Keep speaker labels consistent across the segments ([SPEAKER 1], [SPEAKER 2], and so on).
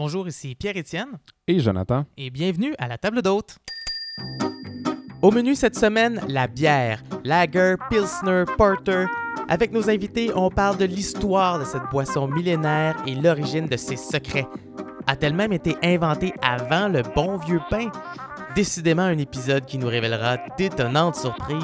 [SPEAKER 1] Bonjour, ici Pierre-Étienne
[SPEAKER 2] Et Jonathan.
[SPEAKER 1] et bienvenue à la table d'hôte. Au menu cette semaine, la bière, lager, pilsner, porter. Avec nos invités, on parle de l'histoire de cette boisson millénaire et l'origine de ses secrets. A-t-elle même été inventée avant le bon vieux pain? Décidément un épisode qui nous révélera d'étonnantes surprises.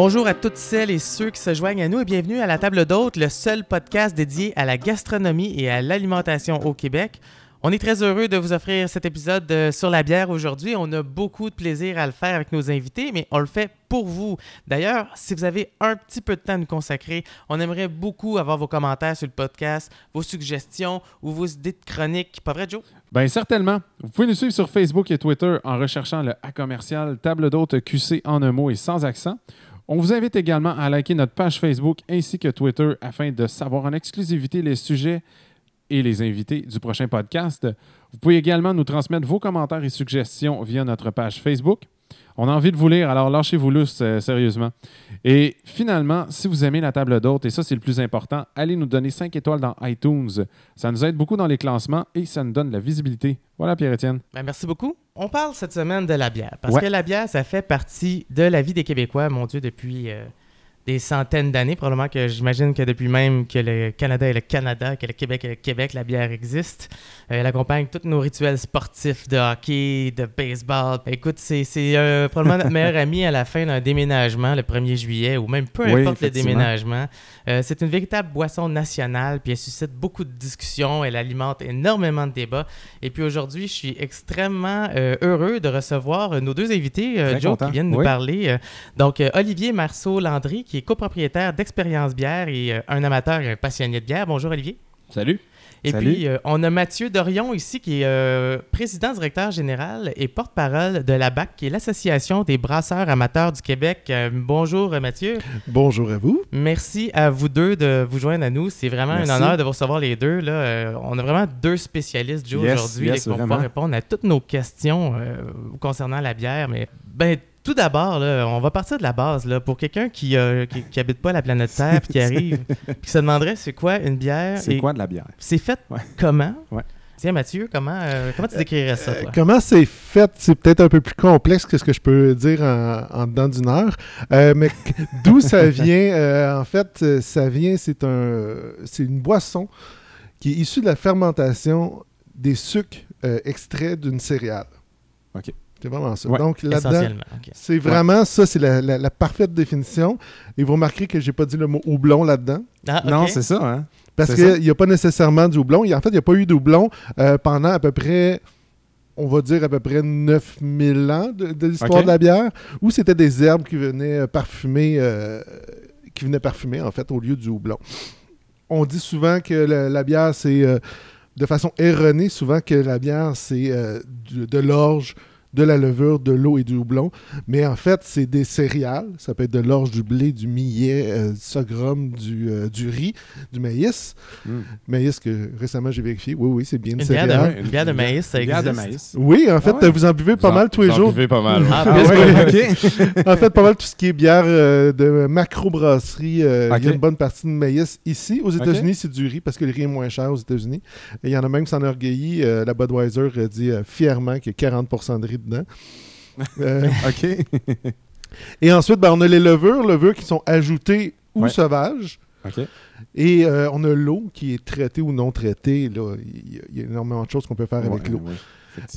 [SPEAKER 1] Bonjour à toutes celles et ceux qui se joignent à nous et bienvenue à la table d'hôte, le seul podcast dédié à la gastronomie et à l'alimentation au Québec. On est très heureux de vous offrir cet épisode euh, sur la bière aujourd'hui. On a beaucoup de plaisir à le faire avec nos invités, mais on le fait pour vous. D'ailleurs, si vous avez un petit peu de temps à nous consacrer, on aimerait beaucoup avoir vos commentaires sur le podcast, vos suggestions ou vos idées de chronique. Pas vrai, Joe?
[SPEAKER 2] Bien, certainement. Vous pouvez nous suivre sur Facebook et Twitter en recherchant le A commercial table d'hôte QC en un mot et sans accent. On vous invite également à liker notre page Facebook ainsi que Twitter afin de savoir en exclusivité les sujets et les invités du prochain podcast. Vous pouvez également nous transmettre vos commentaires et suggestions via notre page Facebook. On a envie de vous lire, alors lâchez-vous lousse, euh, sérieusement. Et finalement, si vous aimez la table d'hôte, et ça c'est le plus important, allez nous donner 5 étoiles dans iTunes. Ça nous aide beaucoup dans les classements et ça nous donne de la visibilité. Voilà, Pierre-Étienne.
[SPEAKER 1] Ben, merci beaucoup. On parle cette semaine de la bière. Parce
[SPEAKER 2] Ouais.
[SPEAKER 1] que la bière, ça fait partie de la vie des Québécois, mon Dieu, depuis euh, des centaines d'années. Probablement que j'imagine que depuis même que le Canada est le Canada, que le Québec est le Québec, la bière existe. Euh, elle accompagne tous nos rituels sportifs de hockey, de baseball. Écoute, c'est euh, probablement notre meilleur ami à la fin d'un déménagement le 1er juillet, ou même peu
[SPEAKER 2] Oui,
[SPEAKER 1] importe le déménagement. Euh, c'est une véritable boisson nationale, puis elle suscite beaucoup de discussions, elle alimente énormément de débats. Et puis aujourd'hui, je suis extrêmement euh, heureux de recevoir nos deux invités, Joe,
[SPEAKER 2] content.
[SPEAKER 1] qui viennent nous
[SPEAKER 2] Oui.
[SPEAKER 1] parler. Donc, Olivier Marceau-Landry, qui est copropriétaire d'Expérience Bière et euh, un amateur et un passionné de bière. Bonjour, Olivier.
[SPEAKER 2] Salut.
[SPEAKER 1] Et
[SPEAKER 2] Salut.
[SPEAKER 1] puis, euh, on a Mathieu Dorion ici, qui est euh, président directeur général et porte-parole de la BAC, qui est l'Association des brasseurs amateurs du Québec. Euh, bonjour, Mathieu.
[SPEAKER 3] Bonjour à vous.
[SPEAKER 1] Merci à vous deux de vous joindre à nous. C'est vraiment
[SPEAKER 2] Merci.
[SPEAKER 1] un honneur de vous recevoir les deux. Là. Euh, on a vraiment deux spécialistes, Joe,
[SPEAKER 2] Yes,
[SPEAKER 1] aujourd'hui,
[SPEAKER 2] yes,
[SPEAKER 1] qui vont pouvoir répondre à toutes nos questions euh, concernant la bière. Mais ben, tout d'abord, là, on va partir de la base. Là, pour quelqu'un qui, euh, qui, qui habite pas la planète Terre puis qui arrive, puis qui se demanderait c'est quoi une bière
[SPEAKER 2] C'est
[SPEAKER 1] et
[SPEAKER 2] quoi de la bière?
[SPEAKER 1] c'est fait
[SPEAKER 2] Ouais.
[SPEAKER 1] comment?
[SPEAKER 2] Ouais.
[SPEAKER 1] Tiens, Mathieu, comment, euh, comment tu décrirais ça,
[SPEAKER 3] Euh,
[SPEAKER 1] toi?
[SPEAKER 3] comment c'est fait, c'est peut-être un peu plus complexe que ce que je peux dire en, en dedans d'une heure. Euh, mais d'où ça vient? Euh, En fait, euh, ça vient, c'est un, c'est une boisson qui est issue de la fermentation des sucres euh, extraits d'une céréale.
[SPEAKER 2] OK.
[SPEAKER 3] C'est vraiment ça.
[SPEAKER 2] Ouais,
[SPEAKER 3] Donc là-dedans, c'est vraiment ça, c'est la, la- la parfaite définition. Et vous remarquerez que j'ai pas dit le mot houblon là-dedans.
[SPEAKER 1] Ah.
[SPEAKER 2] Non, c'est ça, hein?
[SPEAKER 3] Parce qu'il n'y a pas nécessairement du houblon. Il y a- En fait, il n'y a pas eu de houblon euh, pendant à peu près, on va dire à peu près 9000 ans de, de l'histoire de la bière, où c'était des herbes qui venaient euh, parfumer, euh, qui venaient parfumer, en fait, au lieu du houblon. On dit souvent que la, la bière, c'est, euh, de façon erronée, souvent que la bière, c'est euh, de l'orge, de la levure, de l'eau et du houblon. Mais en fait, c'est des céréales. Ça peut être de l'orge, du blé, du millet, euh, du sorghum, du, euh, du riz, du maïs.
[SPEAKER 2] Mm.
[SPEAKER 3] Maïs que récément j'ai vérifié. Oui, oui, c'est bien une
[SPEAKER 1] Une
[SPEAKER 3] céréale.
[SPEAKER 1] de, une bière de maïs, ça
[SPEAKER 2] Une bière
[SPEAKER 1] existe.
[SPEAKER 2] de maïs.
[SPEAKER 3] Oui, en fait,
[SPEAKER 2] Ah ouais?
[SPEAKER 3] vous en buvez pas
[SPEAKER 2] en-
[SPEAKER 3] mal tous les
[SPEAKER 2] vous en
[SPEAKER 3] jours.
[SPEAKER 2] buvez pas mal.
[SPEAKER 1] Ah,
[SPEAKER 3] Ah ouais.
[SPEAKER 2] OK.
[SPEAKER 3] en fait, pas mal tout ce qui est bière euh, de macro-brasserie. euh, Il y a une bonne partie de maïs ici. Aux. États-Unis, c'est du riz parce que le riz est moins cher aux États-Unis. Et il y en a même qui s'enorgueillit. Euh, la Budweiser dit euh, fièrement qu'il y a 40% de riz Euh,
[SPEAKER 2] OK.
[SPEAKER 3] et ensuite, ben, on a les levures, levures qui sont ajoutées ou
[SPEAKER 2] Ouais.
[SPEAKER 3] sauvages.
[SPEAKER 2] OK.
[SPEAKER 3] Et euh, on a l'eau qui est traitée ou non traitée. Là. Il, y a, énormément de choses qu'on peut faire avec l'eau.
[SPEAKER 2] ouais.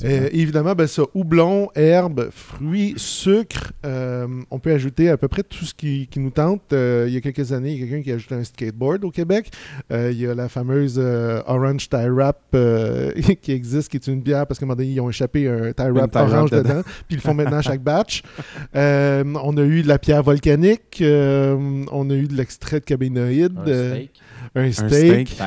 [SPEAKER 3] Euh, évidemment, ben ça, houblon, herbe, fruits, sucre. euh, on peut ajouter à peu près tout ce qui, qui nous tente. Euh, il y a quelques années, il y a quelqu'un qui a ajouté un skateboard au Québec. Euh, il y a la fameuse euh, Orange Tie Wrap euh, qui existe, qui est une bière parce qu'à un moment donné, ils ont échappé un tie wrap
[SPEAKER 2] tie wrap
[SPEAKER 3] orange dedans,
[SPEAKER 2] dedans.
[SPEAKER 3] puis ils le font maintenant à chaque batch. Euh, on a eu de la pierre volcanique. euh, on a eu de l'extrait de cabénoïde.
[SPEAKER 4] Un
[SPEAKER 3] euh,
[SPEAKER 4] steak.
[SPEAKER 3] un
[SPEAKER 2] Un
[SPEAKER 3] steak.
[SPEAKER 2] steak.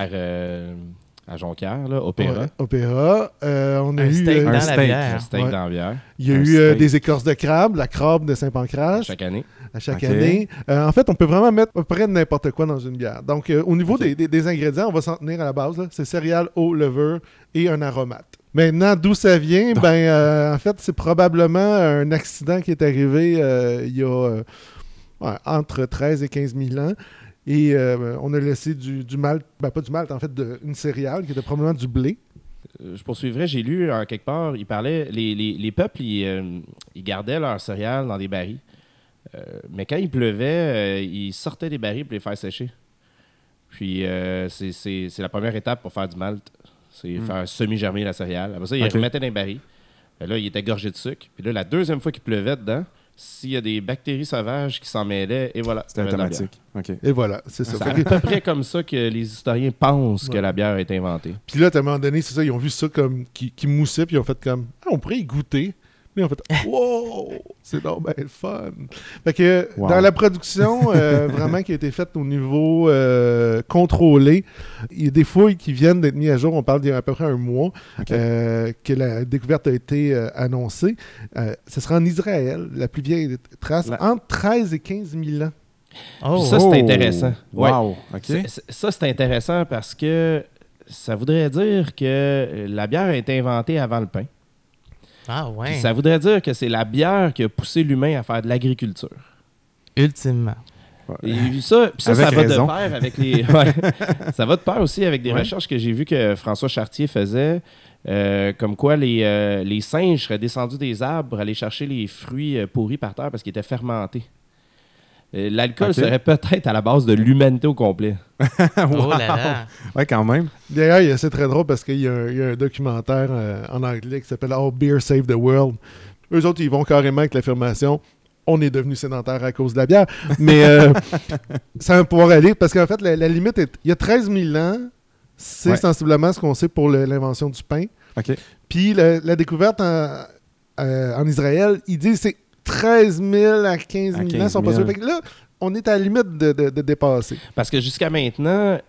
[SPEAKER 4] À Jonquière, là, Opéra.
[SPEAKER 3] Ouais, Opéra. Euh, on a
[SPEAKER 1] Un
[SPEAKER 3] eu,
[SPEAKER 1] steak
[SPEAKER 3] euh,
[SPEAKER 1] dans
[SPEAKER 2] un
[SPEAKER 1] la
[SPEAKER 2] steak,
[SPEAKER 1] bière.
[SPEAKER 4] Un steak
[SPEAKER 3] Ouais.
[SPEAKER 4] dans la bière,
[SPEAKER 3] il y a
[SPEAKER 2] un
[SPEAKER 3] eu euh, des écorces de crabe, la crabe de Saint-Pancras
[SPEAKER 4] chaque année.
[SPEAKER 3] à chaque année. Euh, en fait, on peut vraiment mettre à peu près n'importe quoi dans une bière. Donc, euh, au niveau des, des- des ingrédients, on va s'en tenir à la base. C'est céréales, eau, levure et un aromate. Maintenant, d'où ça vient? Ben, euh, en fait, c'est probablement un accident qui est arrivé euh, il y a euh, ouais, entre 13 et 15 000 ans. Et euh, on a laissé du, du malt, ben pas du malt, en fait, de, une céréale qui était probablement du blé.
[SPEAKER 4] Euh, Je poursuivrai, j'ai lu en quelque part, il parlait, les, les, les peuples, ils, euh, ils gardaient leurs céréales dans des barils. Euh, mais quand il pleuvait, euh, ils sortaient des barils pour les faire sécher. Puis euh, c'est- la première étape pour faire du malt. C'est
[SPEAKER 2] Mm.
[SPEAKER 4] faire semi-germer la céréale. Après ça, ils remettaient dans les barils. Là, il était gorgé de sucre. Puis là, la deuxième fois qu'il pleuvait dedans, s'il y a des bactéries sauvages qui s'en mêlaient, et voilà.
[SPEAKER 2] C'était automatique. OK.
[SPEAKER 3] Et voilà, c'est ça.
[SPEAKER 4] C'est à peu près comme ça que les historiens pensent que la bière a été inventée.
[SPEAKER 3] Puis là, à un moment donné, c'est ça, ils ont vu ça comme qui, qui moussait, puis ils ont fait comme Ah, on pourrait y goûter. Ils ont fait Wow, c'est le fun. Fait que
[SPEAKER 2] Wow.
[SPEAKER 3] dans la production, euh, vraiment qui a été faite au niveau euh, contrôlé, il y a des fouilles qui viennent d'être mises à jour. On parle d'il y a à peu près un mois euh, que la découverte a été euh, annoncée. Euh, ce sera en Israël, la plus vieille trace,
[SPEAKER 4] La-
[SPEAKER 3] entre 13 et 15 000 ans.
[SPEAKER 1] Oh,
[SPEAKER 4] Ça, c'est intéressant. Ouais.
[SPEAKER 2] Wow. OK.
[SPEAKER 4] C'est- c'est- Ça, c'est intéressant parce que ça voudrait dire que la bière a été inventée avant le pain.
[SPEAKER 1] Ah ouais.
[SPEAKER 4] Puis Ça voudrait dire que c'est la bière qui a poussé l'humain à faire de l'agriculture.
[SPEAKER 1] Ultimement.
[SPEAKER 4] Et ça, ça,
[SPEAKER 2] Avec
[SPEAKER 4] ça va
[SPEAKER 2] raison.
[SPEAKER 4] de pair avec les. ouais. ça va de pair aussi avec des
[SPEAKER 2] Ouais.
[SPEAKER 4] recherches que j'ai vues que François Chartier faisait, euh, comme quoi les, euh, les singes seraient descendus des arbres pour aller chercher les fruits euh, pourris par terre parce qu'ils étaient fermentés. L'alcool
[SPEAKER 2] Ok.
[SPEAKER 4] serait peut-être à la base de l'humanité au complet.
[SPEAKER 1] Oh là là.
[SPEAKER 2] Ouais, quand même.
[SPEAKER 3] D'ailleurs, il y a- c'est très drôle parce qu'il y, a un- il y a un documentaire euh, en anglais qui s'appelle All Beer Save the World. Eux autres, ils vont carrément avec l'affirmation on est devenu sédentaire à cause de la bière. Mais euh, ça va pouvoir aller parce qu'en fait, la, la limite est. Il y a 13 000 ans, c'est
[SPEAKER 2] Ouais.
[SPEAKER 3] sensiblement ce qu'on sait pour l'invention du pain.
[SPEAKER 2] OK.
[SPEAKER 3] Puis la, la découverte en, euh, en Israël, ils disent c'est 13 000 à 15 000
[SPEAKER 2] À
[SPEAKER 3] ans.
[SPEAKER 2] 15
[SPEAKER 3] Sont pas
[SPEAKER 2] 000.
[SPEAKER 3] sûrs. Là, on est à la limite de, de- de dépasser.
[SPEAKER 4] Parce que jusqu'à maintenant, euh,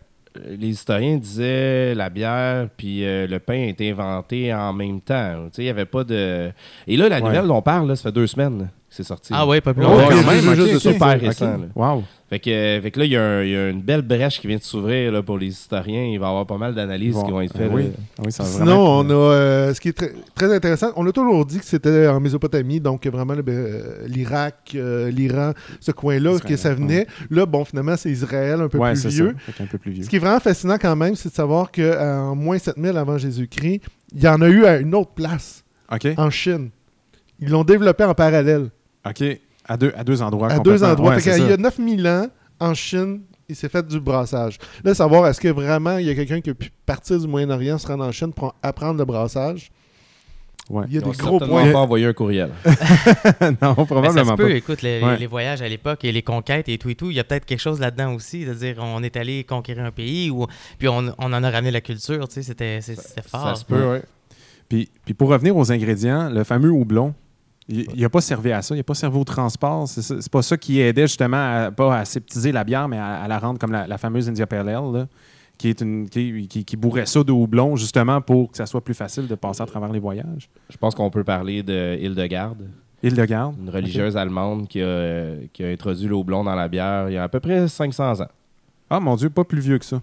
[SPEAKER 4] les historiens disaient la bière puis euh, le pain a été inventé en même temps. Il n'y avait pas de. Et là, la
[SPEAKER 2] Ouais.
[SPEAKER 4] nouvelle dont on parle, là, ça fait deux semaines c'est sorti.
[SPEAKER 1] Ah ouais, pas plus longtemps.
[SPEAKER 2] quand même,
[SPEAKER 3] juste de
[SPEAKER 4] super récent.
[SPEAKER 2] Wow.
[SPEAKER 4] Fait que, euh, fait que là, il y, a un- il y a une belle brèche qui vient de s'ouvrir pour les historiens. Il va y avoir pas mal d'analyses
[SPEAKER 2] Bon,
[SPEAKER 4] qui vont être
[SPEAKER 2] euh,
[SPEAKER 4] faites.
[SPEAKER 2] Ah
[SPEAKER 3] Sinon, on a euh, ce qui est très, très intéressant. On a toujours dit que c'était en Mésopotamie, donc vraiment le- euh, l'Irak, euh, l'Iran, ce coin-là, que ça venait. Là, bon, finalement, c'est Israël, un peu
[SPEAKER 2] Ouais,
[SPEAKER 3] plus
[SPEAKER 2] c'est
[SPEAKER 3] vieux.
[SPEAKER 2] qu'un peu plus vieux.
[SPEAKER 3] Ce qui est vraiment fascinant quand même, c'est de savoir qu'en moins 7000 avant Jésus-Christ, il y en a eu à une autre place, en Chine. Ils l'ont développé en parallèle,
[SPEAKER 2] OK. À deux, à deux endroits.
[SPEAKER 3] à deux endroits.
[SPEAKER 2] Ouais,
[SPEAKER 3] Fait
[SPEAKER 2] c'est
[SPEAKER 3] qu'il y a
[SPEAKER 2] ça.
[SPEAKER 3] 9000 ans, en Chine, il s'est fait du brassage. Là, savoir, est-ce que vraiment il y a quelqu'un qui a pu partir du Moyen-Orient, se rendre en Chine pour apprendre le brassage?
[SPEAKER 2] Ouais.
[SPEAKER 3] Il y a
[SPEAKER 4] Ils
[SPEAKER 3] des
[SPEAKER 4] ont
[SPEAKER 3] gros points.
[SPEAKER 4] pas envoyé un courriel.
[SPEAKER 2] non,
[SPEAKER 1] Mais ça
[SPEAKER 2] probablement
[SPEAKER 1] se peut,
[SPEAKER 2] pas.
[SPEAKER 1] écoute, les,
[SPEAKER 2] Ouais.
[SPEAKER 1] les voyages à l'époque et les conquêtes et tout et tout, il y a peut-être quelque chose là-dedans aussi, de dire on est allé conquérir un pays ou puis on, on en a ramené la culture, tu sais, c'était c'est- c'était
[SPEAKER 4] Ça
[SPEAKER 1] fort.
[SPEAKER 4] se peut, oui.
[SPEAKER 2] Puis, puis pour revenir aux ingrédients, le fameux houblon, il n'a pas servi à ça, il n'a pas servi au transport. C'est pas ça qui aidait justement à, pas à aseptiser la bière, mais à, à la rendre comme la, la fameuse India Pale Ale, là, qui, est une, qui, qui- qui bourrait ça de houblon justement pour que ça soit plus facile de passer à travers les voyages.
[SPEAKER 4] Je pense qu'on peut parler de Hildegarde,
[SPEAKER 2] Île de Garde.
[SPEAKER 4] une religieuse allemande qui a, qui a introduit le houblon dans la bière il y a à peu près 500 ans.
[SPEAKER 2] Ah mon Dieu, pas plus vieux que ça.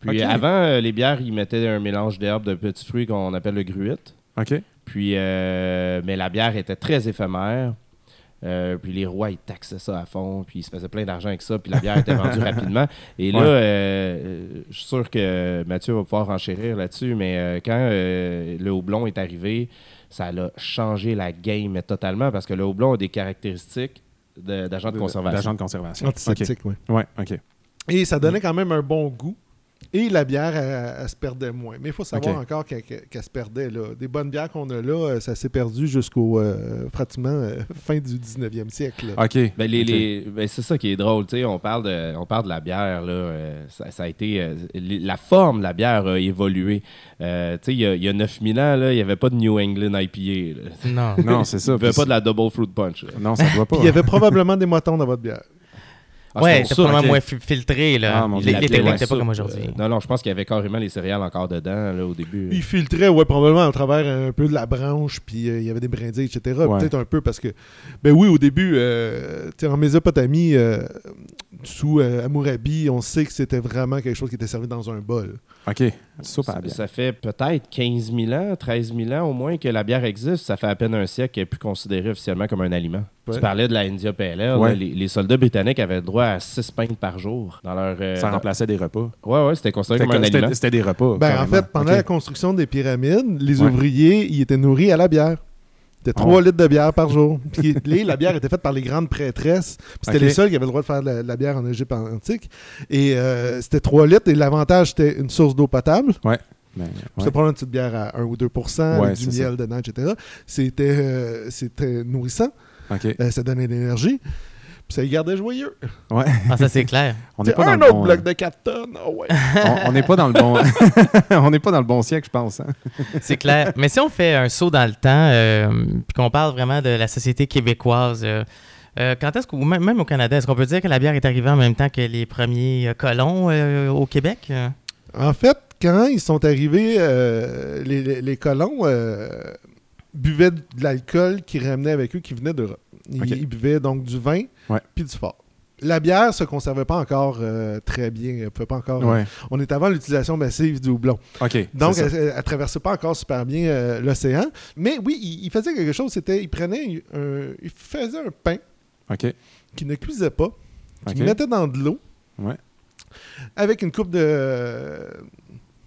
[SPEAKER 4] Puis
[SPEAKER 2] Ok.
[SPEAKER 4] avant, euh, les bières, ils mettaient un mélange d'herbes de petits fruits qu'on appelle le gruit.
[SPEAKER 2] OK.
[SPEAKER 4] Puis, euh, mais la bière était très éphémère. Euh, puis les rois, ils taxaient ça à fond, puis ils se faisaient plein d'argent avec ça, puis la bière était vendue rapidement. Et là,
[SPEAKER 2] Ouais.
[SPEAKER 4] euh, je suis sûr que Mathieu va pouvoir enchérir là-dessus, mais euh, quand euh, le houblon est arrivé, ça a changé la game totalement, parce que le houblon a des caractéristiques de- d'agent de, conservation.
[SPEAKER 2] D'agent de conservation.
[SPEAKER 3] Antiseptique, oui.
[SPEAKER 2] OK. Ouais, OK.
[SPEAKER 3] Et ça donnait quand même un bon goût. Et la bière, elle, elle se perdait moins. Mais il faut savoir encore qu'elle se perdait. Là. Des bonnes bières qu'on a là, euh, ça s'est perdu jusqu'au euh, pratiquement euh, fin du 19e siècle. là.
[SPEAKER 2] OK.
[SPEAKER 4] Ben, les, ben, c'est ça qui est drôle, tu sais, on parle de, on parle de la bière là, euh, ça, ça a été, euh, la forme de la bière a évolué. Euh, tu sais, il y a, il y a 9000 ans il n'y avait pas de New England IPA. là.
[SPEAKER 1] Non.
[SPEAKER 2] Non, c'est ça.
[SPEAKER 4] Il n'y avait pas de la Double Fruit Punch. là.
[SPEAKER 2] Non, ça doit pas.
[SPEAKER 3] Il y avait probablement des motons dans votre bière.
[SPEAKER 4] Ah,
[SPEAKER 1] ouais,
[SPEAKER 4] c'était
[SPEAKER 1] probablement moins fi- filtré. Là.
[SPEAKER 2] Ah,
[SPEAKER 1] les les techniques n'étaient pas comme aujourd'hui.
[SPEAKER 4] euh, non, non, je pense qu'il y avait carrément les céréales encore dedans là, au début.
[SPEAKER 3] Il filtrait, ouais, probablement à travers un peu de la branche, puis euh, il y avait des brindilles, etc.
[SPEAKER 2] Ouais.
[SPEAKER 3] Peut-être un peu parce que, ben oui, au début, euh, tu sais, en Mésopotamie, euh, sous euh, Hammurabi, on sait que c'était vraiment quelque chose qui était servi dans un bol.
[SPEAKER 2] OK. La
[SPEAKER 4] Ça, ça fait peut-être 15 000 ans, 13 000 ans au moins que la bière existe. Ça fait à peine un siècle qu'elle est plus considérée officiellement comme un aliment.
[SPEAKER 3] Ouais.
[SPEAKER 4] Tu parlais de la India.
[SPEAKER 2] Ouais.
[SPEAKER 4] là, Les, les soldats britanniques avaient le droit à 6 pintes par jour dans leur. euh,
[SPEAKER 2] Ça
[SPEAKER 4] dans-
[SPEAKER 2] remplaçait des repas.
[SPEAKER 4] Ouais, ouais, c'était considéré
[SPEAKER 2] C'était
[SPEAKER 4] comme un
[SPEAKER 2] c'était-
[SPEAKER 4] aliment.
[SPEAKER 2] c'était des repas.
[SPEAKER 3] Ben, en fait, pendant la construction des pyramides, les
[SPEAKER 2] Ouais.
[SPEAKER 3] ouvriers, ils étaient nourris à la bière. C'était 3
[SPEAKER 2] Oh.
[SPEAKER 3] litres de bière par jour. Puis les- la bière était faite par les grandes prêtresses. Puis C'était les seuls qui avaient le droit de faire de la, de la bière en Égypte antique. Et euh, c'était 3 litres. Et l'avantage, c'était une source d'eau potable.
[SPEAKER 2] Ben, ouais.
[SPEAKER 3] C'était probablement une petite bière à 1 ou 2
[SPEAKER 2] Ouais,
[SPEAKER 3] du miel dedans, etc. C'était euh, c'était nourrissant.
[SPEAKER 2] OK.
[SPEAKER 3] Euh, ça donnait de l'énergie. Puis ça les gardait joyeux.
[SPEAKER 2] Ouais.
[SPEAKER 1] Ah, ça, c'est clair.
[SPEAKER 2] On n'est pas dans
[SPEAKER 3] un
[SPEAKER 2] le
[SPEAKER 3] autre
[SPEAKER 2] bon...
[SPEAKER 3] bloc de 4 tonnes. Ah ouais.
[SPEAKER 2] on- n'est pas dans le bon... on n'est pas dans le bon siècle, je pense. hein.
[SPEAKER 1] C'est clair. Mais si on fait un saut dans le temps, euh, puis qu'on parle vraiment de la société québécoise, euh, euh, quand est-ce que, ou même, même au Canada, est-ce qu'on peut dire que la bière est arrivée en même temps que les premiers euh, colons euh, au Québec? Euh,
[SPEAKER 3] En fait, quand ils sont arrivés, euh, les, les- les colons euh, buvaient de l'alcool qui ramenait avec eux, qui venait d'Europe. Ils, buvaient donc du vin puis du fort. La bière se conservait pas encore euh, très bien. Pouvait pas encore.
[SPEAKER 2] Ouais.
[SPEAKER 3] On est avant l'utilisation massive du houblon. Donc, elle, elle traversait pas encore super bien euh, l'océan. Mais oui, il, il faisait quelque chose. C'était, il prenait un, il faisait un pain
[SPEAKER 2] OK.
[SPEAKER 3] qui ne cuisait pas, qu'il mettait dans de l'eau,
[SPEAKER 2] Ouais.
[SPEAKER 3] avec une coupe de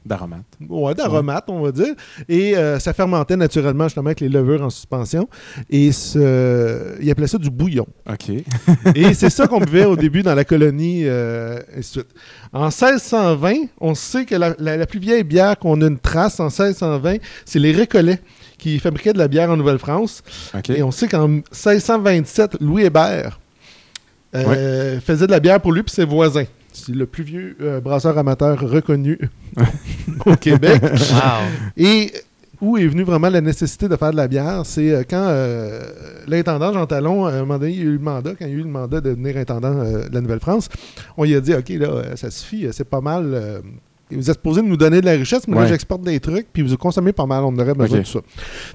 [SPEAKER 2] D'aromate.
[SPEAKER 3] Ouais, d'aromates, on va dire. Et euh, ça fermentait naturellement, justement, avec les levures en suspension. Et ce... il appelait ça du bouillon.
[SPEAKER 2] OK.
[SPEAKER 3] Et c'est ça qu'on buvait au début dans la colonie, euh, et de suite. En 1620, on sait que la, la- la plus vieille bière qu'on a une trace en 1620, c'est les Récollets qui fabriquaient de la bière en Nouvelle-France. Et on sait qu'en 1627, Louis Hébert euh, faisait de la bière pour lui et ses voisins. C'est le plus vieux euh, brasseur amateur reconnu au Québec.
[SPEAKER 1] wow.
[SPEAKER 3] Et où est venue vraiment la nécessité de faire de la bière, c'est euh, quand euh, l'intendant Jean Talon, à un moment donné, il a eu le mandat, quand il a eu le mandat de devenir intendant euh, de la Nouvelle-France, on lui a dit, OK, là, ça suffit, c'est pas mal. vous êtes supposé nous donner de la richesse, mais là,
[SPEAKER 2] Ouais.
[SPEAKER 3] j'exporte des trucs, puis vous consommez pas mal, on aurait besoin de ça.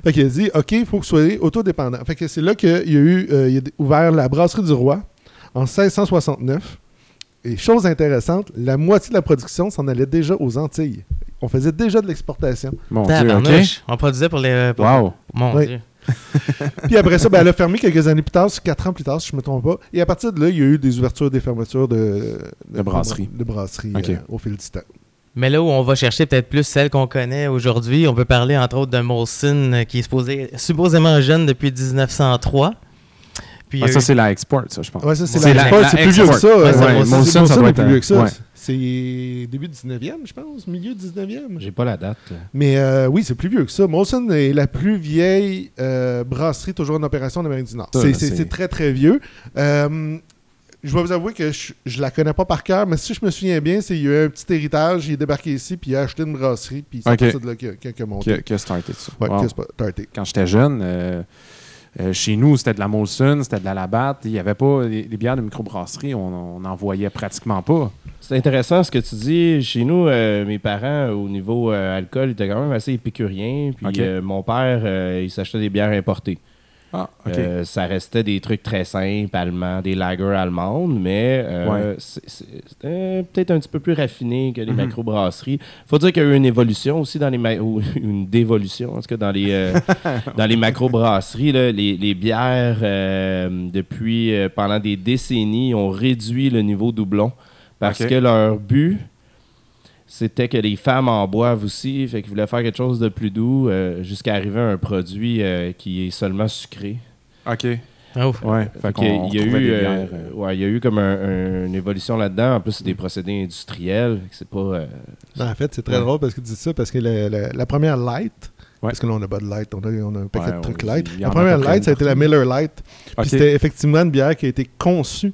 [SPEAKER 3] Fait qu'il a dit, OK, il faut que vous soyez autodépendant. Fait que c'est là qu'il y a eu, il a ouvert la brasserie du roi en 1669. Et chose intéressante, la moitié de la production s'en allait déjà aux Antilles. On faisait déjà de l'exportation.
[SPEAKER 2] Mon Dieu.
[SPEAKER 1] On produisait pour les. pour-
[SPEAKER 2] Wow.
[SPEAKER 1] Mon
[SPEAKER 3] Oui.
[SPEAKER 1] Dieu.
[SPEAKER 3] Puis après ça, ben, elle a fermé quelques années plus tard, c'est quatre ans plus tard, si je ne me trompe pas. Et à partir de là, il y a eu des ouvertures, des fermetures de,
[SPEAKER 2] De brasseries.
[SPEAKER 3] De brasseries
[SPEAKER 2] Ok.
[SPEAKER 3] euh, au fil du temps.
[SPEAKER 1] Mais là où on va chercher peut-être plus celle qu'on connaît aujourd'hui, on peut parler entre autres de Molson euh, qui est supposé, supposément jeune depuis 1903. Puis,
[SPEAKER 2] Ah,
[SPEAKER 1] euh,
[SPEAKER 2] ça, c'est la export, ça, je pense.
[SPEAKER 3] Ouais, ça, c'est la,
[SPEAKER 1] la
[SPEAKER 3] c'est plus vieux que
[SPEAKER 2] export.
[SPEAKER 3] ça.
[SPEAKER 1] Ouais,
[SPEAKER 3] euh, ouais,
[SPEAKER 1] Molson,
[SPEAKER 2] ça doit être
[SPEAKER 3] plus vieux que ça. C'est début 19e, je pense, milieu 19e.
[SPEAKER 4] J'ai pas la date. là.
[SPEAKER 3] Mais euh, oui, c'est plus vieux que ça. Molson est la plus vieille euh, brasserie toujours en opération en Amérique du Nord.
[SPEAKER 2] Ça,
[SPEAKER 3] C'est- très, très vieux. Euh, je dois vous avouer que je, je la connais pas par cœur, mais si je me souviens bien, c'est il y a eu un petit héritage, il est débarqué ici, puis il a acheté une brasserie, puis c'est
[SPEAKER 2] Ok.
[SPEAKER 3] à partir de là qu'il a- qu'il a- qu'il a monté.
[SPEAKER 2] Qui a, qui a starté ça.
[SPEAKER 3] Ouais,
[SPEAKER 2] Wow.
[SPEAKER 3] qu'il a spa- starté.
[SPEAKER 2] Quand j'étais jeune, euh, euh, chez nous, c'était de la Molson, c'était de la Labatt. Il n'y avait pas... Les, les bières de microbrasserie, on n'en voyait pratiquement pas.
[SPEAKER 4] C'est intéressant ce que tu dis. Chez nous, euh, mes parents, au niveau euh, alcool, étaient quand même assez épicuriens. Puis euh, mon père, euh, il s'achetait des bières importées.
[SPEAKER 2] Ah.
[SPEAKER 4] Euh, ça restait des trucs très simples, allemands, des lagers allemandes, mais euh,
[SPEAKER 2] Ouais.
[SPEAKER 4] c'était peut-être un petit peu plus raffiné que les
[SPEAKER 2] Mhm.
[SPEAKER 4] macrobrasseries. faut dire qu'il y a eu une évolution aussi dans les ou une dévolution en tout cas dans les euh, dans les macrobrasseries là, les, les bières depuis pendant des décennies ont réduit le niveau doublon parce que leur but c'était que les femmes en boivent aussi, fait qu'ils voulaient faire quelque chose de plus doux euh, jusqu'à arriver à un produit euh, qui est seulement sucré.
[SPEAKER 2] OK.
[SPEAKER 1] oh.
[SPEAKER 2] Ouais.
[SPEAKER 4] Fait
[SPEAKER 2] Fait
[SPEAKER 4] que
[SPEAKER 2] qu'on
[SPEAKER 4] il y a eu, euh,
[SPEAKER 2] euh,
[SPEAKER 4] ouais, il y a eu comme un- un- une évolution là-dedans. En plus, c'est des procédés industriels. C'est pas. euh,
[SPEAKER 3] En fait, c'est très
[SPEAKER 2] Ouais.
[SPEAKER 3] drôle parce que tu dis ça, parce que la, première light,
[SPEAKER 2] Ouais.
[SPEAKER 3] parce que là, on a pas de light, on a, on a un paquet
[SPEAKER 2] Ouais,
[SPEAKER 3] de trucs light. La première light, ça a été la. Miller Light. Puis c'était effectivement une bière qui a été conçue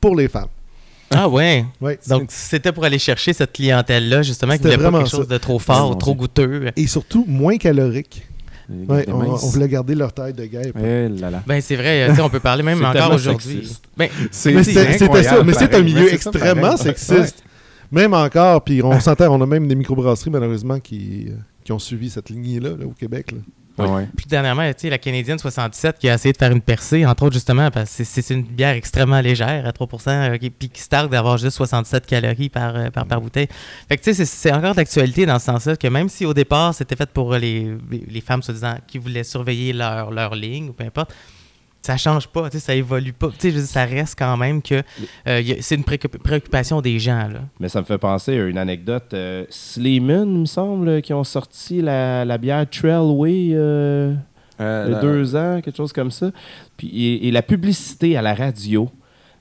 [SPEAKER 3] pour les femmes.
[SPEAKER 1] Ah ouais.
[SPEAKER 3] Ouais,
[SPEAKER 1] Donc c'était pour aller chercher cette clientèle-là justement qui voulait pas quelque chose
[SPEAKER 3] ça.
[SPEAKER 1] de trop fort, trop goûteux.
[SPEAKER 3] et surtout moins calorique. Ouais, on, voulait garder leur taille de guêpe.
[SPEAKER 2] Eh là là.
[SPEAKER 1] Ben, c'est vrai, on peut parler même encore aujourd'hui. Ben,
[SPEAKER 2] C'est
[SPEAKER 3] Mais c'était c'était ça,
[SPEAKER 2] incroyable,
[SPEAKER 3] mais c'est un milieu
[SPEAKER 2] Mais c'est ça,
[SPEAKER 3] extrêmement sexiste. Même encore, puis on s'entend, on a même des microbrasseries malheureusement qui, euh, qui ont suivi cette lignée-là là, au Québec. là.
[SPEAKER 2] Ah ouais.
[SPEAKER 1] Puis dernièrement, tu sais, la Canadienne 77 qui a essayé de faire une percée, entre autres justement parce que c'est- une bière extrêmement légère à 3%, euh, qui- puis qui se targue d'avoir juste 67 calories par, euh, par, par bouteille. Fait que tu sais, c'est- encore d'actualité dans ce sens-là que même si au départ c'était fait pour les, femmes soi-disant qui voulaient surveiller leur, leur ligne ou peu importe, ça change pas, tu sais, ça évolue pas. Je dire, ça reste quand même que euh, c'est une préoccup- préoccupation des gens. Là.
[SPEAKER 4] Mais ça me fait penser à une anecdote. Euh, Sleeman, il me semble, qui ont sorti la, la bière Trailway euh,
[SPEAKER 2] Euh,
[SPEAKER 4] il y a
[SPEAKER 2] la-
[SPEAKER 4] deux ans, quelque chose comme ça. Puis, et, et la publicité à la radio,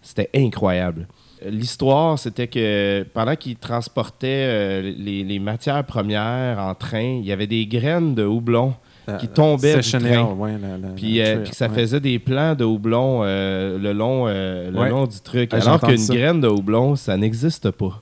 [SPEAKER 4] c'était incroyable. L'histoire, c'était que pendant qu'ils transportaient euh, les, les matières premières en train, il y avait des graines de houblon qui tombaient du
[SPEAKER 2] Sessionnaire,
[SPEAKER 4] train.
[SPEAKER 2] ouais, la- la-
[SPEAKER 4] Puis, euh, ça
[SPEAKER 2] ouais.
[SPEAKER 4] faisait des plans de houblon euh, le, long, euh, le
[SPEAKER 2] Ouais.
[SPEAKER 4] long du truc.
[SPEAKER 2] Ah,
[SPEAKER 4] alors qu'une graine de houblon, ça n'existe pas.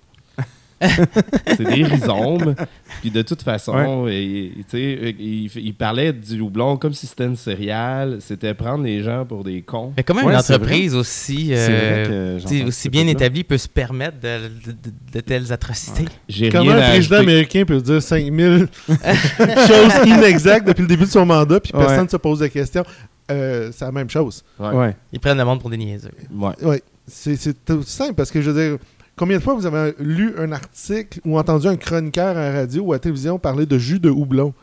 [SPEAKER 4] c'est des rhizomes. Puis de toute façon, sais, il, il parlait du houblon comme si c'était une céréale. C'était prendre les gens pour des cons.
[SPEAKER 1] Mais comment
[SPEAKER 2] Ouais,
[SPEAKER 1] une entreprise aussi, euh, aussi bien établie peut se permettre de, de- de- de telles atrocités?
[SPEAKER 4] J'ai
[SPEAKER 3] Comment
[SPEAKER 4] rien
[SPEAKER 3] un président américain peut dire 5000 choses inexactes depuis le début de son mandat, puis
[SPEAKER 2] Ouais.
[SPEAKER 3] personne ne se pose de questions? Euh, c'est la même chose.
[SPEAKER 4] Ouais.
[SPEAKER 2] Ouais.
[SPEAKER 1] Ils prennent le monde pour des niaiseux.
[SPEAKER 4] Ouais.
[SPEAKER 3] C'est tout simple parce que je veux dire, combien de fois vous avez lu un article ou entendu un chroniqueur à la radio ou à la télévision parler de jus de houblon?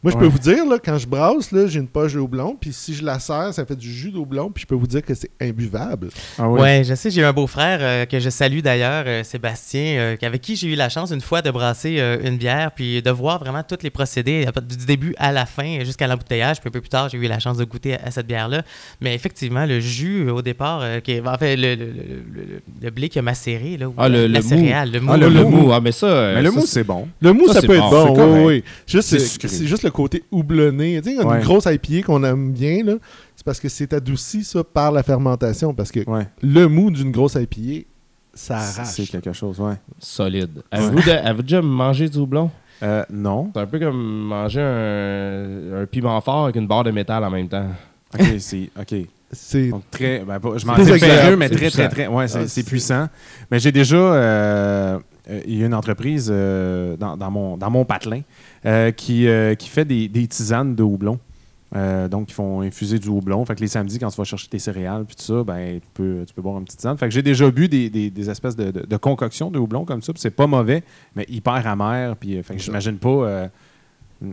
[SPEAKER 3] Moi, je peux
[SPEAKER 2] Ouais.
[SPEAKER 3] vous dire, là, quand je brasse, là, j'ai une poche de houblon, puis si je la serre, ça fait du jus de houblon, puis je peux vous dire que c'est imbuvable.
[SPEAKER 2] Ah oui.
[SPEAKER 1] Ouais, je sais, j'ai un beau-frère euh, que je salue d'ailleurs, euh, Sébastien, euh, avec qui j'ai eu la chance une fois de brasser euh, une bière, puis de voir vraiment tous les procédés du début à la fin, jusqu'à l'embouteillage. Puis un peu plus tard, j'ai eu la chance de goûter à, à cette bière-là. Mais effectivement, le jus, au départ, euh, qui est- en fait, le, le, le- le- le blé qui a macéré, là, ou
[SPEAKER 4] Ah, le-
[SPEAKER 1] la
[SPEAKER 4] le mou.
[SPEAKER 1] céréale, le mou.
[SPEAKER 2] Ah,
[SPEAKER 4] Le,
[SPEAKER 2] le
[SPEAKER 4] mou.
[SPEAKER 2] mou.
[SPEAKER 4] Ah, mais ça.
[SPEAKER 2] le mou,
[SPEAKER 4] c'est-
[SPEAKER 2] bon.
[SPEAKER 3] Le mou,
[SPEAKER 4] Ça,
[SPEAKER 3] peut être
[SPEAKER 4] bon,
[SPEAKER 3] oui, oui. Juste,
[SPEAKER 2] c'est
[SPEAKER 3] juste le côté houblonné. Tu sais, une
[SPEAKER 2] Ouais.
[SPEAKER 3] grosse IPA qu'on aime bien, là, c'est parce que c'est adouci, ça, par la fermentation, parce que
[SPEAKER 2] Ouais.
[SPEAKER 3] le mou d'une grosse IPA, ça arrache.
[SPEAKER 2] c'est quelque chose, ouais.
[SPEAKER 4] Solide. Avez-vous avez-vous déjà mangé du houblon?
[SPEAKER 2] Euh, non.
[SPEAKER 4] C'est un peu comme manger un, un piment fort avec une barre de métal en même temps.
[SPEAKER 2] OK, c'est... OK.
[SPEAKER 3] C'est
[SPEAKER 2] très... Ben, je m'en
[SPEAKER 3] C'est
[SPEAKER 2] dis mais
[SPEAKER 4] c'est
[SPEAKER 2] très, très, très... Ouais, c'est
[SPEAKER 3] Ah,
[SPEAKER 2] c'est puissant. Mais j'ai déjà... euh, euh, il y a une entreprise euh, dans, dans mon, dans mon patelin euh, qui, euh, qui fait des, des tisanes de houblon. Euh, donc, ils font infuser du houblon. Fait que les samedis, quand tu vas chercher tes céréales puis tout ça, ben, tu, peux, tu peux boire une petite tisane. Fait que j'ai déjà bu des, des- des espèces de, de, de concoctions de houblon comme ça. c'est pas mauvais, mais hyper amer. Puis, euh, fait que j'imagine pas euh, un,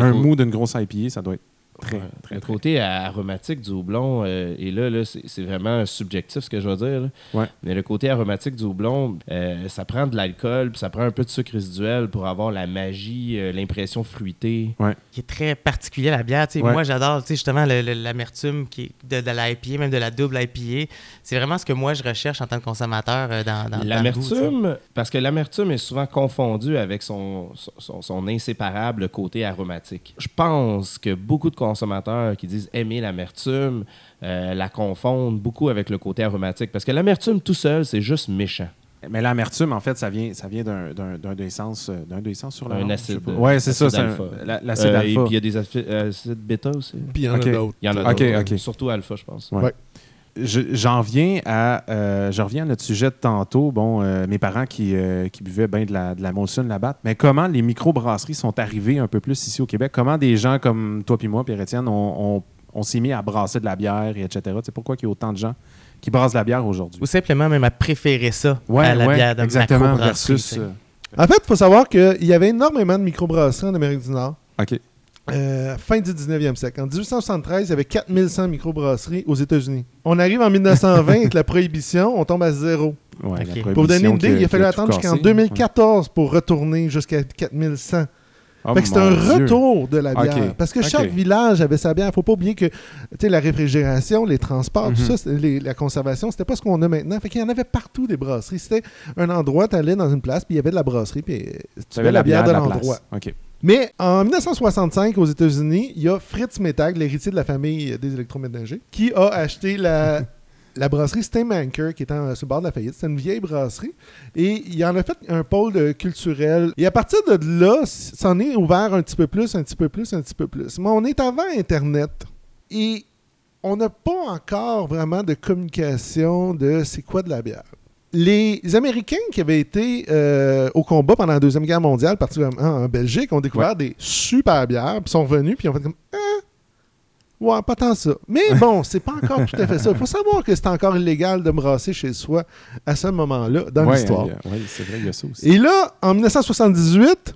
[SPEAKER 2] un- un mou d'une grosse IPA, ça doit être très,
[SPEAKER 4] Ouais.
[SPEAKER 2] très,
[SPEAKER 4] le
[SPEAKER 2] très...
[SPEAKER 4] côté aromatique du houblon, euh, et là, là c'est vraiment subjectif ce que je vais dire. là.
[SPEAKER 2] Ouais.
[SPEAKER 4] Mais le côté aromatique du houblon, euh, ça prend de l'alcool, puis ça prend un peu de sucre résiduel pour avoir la magie, euh, l'impression fruitée.
[SPEAKER 1] qui est très particulier la bière. Moi, j'adore justement l'amertume qui de, de la IPA, même de la double IPA. C'est vraiment ce que moi, je recherche en tant que consommateur euh, dans, dans.
[SPEAKER 4] L'amertume, parce que l'amertume est souvent confondue avec son, son, son inséparable côté aromatique. Je pense que beaucoup de consommateurs qui disent aimer l'amertume euh, la confondent beaucoup avec le côté aromatique. Parce que l'amertume tout seul, c'est juste méchant.
[SPEAKER 2] Mais l'amertume, en fait, ça vient, ça vient d'un, d'un, d'un d'essence, euh, d'un d'essence sur la
[SPEAKER 4] Un
[SPEAKER 2] langue,
[SPEAKER 4] acide,
[SPEAKER 2] je sais pas. Ouais, c'est ça,
[SPEAKER 4] alpha.
[SPEAKER 2] l'acide
[SPEAKER 4] Euh, Et
[SPEAKER 2] alpha.
[SPEAKER 4] puis il y a des acides, bêta aussi.
[SPEAKER 3] Puis il y en a d'autres.
[SPEAKER 4] Il y en a
[SPEAKER 2] Ok,
[SPEAKER 4] d'autres.
[SPEAKER 2] ok.
[SPEAKER 4] Surtout alpha, je pense.
[SPEAKER 2] Ouais. Je- j'en viens à, euh, je reviens à notre sujet de tantôt. Bon, euh, mes parents qui, euh, qui buvaient bien de la, de la Molson là-bas. Mais comment les microbrasseries sont arrivées un peu plus ici au Québec? Comment des gens comme toi puis moi, Pierre-Étienne, on, on- on s'est mis à brasser de la bière, et etc. C'est pourquoi il y a autant de gens qui brassent de la bière aujourd'hui?
[SPEAKER 1] Ou simplement même à préférer ça
[SPEAKER 2] Ouais,
[SPEAKER 1] à la
[SPEAKER 2] ouais,
[SPEAKER 1] bière de
[SPEAKER 2] exactement. Versus, euh,
[SPEAKER 3] En fait, il faut savoir qu'il y avait énormément de microbrasseries en Amérique du Nord.
[SPEAKER 2] OK.
[SPEAKER 3] Euh, fin du 19e siècle. En 1873, il y avait 4100 microbrasseries aux États-Unis. On arrive en 1920 avec la prohibition, on tombe à zéro.
[SPEAKER 2] Ouais,
[SPEAKER 3] Pour vous donner une idée, il a fallu attendre jusqu'en
[SPEAKER 2] cassé.
[SPEAKER 3] 2014 pour retourner jusqu'à 4100.
[SPEAKER 2] Ouais. Oh
[SPEAKER 3] fait que c'est un
[SPEAKER 2] Dieu.
[SPEAKER 3] retour de la bière. Parce que chaque village avait sa bière. faut pas oublier que la réfrigération, les transports, tout
[SPEAKER 2] Mhm.
[SPEAKER 3] ça, c'était- les- la conservation, c'était pas ce qu'on a maintenant. Fait qu'il y en avait partout des brasseries. C'était un endroit, tu allais dans une place, puis il y avait de la brasserie, puis tu avais la bière de l'endroit.
[SPEAKER 2] OK.
[SPEAKER 3] Mais en 1965, aux États-Unis, il y a Fritz Metag, l'héritier de la famille des électroménagers, qui a acheté la la brasserie Steinmanker, qui est en- sur le bord de la faillite. C'est une vieille brasserie. Et il en a fait un pôle culturel. Et à partir de là, s'en est ouvert un petit peu plus, un petit peu plus, un petit peu plus. Mais on est avant Internet. Et on n'a pas encore vraiment de communication de c'est quoi de la bière. Les Américains qui avaient été euh, au combat pendant la Deuxième Guerre mondiale, particulièrement en Belgique, ont découvert des super bières, puis sont revenus, puis ont fait comme Ah, Ouais, pas tant ça. Mais bon, c'est pas encore tout à fait ça. Il faut savoir que c'est encore illégal de brasser chez soi à ce moment-là dans
[SPEAKER 2] Ouais,
[SPEAKER 3] l'histoire.
[SPEAKER 2] euh, Oui, c'est vrai, il y a ça aussi.
[SPEAKER 3] Et là, en 1978,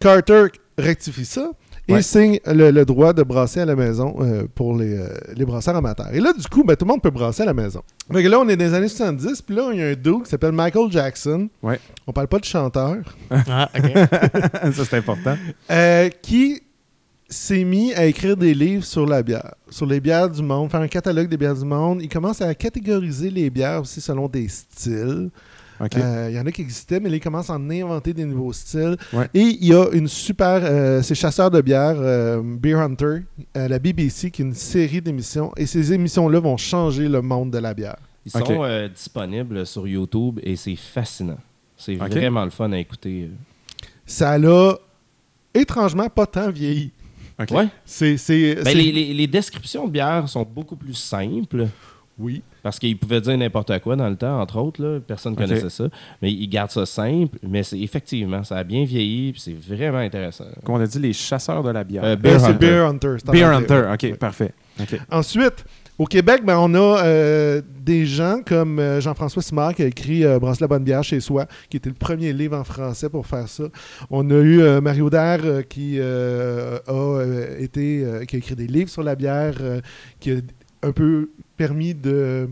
[SPEAKER 3] Carter rectifie ça et
[SPEAKER 2] Ouais.
[SPEAKER 3] signe le, le droit de brasser à la maison euh, pour les, euh, les brasseurs amateurs. Et là, du coup, ben, tout le monde peut brasser à la maison. Fait que là, on est dans les années 70, puis là, il y a un dude qui s'appelle Michael Jackson.
[SPEAKER 2] Ouais.
[SPEAKER 3] On parle pas de chanteur.
[SPEAKER 1] Ah, OK.
[SPEAKER 2] ça, c'est important.
[SPEAKER 3] Euh, qui s'est mis à écrire des livres sur la bière, sur les bières du monde, faire un catalogue des bières du monde. Il commence à catégoriser les bières aussi selon des styles.
[SPEAKER 2] OK.
[SPEAKER 3] Euh, Il y en a qui existaient, mais là, il commence à en inventer des nouveaux styles.
[SPEAKER 2] Ouais.
[SPEAKER 3] Et il y a une super... euh, c'est Chasseurs de bière, euh, Beer Hunter, à la BBC, qui est une série d'émissions. Et ces émissions-là vont changer le monde de la bière.
[SPEAKER 4] Ils sont euh, disponibles sur YouTube et c'est fascinant. C'est vraiment le fun à écouter.
[SPEAKER 3] Ça l'a étrangement pas tant vieilli.
[SPEAKER 4] Ouais.
[SPEAKER 3] C'est... c'est-
[SPEAKER 4] Ben, les- les descriptions de bière sont beaucoup plus simples.
[SPEAKER 3] Oui.
[SPEAKER 4] Parce qu'ils pouvaient dire n'importe quoi dans le temps, entre autres. Là. Personne ne connaissait ça. Mais ils gardent ça simple. Mais c'est effectivement, ça a bien vieilli. puis c'est vraiment intéressant.
[SPEAKER 2] Comme on a dit, les chasseurs de la bière.
[SPEAKER 4] Euh, Beer
[SPEAKER 3] c'est
[SPEAKER 4] Hunter.
[SPEAKER 3] Beer Hunter.
[SPEAKER 2] Beer Hunter. OK,
[SPEAKER 3] Ouais.
[SPEAKER 2] parfait.
[SPEAKER 3] Ensuite, au Québec, ben, on a euh, des gens comme euh, Jean-François Simard qui a écrit euh, Brasse la bonne bière chez soi, qui était le premier livre en français pour faire ça. On a eu euh, Mario Daire euh, qui euh, a euh, été euh, qui a écrit des livres sur la bière, euh, qui a un peu permis de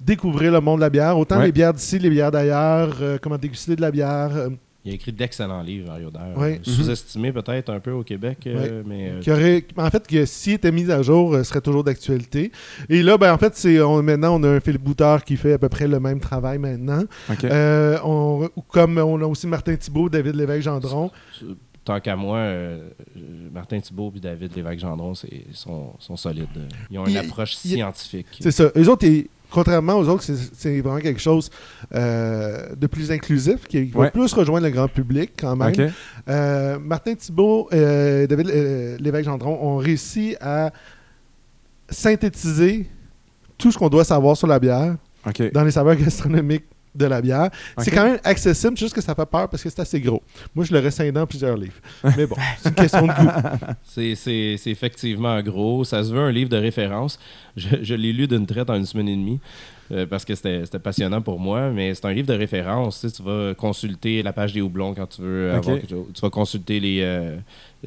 [SPEAKER 3] découvrir le monde de la bière, autant
[SPEAKER 2] Ouais.
[SPEAKER 3] les bières d'ici, les bières d'ailleurs, euh, comment déguster de la bière. euh,
[SPEAKER 4] Il a écrit d'excellents livres, Mario.
[SPEAKER 3] Ouais.
[SPEAKER 4] Euh, Sous-estimé peut-être un peu au Québec. euh, mais euh,
[SPEAKER 3] qui aurait, en fait, que s'il était mis à jour, euh, serait toujours d'actualité. Et là, ben, en fait, c'est on- maintenant, on a un Philippe Boutard qui fait à peu près le même travail maintenant.
[SPEAKER 2] OK.
[SPEAKER 3] Euh, on- comme on a aussi Martin Thibault, David Lévesque-Gendron.
[SPEAKER 4] Tant qu'à moi, euh, Martin Thibault et David Lévesque-Gendron sont, sont solides. Ils ont une
[SPEAKER 3] Il-
[SPEAKER 4] approche
[SPEAKER 3] il-
[SPEAKER 4] scientifique.
[SPEAKER 3] C'est ça. Eux autres, ils- contrairement aux autres, c'est- vraiment quelque chose euh, de plus inclusif, qui va
[SPEAKER 2] Ouais.
[SPEAKER 3] plus rejoindre le grand public quand même. Euh, Martin Thibault et David Lévesque-Gendron ont réussi à synthétiser tout ce qu'on doit savoir sur la bière dans les saveurs gastronomiques de la bière. C'est quand même accessible, juste que ça fait peur parce que c'est assez gros. Moi, je l'aurais scindé dans plusieurs livres. Mais bon, c'est une question de goût.
[SPEAKER 4] C'est- effectivement gros. Ça se veut un livre de référence. Je, je l'ai lu d'une traite en une semaine et demie euh, parce que c'était passionnant pour moi. Mais c'est un livre de référence. Tu, sais, tu vas consulter la page des houblons quand tu veux avoir quelque chose. Tu vas consulter les, euh,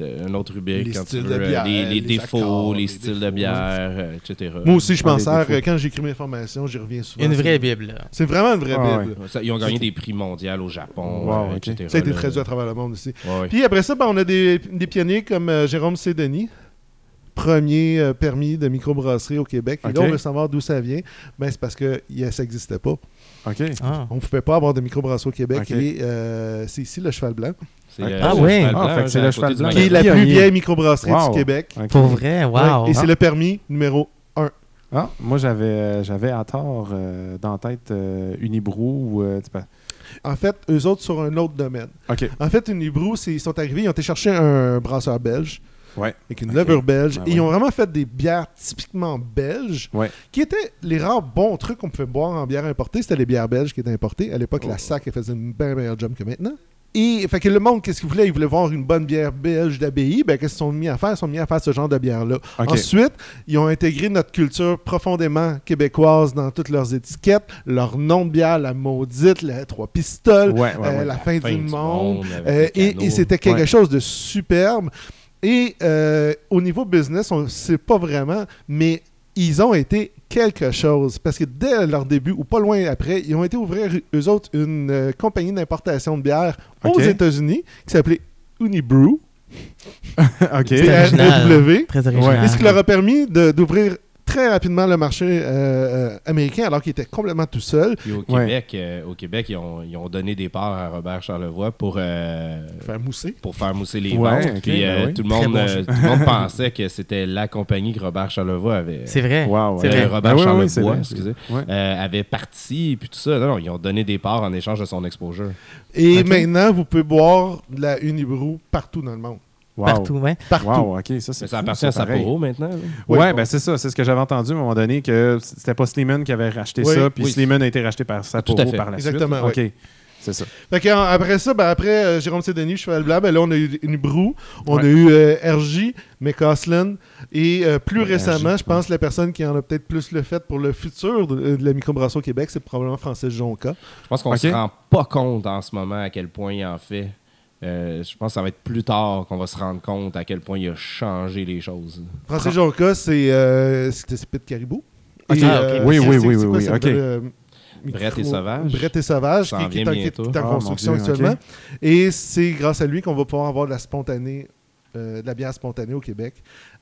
[SPEAKER 4] euh, un autre rubrique
[SPEAKER 3] Les
[SPEAKER 4] quand tu veux.
[SPEAKER 3] de bière,
[SPEAKER 4] les, les
[SPEAKER 3] les
[SPEAKER 4] défauts,
[SPEAKER 3] accords,
[SPEAKER 4] les
[SPEAKER 3] les
[SPEAKER 4] styles de bière, etc.
[SPEAKER 3] Moi aussi, je
[SPEAKER 2] Ah,
[SPEAKER 3] m'en
[SPEAKER 2] les
[SPEAKER 3] sers.
[SPEAKER 2] défauts.
[SPEAKER 3] euh, Quand j'écris mes formations, j'y reviens souvent.
[SPEAKER 1] Une
[SPEAKER 3] C'est-
[SPEAKER 1] vraie Bible.
[SPEAKER 3] C'est vraiment une vraie
[SPEAKER 2] Ah,
[SPEAKER 3] Bible.
[SPEAKER 4] Ça, ils ont gagné des prix mondiaux au Japon,
[SPEAKER 2] Wow,
[SPEAKER 4] euh, etc.
[SPEAKER 3] Ça a été traduit à travers le monde aussi.
[SPEAKER 4] Ouais, ouais.
[SPEAKER 3] Puis après ça, ben, on a des, des pionniers comme euh, Jérôme C. Premier euh, permis de microbrasserie au Québec. Et là, on veut savoir d'où ça vient. Ben, c'est parce que yeah, ça n'existait pas.
[SPEAKER 2] OK.
[SPEAKER 1] Ah.
[SPEAKER 3] On ne pouvait pas avoir de microbrasserie au Québec. Et euh, c'est ici le Cheval Blanc,
[SPEAKER 2] Ah,
[SPEAKER 4] euh,
[SPEAKER 1] ah
[SPEAKER 4] cheval
[SPEAKER 2] Ah, c'est le cheval blanc.
[SPEAKER 3] qui est la plus vieille microbrasserie
[SPEAKER 2] Wow.
[SPEAKER 3] du Québec.
[SPEAKER 1] Pour vrai, wow.
[SPEAKER 3] Ouais, et c'est
[SPEAKER 2] Ah.
[SPEAKER 3] le permis numéro
[SPEAKER 2] Ah, moi, j'avais euh, j'avais à tort euh, dans la tête euh, euh, pas-
[SPEAKER 3] En fait, eux autres sur un autre domaine.
[SPEAKER 2] OK.
[SPEAKER 3] En fait, Unibrou, c'est- ils sont arrivés, ils ont été chercher un brasseur belge
[SPEAKER 2] Ouais.
[SPEAKER 3] avec une levure belge.
[SPEAKER 2] Ah
[SPEAKER 3] et
[SPEAKER 2] ouais.
[SPEAKER 3] ils ont vraiment fait des bières typiquement belges,
[SPEAKER 2] Ouais.
[SPEAKER 3] qui étaient les rares bons trucs qu'on pouvait boire en bière importée. C'était les bières belges qui étaient importées. À l'époque,
[SPEAKER 2] Oh.
[SPEAKER 3] la SAC elle faisait une bien meilleure job que maintenant. Et fait que le monde, qu'est-ce qu'il voulait? Il voulait voir une bonne bière belge d'abbaye. Ben, qu'est-ce qu'ils sont mis à faire? Ils sont mis à faire ce genre de bière-là. Ensuite, ils ont intégré notre culture profondément québécoise dans toutes leurs étiquettes. Leur nom de bière, la maudite, la trois pistoles,
[SPEAKER 2] Ouais, ouais,
[SPEAKER 3] euh,
[SPEAKER 2] ouais.
[SPEAKER 3] la fin,
[SPEAKER 4] Fin
[SPEAKER 3] du
[SPEAKER 4] du
[SPEAKER 3] monde. Euh, et c'était quelque chose de superbe. Et euh, au niveau business, on ne sait pas vraiment, mais ils ont été quelque chose. Parce que dès leur début, ou pas loin après, ils ont été ouvrir, eux autres, une euh, compagnie d'importation de bière aux. États-Unis qui s'appelait Unibrew.
[SPEAKER 2] OK.
[SPEAKER 1] C'est original. Très original.
[SPEAKER 3] Et ce qui leur a permis d'ouvrir très rapidement le marché euh, euh, américain alors qu'il était complètement tout seul.
[SPEAKER 4] Puis au
[SPEAKER 2] Ouais.
[SPEAKER 4] Québec, euh, au Québec ils, ont, ils ont donné des parts à Robert Charlevoix pour, euh,
[SPEAKER 3] Faire mousser.
[SPEAKER 4] pour faire mousser les
[SPEAKER 2] Ouais,
[SPEAKER 4] ventes. Puis euh,
[SPEAKER 2] ben oui.
[SPEAKER 4] tout, le monde,
[SPEAKER 1] bon
[SPEAKER 4] euh, tout le monde pensait que c'était la compagnie que Robert Charlevoix avait.
[SPEAKER 1] C'est vrai.
[SPEAKER 2] Wow,
[SPEAKER 1] C'est
[SPEAKER 2] ouais.
[SPEAKER 1] vrai.
[SPEAKER 4] Robert
[SPEAKER 2] Ben oui, oui,
[SPEAKER 4] Charlevoix,
[SPEAKER 2] c'est vrai.
[SPEAKER 4] excusez,
[SPEAKER 2] Ouais.
[SPEAKER 4] euh, avait parti, puis tout ça. Non, non, ils ont donné des parts en échange de son exposure.
[SPEAKER 3] Et maintenant, vous pouvez boire de la Unibrew partout dans le monde.
[SPEAKER 2] Wow.
[SPEAKER 1] Partout, ouais.
[SPEAKER 3] Partout.
[SPEAKER 2] Wow, ok, ça c'est
[SPEAKER 4] ça appartient à. Sapporo maintenant. là.
[SPEAKER 2] Ouais,
[SPEAKER 3] Ouais,
[SPEAKER 2] ben c'est ça, c'est ce que j'avais entendu à un moment donné que c'était pas Sleeman qui avait racheté
[SPEAKER 3] Oui,
[SPEAKER 2] ça, puis
[SPEAKER 4] oui.
[SPEAKER 2] Sleeman a été racheté par Sapporo
[SPEAKER 4] Tout à fait.
[SPEAKER 2] par la
[SPEAKER 3] Exactement,
[SPEAKER 2] suite. OK. C'est ça.
[SPEAKER 3] Fait que, en- après ça, ben, après euh, Jérôme Cédony, Cheval Blanc, ben, là, on a eu une Brou, on
[SPEAKER 2] Ouais.
[SPEAKER 3] a eu euh, RJ, McCausland, et euh, plus
[SPEAKER 2] Ouais,
[SPEAKER 3] récemment, je pense, la personne qui en a peut-être plus le fait pour le futur de, euh, de la microbrasserie au Québec, c'est probablement Francis Jonca.
[SPEAKER 4] Je pense qu'on
[SPEAKER 2] Ok.
[SPEAKER 4] se rend pas compte en ce moment à quel point il en fait. Euh, je pense que ça va être plus tard qu'on va se rendre compte à quel point il a changé les choses.
[SPEAKER 3] Francis Jonca, c'est euh, c'était c'est Pete Caribou. Et,
[SPEAKER 1] Ah,
[SPEAKER 3] euh,
[SPEAKER 2] Oui,
[SPEAKER 3] c'est-
[SPEAKER 2] oui,
[SPEAKER 3] c'est-
[SPEAKER 2] oui, oui,
[SPEAKER 3] quoi,
[SPEAKER 2] oui,
[SPEAKER 3] ça
[SPEAKER 2] ok.
[SPEAKER 3] s'appelle, euh,
[SPEAKER 4] Brett et Sauvage.
[SPEAKER 3] Brett et Sauvage, qui, qui est en, qui est- qui est en.
[SPEAKER 2] Oh, mon
[SPEAKER 3] construction
[SPEAKER 2] Dieu,
[SPEAKER 3] actuellement. Et c'est grâce à lui qu'on va pouvoir avoir de la spontanée, euh, de la bière spontanée au Québec.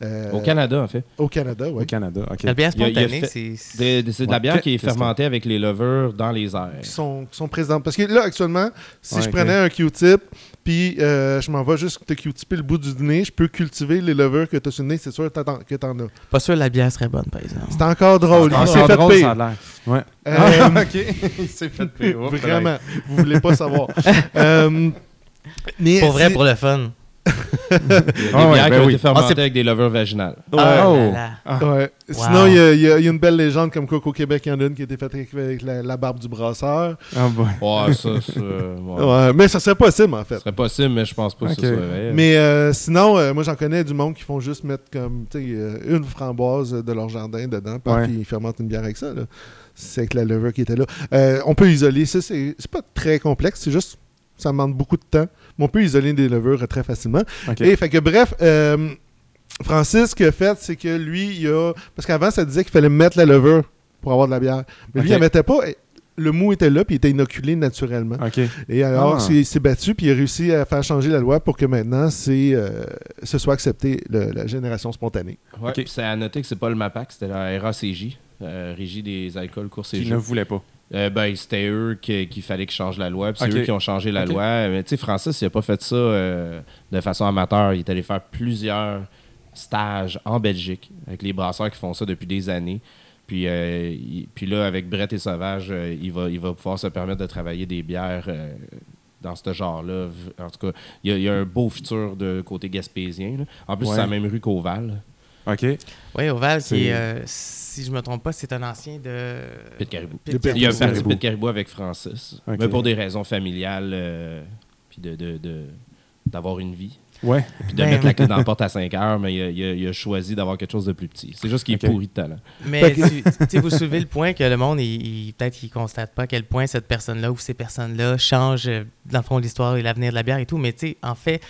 [SPEAKER 3] Euh,
[SPEAKER 4] Au Canada, en fait.
[SPEAKER 3] Au Canada, oui.
[SPEAKER 2] Au Canada, OK.
[SPEAKER 1] La bière spontanée, c'est.
[SPEAKER 4] De- de- C'est de la
[SPEAKER 2] Ouais.
[SPEAKER 4] bière qui est fermentée avec les levures dans les airs.
[SPEAKER 3] qui sont, qui sont présentes. Parce que là, actuellement, si
[SPEAKER 2] Ouais,
[SPEAKER 3] je prenais un Q-tip, puis euh, je m'en vais juste te Q-tipper le bout du nez, je peux cultiver les levures que tu as sur le nez, c'est sûr que tu en as.
[SPEAKER 1] Pas sûr que la bière serait bonne, par exemple.
[SPEAKER 3] C'est encore drôle.
[SPEAKER 2] Ah, c'est
[SPEAKER 3] fait
[SPEAKER 2] drôle, ça a
[SPEAKER 3] pire.
[SPEAKER 2] l'air. Ouais.
[SPEAKER 3] Euh,
[SPEAKER 2] OK. Il s'est fait pire. Oh,
[SPEAKER 3] Vraiment. Vous voulez pas savoir. Euh, mais
[SPEAKER 1] Pour vrai, pour le fun.
[SPEAKER 4] Il y a des
[SPEAKER 2] Ah ouais,
[SPEAKER 4] bières
[SPEAKER 2] ben
[SPEAKER 4] qui ont
[SPEAKER 2] oui.
[SPEAKER 4] été fermentées
[SPEAKER 1] Ah,
[SPEAKER 4] avec des levures vaginales.
[SPEAKER 3] Ouais.
[SPEAKER 1] Ah
[SPEAKER 2] Oh.
[SPEAKER 1] là là.
[SPEAKER 2] Ah.
[SPEAKER 3] Ouais. Sinon, il y, a- y y une belle légende comme quoi qu'au Québec, il y en a une qui a été faite avec, la, la barbe du brasseur.
[SPEAKER 2] Ah, boy.
[SPEAKER 4] Ouais, ça, ça, ouais.
[SPEAKER 3] Ouais, mais ça serait possible, en fait.
[SPEAKER 4] Ce serait possible, mais je pense pas que ce soit vrai.
[SPEAKER 3] Mais euh, sinon, euh, moi j'en connais du monde qui font juste mettre comme tu sais, euh, une framboise de leur jardin dedans, puis
[SPEAKER 2] Ouais.
[SPEAKER 3] ils fermentent une bière avec ça. là. C'est avec la levure qui était là. Euh, on peut isoler ça, c'est pas très complexe, c'est juste ça demande beaucoup de temps. Mais on peut isoler des levures très facilement. Et fait que bref, euh, Francis, ce qu'il a fait, c'est que lui, il a. Parce qu'avant, ça disait qu'il fallait mettre la levure pour avoir de la bière. Mais lui, il ne mettait pas. Le mou était là, puis il était inoculé naturellement. Et alors,
[SPEAKER 2] Ah.
[SPEAKER 3] il s'est battu, puis il a réussi à faire changer la loi pour que maintenant, c'est, euh, ce soit accepté, le- la génération spontanée.
[SPEAKER 4] Ouais,
[SPEAKER 2] Ok.
[SPEAKER 4] puis C'est à noter que c'est pas le MAPAC, c'était la RACJ, Régie des alcools, courses et
[SPEAKER 2] Qui
[SPEAKER 4] jeux.
[SPEAKER 2] ne voulait pas.
[SPEAKER 4] Euh, ben, c'était eux qui- qu'il fallait qu'ils changent la loi. puis C'est eux qui ont changé la loi. Mais tu sais, Francis, il a pas fait ça euh, de façon amateur. Il est allé faire plusieurs stages en Belgique avec les brasseurs qui font ça depuis des années. Puis, euh, il- puis là, avec Brett et Sauvage, euh, il, va, il va pouvoir se permettre de travailler des bières euh, dans ce genre-là. En tout cas, il y, a, il y a un beau futur de côté gaspésien. là. En plus,
[SPEAKER 2] Ouais.
[SPEAKER 4] c'est la même rue qu'Oval.
[SPEAKER 2] OK.
[SPEAKER 1] Oui, Oval, qui est, euh, si je me trompe pas, c'est un ancien de.
[SPEAKER 4] Pit Caribou.
[SPEAKER 1] Pit
[SPEAKER 4] Il y a un parti. Pit Caribou avec Francis. Mais pour des raisons familiales, euh, puis de, de- de- d'avoir une vie.
[SPEAKER 2] Ouais.
[SPEAKER 4] Puis de
[SPEAKER 1] Ben,
[SPEAKER 4] mettre la clé dans la porte à 5 heures, mais il a, il a- il a choisi d'avoir quelque chose de plus petit. C'est juste qu'il est
[SPEAKER 2] Ok.
[SPEAKER 4] pourri de talent.
[SPEAKER 1] Mais tu tu sais, vous soulevez le point que le monde, il, il- peut-être qu'il constate pas à quel point cette personne-là ou ces personnes-là changent, euh, dans le fond, l'histoire et l'avenir de la bière et tout. Mais tu sais, en fait,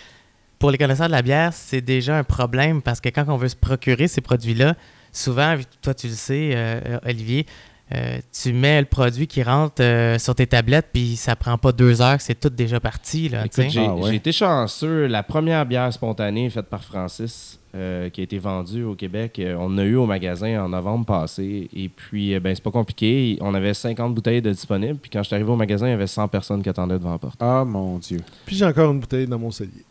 [SPEAKER 1] pour les connaisseurs de la bière, c'est déjà un problème parce que quand on veut se procurer ces produits-là, souvent, toi tu le sais, euh, Olivier, euh, tu mets le produit qui rentre euh, sur tes tablettes, puis ça prend pas deux heures, c'est tout déjà parti. Là.
[SPEAKER 4] Écoute, j'ai,
[SPEAKER 2] Ah ouais.
[SPEAKER 4] j'ai été chanceux. La première bière spontanée faite par Francis, euh, qui a été vendue au Québec, euh, on en a eu au magasin en novembre passé. Et puis, euh, ben, c'est pas compliqué. On avait 50 bouteilles de disponibles. Puis quand je suis arrivé au magasin, il y avait 100 personnes qui attendaient devant la porte.
[SPEAKER 2] Ah, mon Dieu.
[SPEAKER 3] Puis j'ai encore une bouteille dans mon cellier.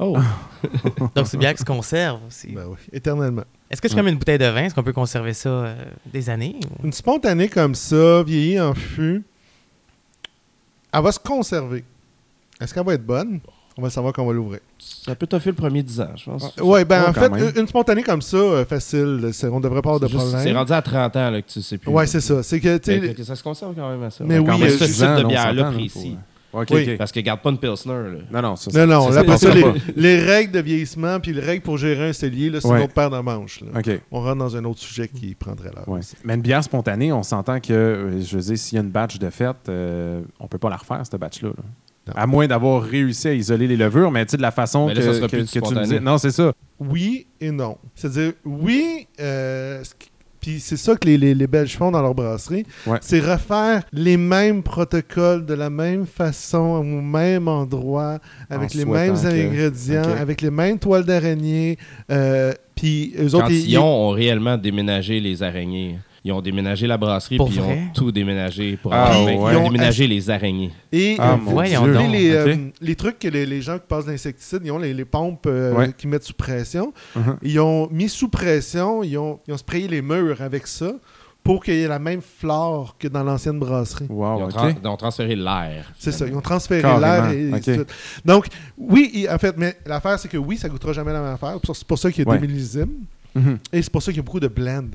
[SPEAKER 4] Oh!
[SPEAKER 1] Donc c'est bien que se conserve aussi.
[SPEAKER 3] Ben oui, éternellement.
[SPEAKER 1] Est-ce que c'est comme une bouteille de vin? Est-ce qu'on peut conserver ça euh, des années? ou-
[SPEAKER 3] Une spontanée comme ça, vieillie en fût, elle va se conserver. Est-ce qu'elle va être bonne? On va savoir quand on va l'ouvrir.
[SPEAKER 4] Ça peut toffer le premier 10 ans, je pense.
[SPEAKER 3] Ouais, ben
[SPEAKER 2] Oh,
[SPEAKER 3] en fait,
[SPEAKER 2] même.
[SPEAKER 3] une, spontanée comme ça, euh, facile, c'est- on devrait pas avoir de
[SPEAKER 4] juste-
[SPEAKER 3] problème.
[SPEAKER 4] C'est rendu à 30 ans là, que tu sais plus.
[SPEAKER 3] Ouais, c'est ça. C'est que,
[SPEAKER 4] Mais que ça se conserve quand même à ça.
[SPEAKER 3] Mais
[SPEAKER 4] Ouais,
[SPEAKER 3] oui,
[SPEAKER 4] même,
[SPEAKER 3] euh,
[SPEAKER 4] ce type de bière-là précis.
[SPEAKER 2] Faut- OK,
[SPEAKER 3] Oui.
[SPEAKER 2] OK.
[SPEAKER 4] Parce que garde pas une Pilsner. Là.
[SPEAKER 2] Non, non, ça,
[SPEAKER 3] Non, non,
[SPEAKER 2] ça,
[SPEAKER 3] là,
[SPEAKER 2] ça
[SPEAKER 3] ça, les, règles de vieillissement puis les règles pour gérer un cellier, c'est
[SPEAKER 2] Ouais.
[SPEAKER 3] une autre paire de manches. là. On rentre dans un autre sujet qui prendrait l'heure.
[SPEAKER 2] Ouais. Mais une bière spontanée, on s'entend que, euh, je veux dire, s'il y a une batch de fête, euh, on peut pas la refaire, cette batch-là. là. À moins d'avoir réussi à isoler les levures, mais tu sais, de la façon
[SPEAKER 4] Mais
[SPEAKER 2] que,
[SPEAKER 4] là, ça sera
[SPEAKER 2] que-
[SPEAKER 4] plus
[SPEAKER 2] que tu me
[SPEAKER 4] spontané.
[SPEAKER 2] disais. Non, c'est ça.
[SPEAKER 3] Oui et non. C'est-à-dire, oui, euh, ce qui- puis c'est ça que les, les, les Belges font dans leur brasserie,
[SPEAKER 2] Ouais.
[SPEAKER 3] c'est refaire les mêmes protocoles de la même façon, au même endroit, avec
[SPEAKER 2] En
[SPEAKER 3] les mêmes
[SPEAKER 2] que-
[SPEAKER 3] ingrédients, avec les mêmes toiles d'araignée. euh, Puis eux autres, ils-
[SPEAKER 4] ont réellement déménagé les araignées. Ils ont déménagé la brasserie, puis ils
[SPEAKER 1] vrai?
[SPEAKER 4] ont tout déménagé pour
[SPEAKER 2] Ah,
[SPEAKER 4] avoir-
[SPEAKER 2] ouais.
[SPEAKER 4] Ils ont déménagé les araignées.
[SPEAKER 3] Et
[SPEAKER 2] Ah,
[SPEAKER 3] euh, vous
[SPEAKER 1] Voyons
[SPEAKER 3] savez,
[SPEAKER 1] donc.
[SPEAKER 3] les, euh, les trucs que les, les gens qui passent d'insecticides, ils ont les, les pompes euh,
[SPEAKER 2] Ouais.
[SPEAKER 3] qui mettent sous pression.
[SPEAKER 2] Mhm.
[SPEAKER 3] Ils ont mis sous pression, ils ont, ils ont sprayé les murs avec ça pour qu'il y ait la même flore que dans l'ancienne brasserie.
[SPEAKER 2] Wow,
[SPEAKER 4] Ils ont,
[SPEAKER 2] OK.
[SPEAKER 4] tran- ils ont transféré l'air.
[SPEAKER 3] C'est ça, ils ont transféré l'air et, tout. Donc, oui, il- en fait, mais l'affaire, c'est que oui, ça goûtera jamais la même affaire. C'est pour ça qu'il y a
[SPEAKER 2] Ouais.
[SPEAKER 3] des millésimes.
[SPEAKER 2] Mhm.
[SPEAKER 3] Et c'est pour ça qu'il y a beaucoup de blend.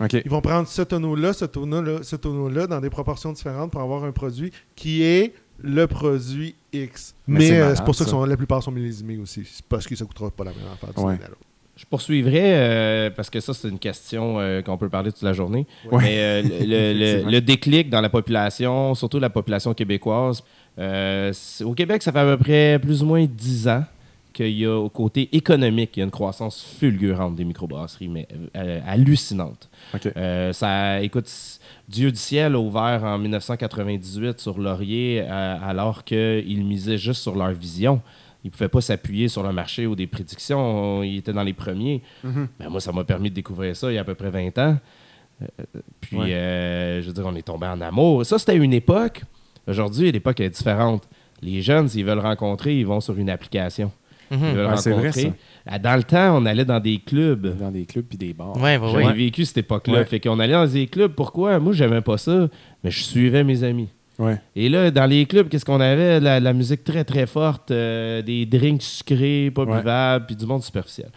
[SPEAKER 3] Ils vont prendre ce tonneau-là, ce tonneau-là, ce tonneau-là dans des proportions différentes pour avoir un produit qui est le produit X.
[SPEAKER 2] Mais
[SPEAKER 3] Mais,
[SPEAKER 2] c'est
[SPEAKER 3] euh, c'est pour ça que la plupart sont millésimés aussi. C'est parce que ça coûtera pas la même affaire. du
[SPEAKER 2] Ouais.
[SPEAKER 3] à l'autre.
[SPEAKER 4] Je poursuivrai, euh, parce que ça, c'est une question euh, qu'on peut parler toute la journée.
[SPEAKER 2] Ouais.
[SPEAKER 4] Mais euh, le, le- déclic dans la population, surtout la population québécoise, euh, au Québec, ça fait à peu près plus ou moins 10 ans qu'il y a au côté économique, il y a une croissance fulgurante des microbrasseries, mais euh, hallucinante. Euh, ça, écoute, Dieu du ciel a ouvert en 1998 sur Laurier euh, alors qu'ils misaient juste sur leur vision. Ils ne pouvaient pas s'appuyer sur le marché ou des prédictions. Ils étaient dans les premiers. Ben, moi, ça m'a permis de découvrir ça il y a à peu près 20 ans. Puis,
[SPEAKER 2] Ouais.
[SPEAKER 4] je veux dire, on est tombé en amour. Ça, c'était une époque. Aujourd'hui, l'époque est différente. Les jeunes, s'ils veulent rencontrer, ils vont sur une application.
[SPEAKER 1] Mhm.
[SPEAKER 2] Ouais, c'est vrai,
[SPEAKER 4] rencontrer. Ah, Dans le temps, on allait dans des clubs.
[SPEAKER 2] Dans des clubs puis des bars.
[SPEAKER 1] Ouais, ouais.
[SPEAKER 4] vécu cette époque-là.
[SPEAKER 2] Ouais.
[SPEAKER 4] Fait qu'on allait dans des clubs. Pourquoi? Moi, j'aimais pas ça, mais je suivais mes amis.
[SPEAKER 2] Ouais.
[SPEAKER 4] Et là, dans les clubs, qu'est-ce qu'on avait? La, la musique très, très forte, euh, des drinks sucrés, pas
[SPEAKER 2] Ouais.
[SPEAKER 4] buvables, puis du monde superficiel.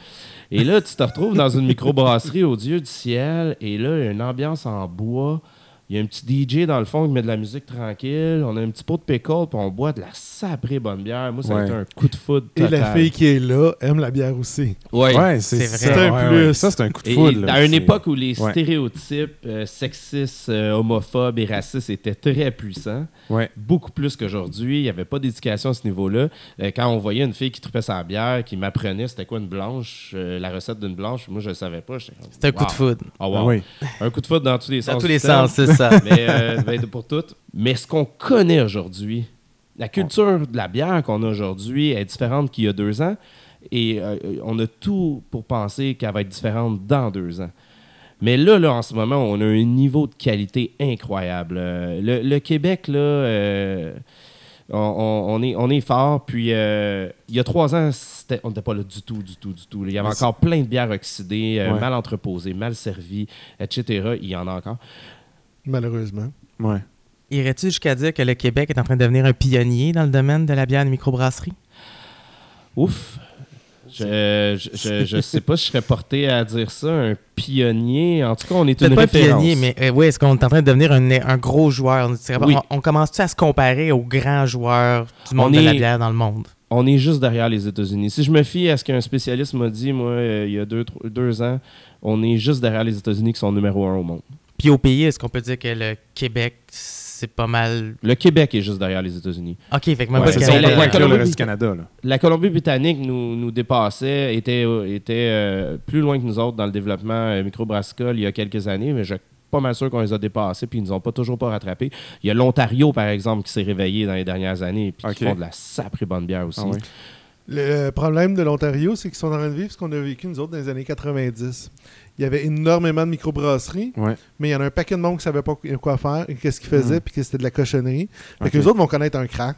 [SPEAKER 4] Et là, tu te retrouves dans une microbrasserie au Dieu du ciel, et là, il y a une ambiance en bois. Il y a un petit DJ dans le fond qui met de la musique tranquille. On a un petit pot de pickle, puis on boit de la saprée bonne bière. Moi, ça a été un coup de foudre
[SPEAKER 3] Et
[SPEAKER 4] total.
[SPEAKER 3] la fille qui est là aime la bière aussi.
[SPEAKER 4] Ouais.
[SPEAKER 2] Ouais, c'est
[SPEAKER 1] vrai.
[SPEAKER 3] C'est un
[SPEAKER 2] Ouais,
[SPEAKER 3] plus.
[SPEAKER 2] ouais. Ça, c'est un coup de
[SPEAKER 4] Et,
[SPEAKER 2] foudre.
[SPEAKER 4] et à une époque où les
[SPEAKER 2] Ouais.
[SPEAKER 4] stéréotypes euh, sexistes, euh, homophobes et racistes étaient très puissants,
[SPEAKER 2] Ouais.
[SPEAKER 4] beaucoup plus qu'aujourd'hui, il n'y avait pas d'éducation à ce niveau-là. Euh, quand on voyait une fille qui trupait sa bière, qui m'apprenait c'était quoi une blanche, euh, la recette d'une blanche, moi je ne savais pas.
[SPEAKER 1] C'est un coup de foudre.
[SPEAKER 4] Ah, wow.
[SPEAKER 2] Ah oui.
[SPEAKER 4] Un coup de foudre dans tous les sens.
[SPEAKER 1] Dans tous les sens, c'est ça.
[SPEAKER 4] Mais euh, ben, pour toutes. Mais ce qu'on connaît aujourd'hui, la culture de la bière qu'on a aujourd'hui est différente qu'il y a deux ans. Et euh, on a tout pour penser qu'elle va être différente dans deux ans. Mais là, là, en ce moment, on a un niveau de qualité incroyable. Euh, le, le Québec, là, euh, on, est, on est fort. Puis, euh, il y a trois ans, on n'était pas là du tout, du tout, du tout. Il y avait encore plein de bières oxydées,
[SPEAKER 2] Ouais.
[SPEAKER 4] mal entreposées, mal servies, etc. Il y en a encore.
[SPEAKER 3] Malheureusement.
[SPEAKER 2] Ouais.
[SPEAKER 1] Irais-tu jusqu'à dire que le Québec est en train de devenir un pionnier dans le domaine de la bière de microbrasserie?
[SPEAKER 4] Ouf. Je, je, je, je sais pas si je serais porté à dire ça, un pionnier. En tout cas, on est une
[SPEAKER 1] pas
[SPEAKER 4] référence.
[SPEAKER 1] pionnier, mais euh, oui, est-ce qu'on est en train de devenir un, un gros joueur? On, dirait pas-
[SPEAKER 4] Oui.
[SPEAKER 1] on- on commence-tu à se comparer aux grands joueurs du monde
[SPEAKER 4] On
[SPEAKER 1] de la
[SPEAKER 4] est-
[SPEAKER 1] bière dans le monde?
[SPEAKER 4] On est juste derrière les États-Unis. Si je me fie à ce qu'un spécialiste m'a dit, moi, euh, il y a deux, trois- deux ans, on est juste derrière les États-Unis qui sont numéro un au monde.
[SPEAKER 1] Puis au pays, est-ce qu'on peut dire que le Québec, c'est pas mal.
[SPEAKER 4] Le Québec est juste derrière les États-unis.
[SPEAKER 1] Ok, fait que même
[SPEAKER 4] Ouais,
[SPEAKER 1] pas Canada.
[SPEAKER 4] la-
[SPEAKER 2] pas inclure le
[SPEAKER 4] Colombie-
[SPEAKER 2] reste du Canada. Là.
[SPEAKER 4] La Colombie-Britannique nous, nous dépassait, était, était euh, plus loin que nous autres dans le développement euh, microbrassicole il y a quelques années, mais je suis pas mal sûr qu'on les a dépassés puis ils nous ont pas toujours pas rattrapés. Il y a l'Ontario, par exemple, qui s'est réveillé dans les dernières années puis qui font de la sacrée bonne bière aussi.
[SPEAKER 2] Ah oui.
[SPEAKER 3] Le problème de l'Ontario, c'est qu'ils sont en train de vivre ce qu'on a vécu nous autres dans les années 90. Il y avait énormément de microbrasseries,
[SPEAKER 2] Ouais.
[SPEAKER 3] mais il y en a un paquet de monde qui ne savait pas quoi faire, et qu'est-ce qu'ils faisaient,
[SPEAKER 2] Mm.
[SPEAKER 3] puis que c'était de la cochonnerie. Fait que les autres vont connaître un crack.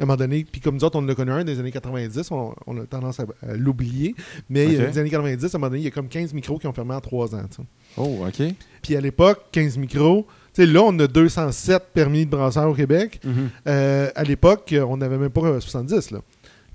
[SPEAKER 3] À un moment donné, puis comme nous autres, on en a connu un des années 90, on, on a tendance à, à l'oublier. Mais
[SPEAKER 2] Ok.
[SPEAKER 3] euh, des années 90, à un moment donné, il y a comme 15 micros qui ont fermé en 3 ans.
[SPEAKER 2] Oh, OK.
[SPEAKER 3] Puis à l'époque, 15 micros, tu sais, là, on a 207 permis de brasseur au Québec.
[SPEAKER 2] Mhm.
[SPEAKER 3] Euh, à l'époque, on n'avait même pas euh, 70. Là.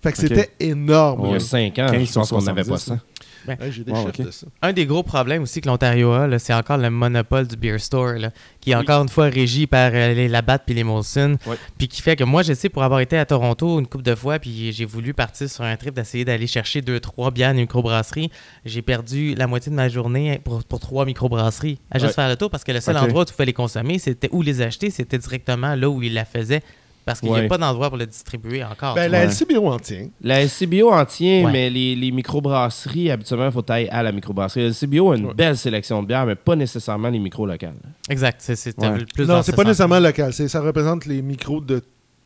[SPEAKER 3] Fait que c'était énorme.
[SPEAKER 4] Il y a 5 ans,
[SPEAKER 2] 15
[SPEAKER 4] je pense
[SPEAKER 2] sur
[SPEAKER 4] qu'on n'avait pas
[SPEAKER 2] 70,
[SPEAKER 4] ça.
[SPEAKER 3] Hey, J'ai des
[SPEAKER 2] Wow,
[SPEAKER 3] chiffres
[SPEAKER 2] ok.
[SPEAKER 3] de ça.
[SPEAKER 1] Un des gros problèmes aussi que l'Ontario a, là, c'est encore le monopole du beer store, là, qui est
[SPEAKER 4] Oui.
[SPEAKER 1] encore une fois régi par euh, les Labatt puis les Molson, puis qui fait que moi, je sais, pour avoir été à Toronto une couple de fois, puis j'ai voulu partir sur un trip d'essayer d'aller chercher deux, trois bières de microbrasserie, j'ai perdu la moitié de ma journée pour, pour trois microbrasseries à juste
[SPEAKER 4] Ouais.
[SPEAKER 1] faire le tour, parce que le seul endroit où tu pouvais les consommer, c'était où les acheter, c'était directement là où ils la faisaient, parce qu'il n'y a pas d'endroit pour le distribuer encore.
[SPEAKER 3] Ben, la. LCBO en tient.
[SPEAKER 4] La LCBO en tient,
[SPEAKER 1] Ouais.
[SPEAKER 4] mais les, les microbrasseries, habituellement, il faut tailler à la microbrasserie. La LCBO a une
[SPEAKER 3] Ouais.
[SPEAKER 4] belle sélection de bières, mais pas nécessairement les micros locales.
[SPEAKER 1] Exact, c'est c'est
[SPEAKER 2] Ouais.
[SPEAKER 1] plus
[SPEAKER 3] non, c'est
[SPEAKER 1] ce
[SPEAKER 3] pas nécessairement local. C'est- Ça représente les micros de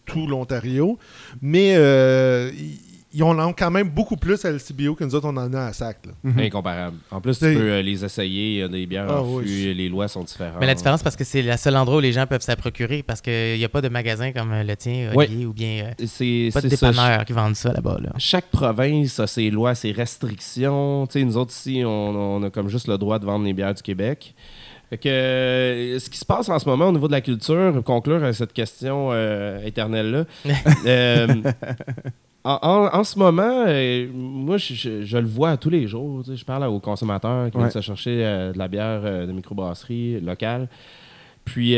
[SPEAKER 3] tout l'Ontario. Mais euh, il ils en ont quand même beaucoup plus à LCBO que nous autres, on en a à SAC. là.
[SPEAKER 2] Mhm.
[SPEAKER 4] Incomparable. En plus, tu peux euh, les essayer. Il y a des bières
[SPEAKER 3] Ah,
[SPEAKER 4] en
[SPEAKER 3] oui.
[SPEAKER 4] fût, les lois sont différentes.
[SPEAKER 1] Mais la différence, parce que c'est le seul endroit où les gens peuvent se la procurer, parce qu'il n'y a pas de magasin comme le tien,
[SPEAKER 4] Ouais.
[SPEAKER 1] Olivier, ou bien euh,
[SPEAKER 4] C'est
[SPEAKER 1] pas de dépanneurs qui vendent ça là-bas. Là.
[SPEAKER 4] Chaque province a ses lois, ses restrictions. Tu sais, nous autres ici, on, on a comme juste le droit de vendre les bières du Québec. Fait que, euh, ce qui se passe en ce moment au niveau de la culture, pour conclure à cette question euh, éternelle-là, euh, en, en- en ce moment, euh, moi, je, je- je le vois tous les jours. tu sais, Je parle aux consommateurs qui
[SPEAKER 2] Ouais.
[SPEAKER 4] viennent se chercher euh, de la bière euh, de microbrasserie locale. Puis,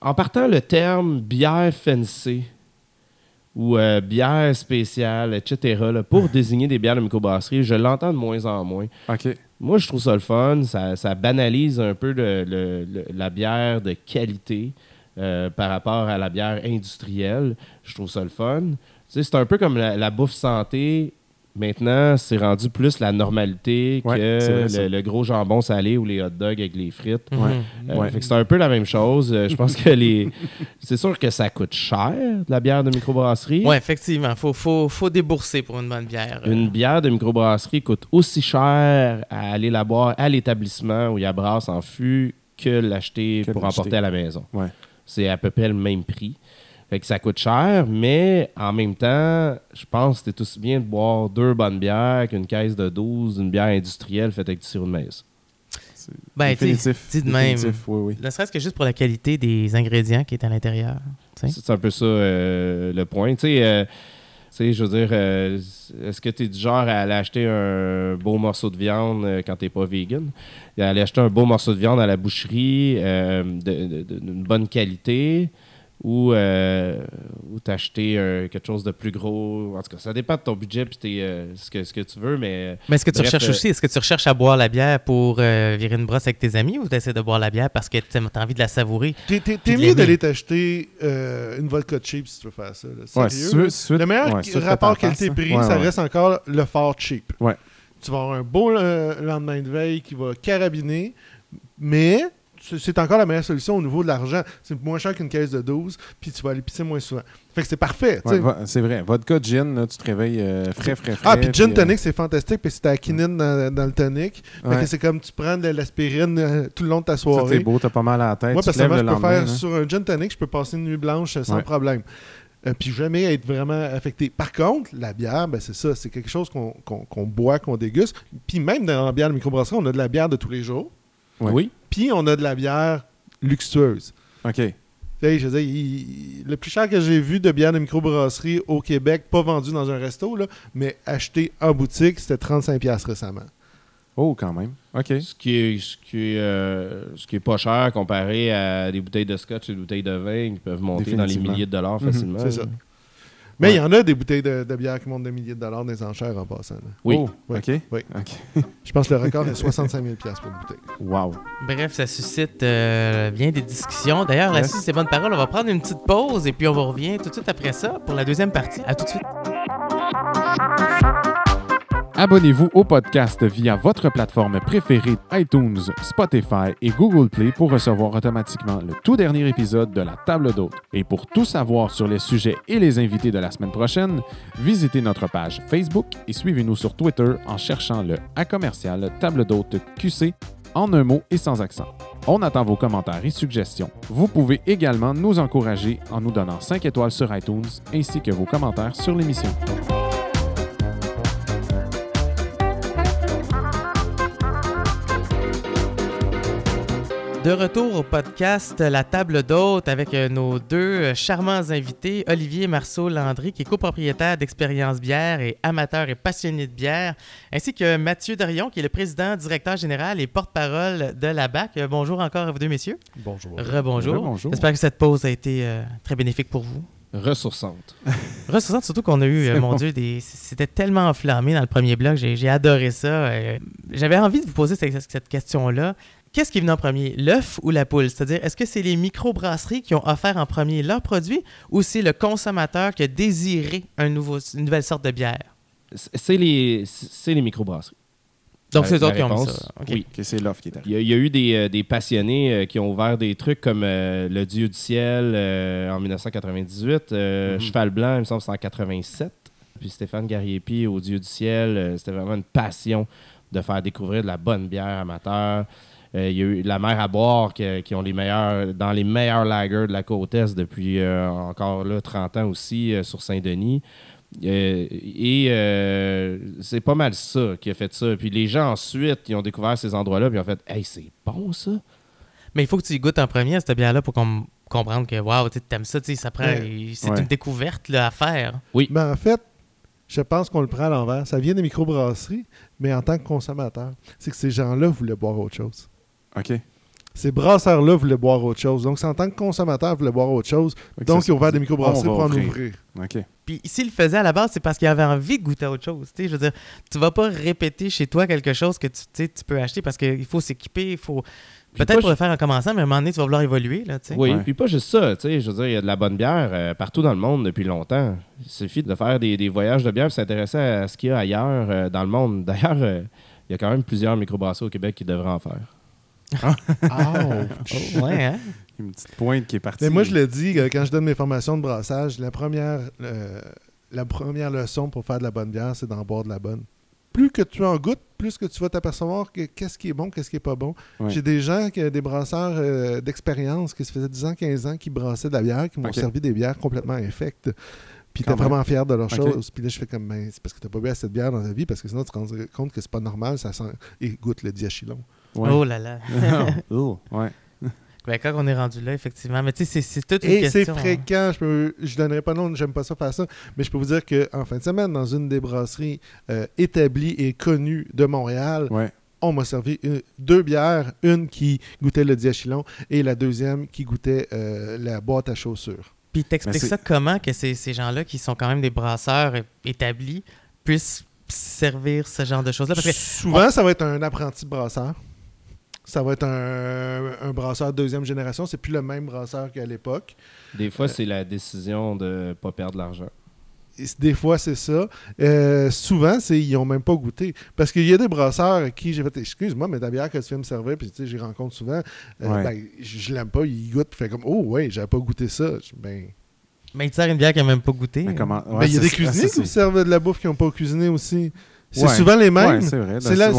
[SPEAKER 4] en partant le terme bière fancy ou bière spéciale, etc., là, pour désigner des bières de microbrasserie, je l'entends de moins en moins. Moi, je trouve ça le fun. Ça, ça banalise un peu le- le- le- la bière de qualité par rapport à la bière industrielle. Je trouve ça le fun. Sais, c'est un peu comme la, la bouffe santé. Maintenant, c'est rendu plus la normalité
[SPEAKER 2] Ouais,
[SPEAKER 4] que le, le gros jambon salé ou les hot dogs avec les frites.
[SPEAKER 2] Ouais.
[SPEAKER 4] Euh,
[SPEAKER 2] Ouais.
[SPEAKER 4] fait que c'est un peu la même chose. Euh, je pense que les. C'est sûr que ça coûte cher, de la bière de microbrasserie.
[SPEAKER 1] Ouais, effectivement. Il faut, faut, faut débourser pour une bonne bière. euh.
[SPEAKER 4] Une bière de microbrasserie coûte aussi cher à aller la boire à l'établissement où il y a brasse en fût que l'acheter pour emporter à la maison.
[SPEAKER 2] Ouais.
[SPEAKER 4] C'est à peu près le même prix. Fait que ça coûte cher, mais en même temps, je pense que c'est aussi bien de boire deux bonnes bières qu'une caisse de 12 d'une bière industrielle faite avec du sirop de maïs.
[SPEAKER 2] C'est
[SPEAKER 1] Ben, tu dis de même.
[SPEAKER 2] Oui, oui.
[SPEAKER 1] Ne serait-ce que juste pour la qualité des ingrédients qui est à l'intérieur.
[SPEAKER 4] C'est un peu ça euh, le point. Tu sais, euh, tu sais, je veux dire, euh, est-ce que tu es du genre à aller acheter un beau morceau de viande euh, quand tu n'es pas vegan? À aller acheter un beau morceau de viande à la boucherie euh, d'une bonne qualité ou, euh, ou t'acheter euh, quelque chose de plus gros? En tout cas, ça dépend de ton budget et ce, que, ce que tu veux, mais
[SPEAKER 1] Mais est-ce que tu recherches
[SPEAKER 4] euh,
[SPEAKER 1] aussi, est-ce que tu recherches à boire la bière pour euh, virer une brosse avec tes amis ou tu essaies de boire la bière parce que tu as envie de la savourer?
[SPEAKER 3] T'es, mieux
[SPEAKER 1] l'aimer?
[SPEAKER 3] d'aller t'acheter euh, une vodka cheap si tu veux faire ça. là.
[SPEAKER 2] Ouais, veux-
[SPEAKER 3] le meilleur
[SPEAKER 2] ouais,
[SPEAKER 3] rapport qualité-prix,
[SPEAKER 2] hein.
[SPEAKER 3] ça reste encore le fort cheap.
[SPEAKER 2] Ouais.
[SPEAKER 3] Tu vas avoir un beau euh, lendemain de veille qui va carabiner, mais c'est- c'est encore la meilleure solution au niveau de l'argent. C'est moins cher qu'une caisse de 12, puis tu vas aller pisser moins souvent. Fait que c'est parfait.
[SPEAKER 2] Ouais, c'est vrai. Vodka gin, là, tu te réveilles euh, frais, frais, frais.
[SPEAKER 3] Ah, puis gin
[SPEAKER 2] euh,
[SPEAKER 3] tonic, c'est fantastique, puis c'est ta quinine dans, dans le tonic.
[SPEAKER 2] Ouais.
[SPEAKER 3] c'est comme tu prends de l'aspirine euh, tout le long de ta soirée.
[SPEAKER 2] t'es beau, t'as pas mal à la tête.
[SPEAKER 3] Moi, personnellement,
[SPEAKER 2] le
[SPEAKER 3] je peux faire
[SPEAKER 2] hein.
[SPEAKER 3] sur un gin tonic, je peux passer une nuit blanche euh, sans
[SPEAKER 2] Ouais.
[SPEAKER 3] problème. Euh, puis jamais être vraiment affecté. Par contre, la bière, ben, c'est ça, c'est quelque chose qu'on boit, qu'on déguste. Puis même dans la bière de microbrasserie, on a de la bière de tous les jours.
[SPEAKER 2] Ouais.
[SPEAKER 4] oui.
[SPEAKER 3] Puis on a de la bière luxueuse.
[SPEAKER 2] OK.
[SPEAKER 3] Je veux dire, il- il- le plus cher que j'ai vu de bière de microbrasserie au Québec, pas vendu dans un resto, là, mais acheté en boutique, c'était 35$ récemment.
[SPEAKER 2] Oh, quand même. OK.
[SPEAKER 4] Ce qui est, ce qui est, euh, ce qui est pas cher comparé à des bouteilles de scotch et des bouteilles de vin qui peuvent monter dans les milliers de dollars
[SPEAKER 2] Mhm,
[SPEAKER 4] facilement.
[SPEAKER 3] c'est ça. Mais
[SPEAKER 2] Ouais.
[SPEAKER 3] il y en a des bouteilles de, de bière qui montent des milliers de dollars dans les enchères en passant. là.
[SPEAKER 4] Oui.
[SPEAKER 2] Oh,
[SPEAKER 3] Oui.
[SPEAKER 2] OK.
[SPEAKER 3] Oui.
[SPEAKER 2] OK.
[SPEAKER 3] Je pense que le record est 65 000 pour une bouteille.
[SPEAKER 2] Wow.
[SPEAKER 1] Bref, ça suscite euh, bien des discussions. D'ailleurs,
[SPEAKER 2] Yes.
[SPEAKER 1] là-dessus, c'est bonne parole. On va prendre une petite pause et puis on vous revient tout de suite après ça pour la deuxième partie. À tout de suite.
[SPEAKER 2] Abonnez-vous au podcast via votre plateforme préférée iTunes, Spotify et Google Play pour recevoir automatiquement le tout dernier épisode de la table d'hôte. Et pour tout savoir sur les sujets et les invités de la semaine prochaine, visitez notre page Facebook et suivez-nous sur Twitter en cherchant le A commercial table d'hôte QC en un mot et sans accent. On attend vos commentaires et suggestions. Vous pouvez également nous encourager en nous donnant 5 étoiles sur iTunes ainsi que vos commentaires sur l'émission.
[SPEAKER 1] De retour au podcast La table d'hôte avec euh, nos deux euh, charmants invités, Olivier Marceau Landry, qui est copropriétaire d'Expérience Bière et amateur et passionné de bière, ainsi que Mathieu Dorion, qui est le président, directeur général et porte-parole de la BAC. Euh, bonjour encore à vous deux, messieurs.
[SPEAKER 3] Bonjour.
[SPEAKER 1] Rebonjour. J'espère que cette pause a été euh, très bénéfique pour vous.
[SPEAKER 4] Ressourçante.
[SPEAKER 1] Ressourçante, surtout qu'on a eu, euh, mon
[SPEAKER 2] bon.
[SPEAKER 1] Dieu, des... c'était tellement enflammé dans le premier bloc. J'ai j'ai adoré ça. euh, J'avais envie de vous poser cette, cette question-là. Qu'est-ce qui est venu en premier, l'œuf ou la poule? C'est-à-dire, est-ce que c'est les microbrasseries qui ont offert en premier leurs produits ou c'est le consommateur qui a désiré un nouveau, une nouvelle sorte de bière?
[SPEAKER 4] C'est les, c'est les microbrasseries.
[SPEAKER 1] Donc, c'est eux autres qui ont mis ça.
[SPEAKER 4] Oui.
[SPEAKER 2] C'est l'offre qui est arrivée.
[SPEAKER 4] Il y, a, il y a eu des, euh, des passionnés euh, qui ont ouvert des trucs comme euh, Le Dieu du ciel euh, en 1998, euh,
[SPEAKER 2] Mhm.
[SPEAKER 4] Cheval blanc, il me semble, c'est en 87. Puis Stéphane Gariepi, au Dieu du ciel, euh, c'était vraiment une passion de faire découvrir de la bonne bière amateur. Euh, il y a eu la mer à boire qui, qui ont les meilleurs, dans les meilleurs lagers de la côte Est depuis euh, encore là 30 ans aussi euh, sur Saint-Denis. Euh, et euh, c'est pas mal ça qui a fait ça. Puis les gens ensuite, ils ont découvert ces endroits-là, puis ils ont fait Hey, c'est bon ça!
[SPEAKER 1] Mais il faut que tu y goûtes en premier à cette bière-là pour qu'on comprendre que, waouh, tu aimes ça, tu sais, ça prend.
[SPEAKER 3] Ouais.
[SPEAKER 1] C'est
[SPEAKER 2] Ouais.
[SPEAKER 1] une découverte là, à faire.
[SPEAKER 3] Ben, en fait, je pense qu'on le prend à l'envers. Ça vient des microbrasseries, mais en tant que consommateur, c'est que ces gens-là voulaient boire autre chose.
[SPEAKER 2] OK.
[SPEAKER 3] Ces brasseurs-là voulaient boire autre chose. Donc, c'est en tant que consommateur, ils voulaient boire autre chose.
[SPEAKER 2] Ok,
[SPEAKER 3] Donc,
[SPEAKER 2] ça,
[SPEAKER 3] ils ont ouvert des microbrasseries
[SPEAKER 2] on
[SPEAKER 3] pour
[SPEAKER 2] va
[SPEAKER 3] en ouvrir.
[SPEAKER 2] OK.
[SPEAKER 1] Puis s'il le faisait à la base, c'est parce qu'il avait envie de goûter à autre chose. Tu sais, je veux dire, tu vas pas répéter chez toi quelque chose que tu, tu peux acheter parce qu'il faut s'équiper, il faut. Peut-être pour le faire en commençant, mais à un moment donné, tu vas vouloir évoluer. Là, tu sais.
[SPEAKER 4] Oui,
[SPEAKER 2] Ouais.
[SPEAKER 4] puis pas juste ça, tu sais, je veux dire, il y a de la bonne bière euh, partout dans le monde depuis longtemps. Il suffit de faire des, des voyages de bière et s'intéresser à ce qu'il y a ailleurs euh, dans le monde. D'ailleurs, euh, il y a quand même plusieurs microbrasseries au Québec qui devraient en faire.
[SPEAKER 3] Ouch.
[SPEAKER 1] Ouais, hein?
[SPEAKER 2] Une petite pointe qui est partie.
[SPEAKER 3] Mais moi, je le dis, euh, quand je donne mes formations de brassage, la première, euh, la première leçon pour faire de la bonne bière, c'est d'en boire de la bonne. Plus que tu en goûtes, plus que tu vas t'apercevoir que qu'est-ce qui est bon, qu'est-ce qui est pas bon.
[SPEAKER 2] Ouais.
[SPEAKER 3] J'ai des gens, qui, des brasseurs euh, d'expérience qui se faisaient 10 ans, 15 ans, qui brassaient de la bière, qui m'ont servi des bières complètement infectes. Puis t'es vraiment fier de leur chose. Puis là, je fais comme, ben, c'est parce que t'as pas bu assez de bière dans ta vie, parce que sinon, tu te rends compte que c'est pas normal, ça sent... Et goûte le diachylon.
[SPEAKER 2] Ouais.
[SPEAKER 1] Oh là là.
[SPEAKER 2] Oh, ouais.
[SPEAKER 1] Ben, quand on est rendu là, effectivement. Mais tu sais, c'est- toute une
[SPEAKER 3] Et c'est
[SPEAKER 1] hein.
[SPEAKER 3] fréquent, je peux, je donnerai pas de nom, j'aime pas ça faire ça, mais je peux vous dire qu'en fin de semaine, dans une des brasseries euh, établies et connues de Montréal,
[SPEAKER 2] Ouais.
[SPEAKER 3] on m'a servi une- deux bières, une qui goûtait le diachylon et la deuxième qui goûtait euh, la boîte à chaussures.
[SPEAKER 1] Puis t'expliques ça comment que ces, ces gens-là, qui sont quand même des brasseurs établis, puissent servir ce genre de choses-là? Parce que
[SPEAKER 3] Souvent, ça va être un apprenti brasseur. Ça va être un, un brasseur deuxième génération. C'est plus le même brasseur qu'à l'époque.
[SPEAKER 4] Des fois, c'est la décision de ne pas perdre de l'argent.
[SPEAKER 3] Des fois, c'est ça. Euh, souvent, c'est ils n'ont même pas goûté. Parce qu'il y a des brasseurs à qui j'ai fait Excuse-moi, mais ta bière que tu viens me servir, puis tu sais, j'y rencontre souvent. euh,
[SPEAKER 2] Ouais.
[SPEAKER 3] ben, je l'aime pas, ils goûtent, fait comme Oh, ouais, j'avais pas goûté ça. Ben,
[SPEAKER 1] mais ils te servent une bière qui n'a même pas goûté.
[SPEAKER 2] Mais comment...
[SPEAKER 3] ben, il y a des cuisiniers
[SPEAKER 2] c'est-
[SPEAKER 3] qui vous servent de la bouffe qui n'ont pas cuisiné aussi. C'est
[SPEAKER 2] Ouais.
[SPEAKER 3] souvent les mêmes.
[SPEAKER 2] Ouais, c'est vrai.
[SPEAKER 3] c'est la-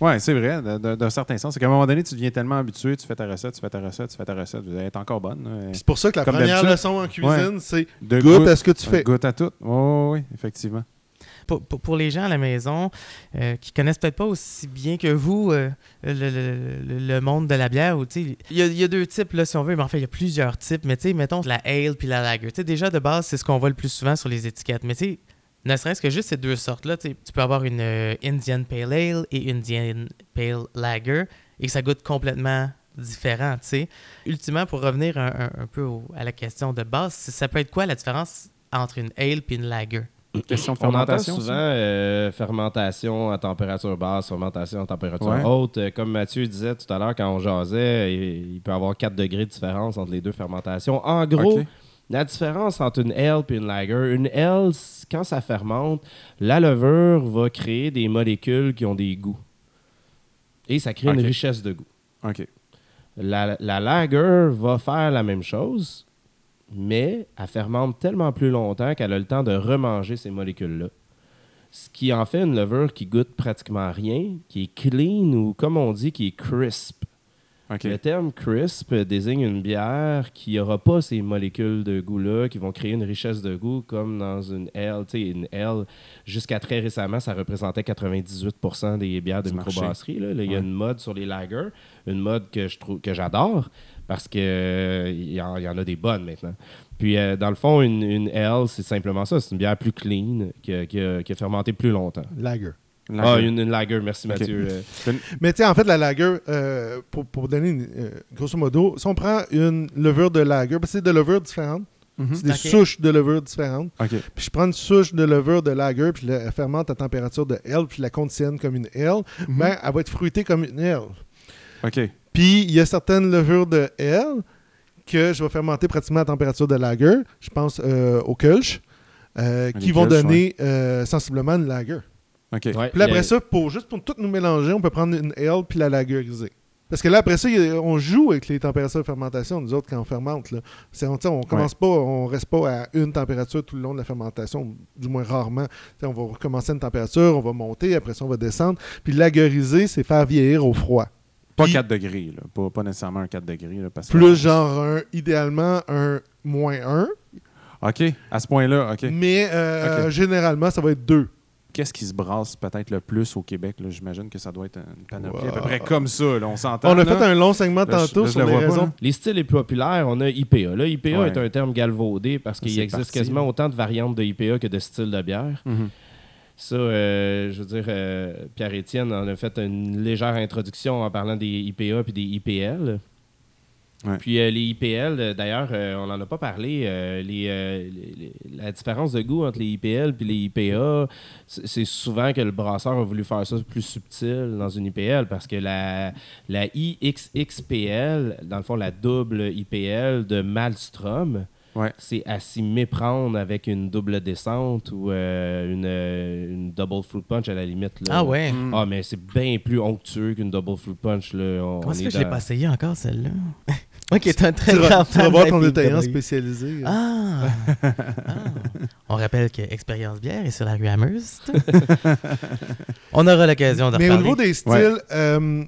[SPEAKER 2] ouais.
[SPEAKER 3] c'est
[SPEAKER 2] vrai, d'un certain sens. C'est qu'à un moment donné, tu deviens tellement habitué, tu fais ta recette, tu fais ta recette, tu fais ta recette, vous être encore bonne.
[SPEAKER 3] Puis C'est pour ça que la
[SPEAKER 2] Comme
[SPEAKER 3] première leçon en cuisine, c'est
[SPEAKER 2] De
[SPEAKER 3] goûte à ce que tu fais.
[SPEAKER 2] Goûte à tout. Oui, oui, effectivement.
[SPEAKER 1] Pour, pour- pour les gens à la maison euh, qui connaissent peut-être pas aussi bien que vous euh, le, le- le- monde de la bière, ou, tu sais, il y, a- il y a deux types, là, si on veut, mais en fait, il y a plusieurs types. Mais tu sais, mettons la ale puis la lager. Tu sais, déjà, de base, c'est ce qu'on voit le plus souvent sur les étiquettes. Mais tu sais, ne serait-ce que juste ces deux sortes-là, tu peux avoir une euh, Indian Pale Ale et Indian Pale Lager et que ça goûte complètement différent, tu sais. Ultimement, pour revenir un, un- un peu au- à la question de base, ça peut être quoi la différence entre une ale puis une lager?
[SPEAKER 2] Question de
[SPEAKER 4] On entend
[SPEAKER 2] fermentation.
[SPEAKER 4] souvent
[SPEAKER 2] ça?
[SPEAKER 4] euh, fermentation à température basse, fermentation à température
[SPEAKER 2] Ouais.
[SPEAKER 4] haute. Euh, Comme Mathieu disait tout à l'heure quand on jasait, il, il peut y avoir 4 degrés de différence entre les deux fermentations. En gros. La différence entre une ale et une lager, une ale, c- quand ça fermente, la levure va créer des molécules qui ont des goûts. Et ça crée une richesse de goût.
[SPEAKER 2] OK.
[SPEAKER 4] La, la lager va faire la même chose, mais elle fermente tellement plus longtemps qu'elle a le temps de remanger ces molécules-là. Ce qui en fait une levure qui goûte pratiquement rien, qui est clean ou comme on dit, qui est crisp. Le terme crisp désigne une bière qui n'aura pas ces molécules de goût-là, qui vont créer une richesse de goût comme dans une L. Tu sais, une L, jusqu'à très récemment, ça représentait 98% des bières de microbrasserie. Là. Là, Il y a une mode sur les lagers, une mode que je trouve que j'adore parce que euh, il y, en il y en a des bonnes maintenant. Puis euh, dans le fond, une, une L, c'est simplement ça. C'est une bière plus clean qui a, qui a- qui a fermenté plus longtemps.
[SPEAKER 3] lager.
[SPEAKER 2] Lager.
[SPEAKER 4] Ah, une, une lager, merci. Mathieu. Euh,
[SPEAKER 3] Mais tu sais, en fait, la lager, euh, pour, pour donner une, euh, grosso modo, si on prend une levure de lager, parce que c'est des levures différentes,
[SPEAKER 2] Mhm.
[SPEAKER 3] c'est des souches de levure différentes. Puis je prends une souche de levure de lager, puis je la fermente à température de L, puis je la conditionne comme une L,
[SPEAKER 2] Mhm.
[SPEAKER 3] ben, elle va être fruitée comme une L.
[SPEAKER 2] OK.
[SPEAKER 3] Puis il y a certaines levures de L que je vais fermenter pratiquement à température de lager. Je pense euh, au Kölsch, euh,
[SPEAKER 2] Les
[SPEAKER 3] qui vont
[SPEAKER 2] Kölsch,
[SPEAKER 3] donner euh, sensiblement une lager.
[SPEAKER 2] OK.
[SPEAKER 4] ouais,
[SPEAKER 3] Puis après ça, pour, juste pour tout nous mélanger, on peut prendre une L puis la lageuriser. Parce que là, après ça, a- on joue avec les températures de fermentation, nous autres, quand on fermente. Là. C'est- on, on commence pas, on reste pas à une température tout le long de la fermentation, du moins rarement. On va recommencer à une température, on va monter, après ça, on va descendre. Puis lageriser, c'est faire vieillir au froid.
[SPEAKER 2] Pas
[SPEAKER 3] Puis-
[SPEAKER 2] 4 degrés, là. Pas, pas nécessairement un 4 degrés. Là, parce que-
[SPEAKER 3] Plus genre un, idéalement un moins 1,
[SPEAKER 2] OK, à ce point-là, OK.
[SPEAKER 3] mais euh, généralement, ça va être 2.
[SPEAKER 2] Qu'est-ce qui se brasse peut-être le plus au Québec? J'imagine que ça doit être une panoplie à peu près comme ça. Là, on s'entend.
[SPEAKER 3] On a
[SPEAKER 2] là.
[SPEAKER 3] fait un long segment
[SPEAKER 2] Là, je-
[SPEAKER 3] tantôt
[SPEAKER 2] là, je
[SPEAKER 3] sur
[SPEAKER 2] le
[SPEAKER 3] les
[SPEAKER 2] pas,
[SPEAKER 3] raisons.
[SPEAKER 4] Les styles les plus populaires, on a IPA. Là, IPA
[SPEAKER 2] Ouais.
[SPEAKER 4] est un terme galvaudé parce qu'il existe
[SPEAKER 2] parti,
[SPEAKER 4] quasiment autant de variantes de IPA que de styles de bière.
[SPEAKER 2] Mhm.
[SPEAKER 4] Ça, euh, je veux dire, euh, Pierre-Étienne en a fait une légère introduction en parlant des IPA puis des IPL.
[SPEAKER 2] Ouais.
[SPEAKER 4] Puis euh, les IPL, euh, d'ailleurs, euh, on n'en a pas parlé. euh, les, euh, la différence de goût entre les IPL et les IPA, c'est souvent que le brasseur a voulu faire ça plus subtil dans une IPL parce que la, la IXXPL, dans le fond, la double IPL de Malmstrom,
[SPEAKER 2] Ouais.
[SPEAKER 4] c'est à s'y méprendre avec une double descente ou euh, une, une double fruit punch à la limite. Là.
[SPEAKER 1] Ah ouais.
[SPEAKER 2] Mm.
[SPEAKER 4] Ah, mais c'est bien plus onctueux qu'une double fruit punch. Là. On-
[SPEAKER 1] Comment est-ce
[SPEAKER 4] est
[SPEAKER 1] que je l'ai pas essayé encore, celle-là? Moi qui est un très
[SPEAKER 3] Tu
[SPEAKER 1] grand
[SPEAKER 3] tu vas voir
[SPEAKER 1] de
[SPEAKER 3] ton détaillant spécialisé.
[SPEAKER 1] Ah. Ah. On rappelle que Expérience Bière est sur la rue Amherst. On aura l'occasion de
[SPEAKER 3] Mais au niveau des styles, euh,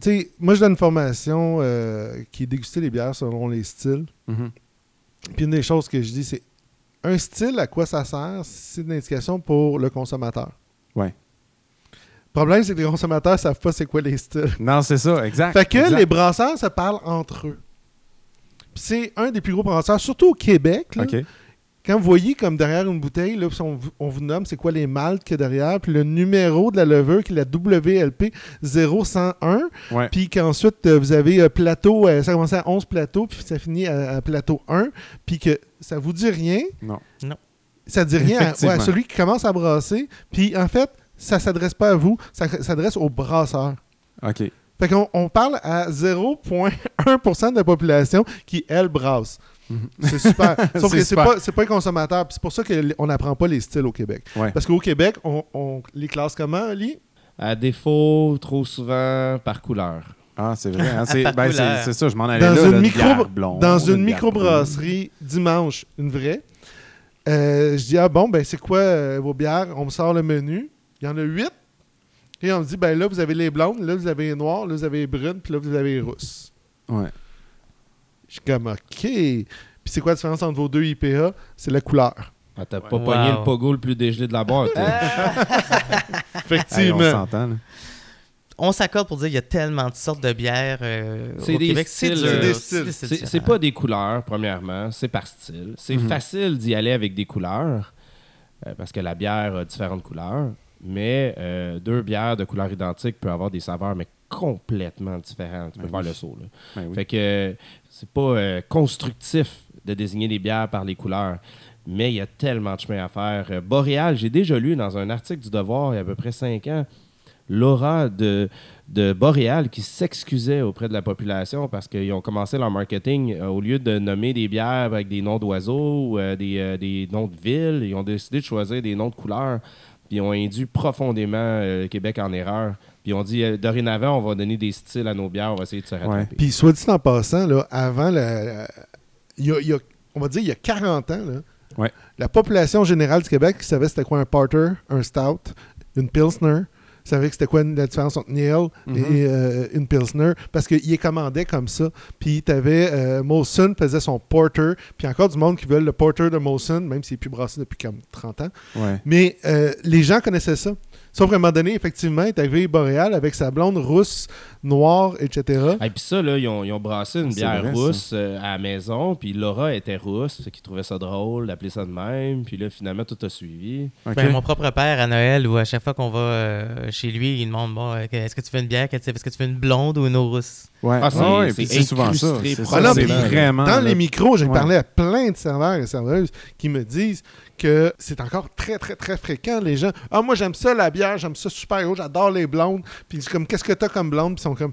[SPEAKER 3] tu sais, moi je donne une formation euh, qui est déguster les bières selon les styles.
[SPEAKER 2] Mhm.
[SPEAKER 3] Puis une des choses que je dis, c'est un style, à quoi ça sert C'est une indication pour le consommateur.
[SPEAKER 2] Ouais.
[SPEAKER 3] Le problème, c'est que les consommateurs ne savent pas c'est quoi les styles.
[SPEAKER 2] Non, c'est ça, exact.
[SPEAKER 3] Fait que
[SPEAKER 2] exact.
[SPEAKER 3] les brasseurs se parlent entre eux. C'est un des plus gros brasseurs, surtout au Québec. là. Quand vous voyez comme derrière une bouteille, là, on, vous- on vous nomme c'est quoi les maltes qu'il y a derrière, puis le numéro de la levure qui est la WLP 0101,
[SPEAKER 2] Ouais.
[SPEAKER 3] puis qu'ensuite euh, vous avez euh, plateau, euh, ça commence à 11 plateaux, puis ça finit à, à plateau 1, puis que ça vous dit rien,
[SPEAKER 2] Non.
[SPEAKER 3] ça dit rien à, ouais,
[SPEAKER 2] Effectivement.
[SPEAKER 3] à celui qui commence à brasser, puis en fait, ça s'adresse pas à vous, ça s'adresse au brasseur.
[SPEAKER 2] OK.
[SPEAKER 3] Fait qu'on on parle à 0,1% de la population qui, elle, brasse.
[SPEAKER 2] Mhm.
[SPEAKER 3] C'est super. Sauf
[SPEAKER 2] C'est
[SPEAKER 3] que c'est pas, c'est pas un consommateur. C'est pour ça qu'on n'apprend pas les styles au Québec.
[SPEAKER 2] Ouais.
[SPEAKER 3] Parce qu'au Québec, on, on les classe comment, Ali?
[SPEAKER 4] À défaut, trop souvent, par couleur.
[SPEAKER 2] Ah, c'est vrai. hein, c'est ben, c'est- ça, je m'en allais
[SPEAKER 3] Dans
[SPEAKER 2] là.
[SPEAKER 3] une
[SPEAKER 2] là,
[SPEAKER 3] micro-
[SPEAKER 2] blonde,
[SPEAKER 3] Dans une microbrasserie, dimanche, une vraie, euh, je dis, ah bon, ben c'est quoi euh, vos bières? On me sort le menu. Il y en a huit. Et on me dit, ben là, vous avez les blondes, là, vous avez les noires, là, vous avez les brunes, puis là, vous avez les rousses.
[SPEAKER 2] Ouais.
[SPEAKER 3] Je suis comme, OK. Puis c'est quoi la différence entre vos deux IPA? C'est la couleur.
[SPEAKER 4] Ah, T'as pas
[SPEAKER 1] Wow.
[SPEAKER 4] pogné le pogo le plus dégelé de la boîte. hein?
[SPEAKER 2] Hey, on
[SPEAKER 3] Effectivement.
[SPEAKER 2] s'entend. là.
[SPEAKER 1] On s'accorde pour dire qu'il y a tellement de sortes de bières euh, au
[SPEAKER 4] des
[SPEAKER 1] Québec. C'est
[SPEAKER 4] styles,
[SPEAKER 1] dur.
[SPEAKER 3] C'est des styles.
[SPEAKER 4] C'est pas des couleurs, premièrement, c'est par style. C'est
[SPEAKER 2] Mhm.
[SPEAKER 4] facile d'y aller avec des couleurs, euh, parce que la bière a différentes couleurs, mais euh, deux bières de couleurs identiques peuvent avoir des saveurs, mais complètement différentes. Tu peux
[SPEAKER 2] Ben
[SPEAKER 4] faire
[SPEAKER 2] oui.
[SPEAKER 4] le saut. là.
[SPEAKER 2] Ben oui.
[SPEAKER 4] Fait que euh, c'est pas euh, constructif de désigner les bières par les couleurs. Mais il y a tellement de chemin à faire. Boréal, j'ai déjà lu dans un article du Devoir il y a à peu près cinq ans l'aura de, de Boréal qui s'excusait auprès de la population parce qu'ils ont commencé leur marketing euh, au lieu de nommer des bières avec des noms d'oiseaux ou euh, des, euh, des noms de villes, ils ont décidé de choisir des noms de couleurs. Puis ils ont induit profondément euh, le Québec en erreur. Puis ils ont dit euh, dorénavant, on va donner des styles à nos bières, on va essayer de se rattraper.
[SPEAKER 3] Puis, soit dit en passant, là, avant, la, la- il y a- il y a- on va dire, il y a 40 ans, là,
[SPEAKER 2] Ouais.
[SPEAKER 3] la population générale du Québec savait c'était quoi un Porter, un Stout, une Pilsner, savait que c'était quoi la différence entre une Ale
[SPEAKER 2] Mhm.
[SPEAKER 3] et euh, une Pilsner, parce qu'ils les commandaient comme ça. Puis, tu avais Molson faisait son Porter, puis encore du monde qui veulent le Porter de Molson, même s'il n'est plus brassé depuis comme 30 ans.
[SPEAKER 2] Ouais.
[SPEAKER 3] Mais euh, les gens connaissaient ça. Sauf qu'à un moment donné, effectivement, il est arrivé Boréal avec sa blonde rousse, noire, etc.
[SPEAKER 4] Et puis ça, là, ils ont, ils ont brassé une bière
[SPEAKER 2] vrai,
[SPEAKER 4] rousse euh, à la maison, puis Laura était rousse, fait qu'ils trouvaient ça drôle d'appeler ça de même, puis là, finalement, tout a suivi.
[SPEAKER 2] OK.
[SPEAKER 1] Ben, mon propre père à Noël, où à chaque fois qu'on va euh, chez lui, il demande bon, euh, est-ce que tu veux une bière Est-ce que tu veux une blonde ou une eau rousse?
[SPEAKER 2] Ouais.
[SPEAKER 4] Ah, c'est-
[SPEAKER 2] ouais, souvent ça. vraiment.
[SPEAKER 3] Dans
[SPEAKER 2] là,
[SPEAKER 3] les micros, j'ai
[SPEAKER 2] Ouais.
[SPEAKER 3] parlé à plein de serveurs et serveuses qui me disent que c'est encore très, très, très fréquent. Les gens, ah, moi, j'aime ça, la bière, j'aime ça super haut, j'adore les blondes. Puis c'est comme, qu'est-ce que t'as comme blonde? Puis ils sont comme.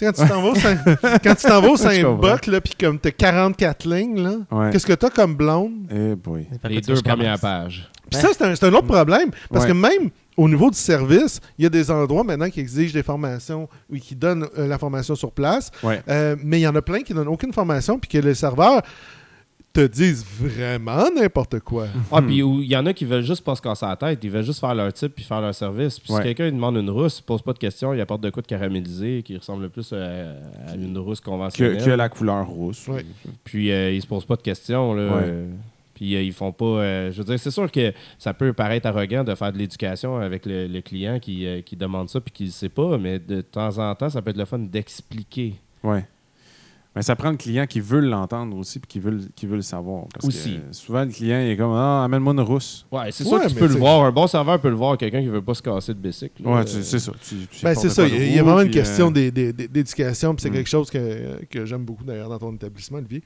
[SPEAKER 3] Quand tu t'en vas quand tu t'en vas au Saint-Boc, là, puis comme t'as 44 lignes, là,
[SPEAKER 2] Ouais.
[SPEAKER 3] qu'est-ce que t'as comme blonde?
[SPEAKER 2] Eh boy.
[SPEAKER 4] Les deux premières pages.
[SPEAKER 3] Puis ça, c'est un, c'est un autre problème. Parce
[SPEAKER 2] Ouais.
[SPEAKER 3] que même Au niveau du service, il y a des endroits maintenant qui exigent des formations ou qui donnent euh, la formation sur place,
[SPEAKER 2] Ouais.
[SPEAKER 3] Euh, mais il y en a plein qui donnent aucune formation puis que les serveurs te disent vraiment n'importe quoi.
[SPEAKER 4] Ah, puis où il y en a qui veulent juste pas se casser la tête, ils veulent juste faire leur type puis faire leur service. Puis
[SPEAKER 2] Ouais.
[SPEAKER 4] si quelqu'un demande une rousse, il pose pas de questions, il apporte de quoi de caramélisé qui ressemble le plus à, à une rousse
[SPEAKER 2] Que,
[SPEAKER 4] conventionnelle.
[SPEAKER 2] que la couleur rousse.
[SPEAKER 3] Ouais.
[SPEAKER 4] Puis euh, ils se posent pas de questions. Là,
[SPEAKER 2] Ouais.
[SPEAKER 4] Puis euh, ils font pas. euh, je veux dire, c'est sûr que ça peut paraître arrogant de faire de l'éducation avec le, client qui, euh, qui demande ça puis qui ne sait pas, mais de temps en temps, ça peut être le fun d'expliquer.
[SPEAKER 2] Ouais. Mais ça prend le client qui veut l'entendre aussi puis qui veut, le- qui veut le savoir. Parce
[SPEAKER 4] Aussi.
[SPEAKER 2] que souvent, le client il est comme Ah, amène-moi une rousse.
[SPEAKER 4] Ouais, c'est
[SPEAKER 3] Ouais,
[SPEAKER 4] que tu peux le voir. Un bon serveur peut le voir, quelqu'un qui veut pas se casser de bicycle.
[SPEAKER 2] Ouais,
[SPEAKER 4] Euh,
[SPEAKER 2] c'est ça. Tu, tu
[SPEAKER 3] Ben, c'est ça, il y a- y vraiment une question
[SPEAKER 2] euh,
[SPEAKER 3] des- des- des- d'éducation, puis c'est
[SPEAKER 2] Mm.
[SPEAKER 3] quelque chose que, que j'aime beaucoup d'ailleurs dans ton établissement, Olivier.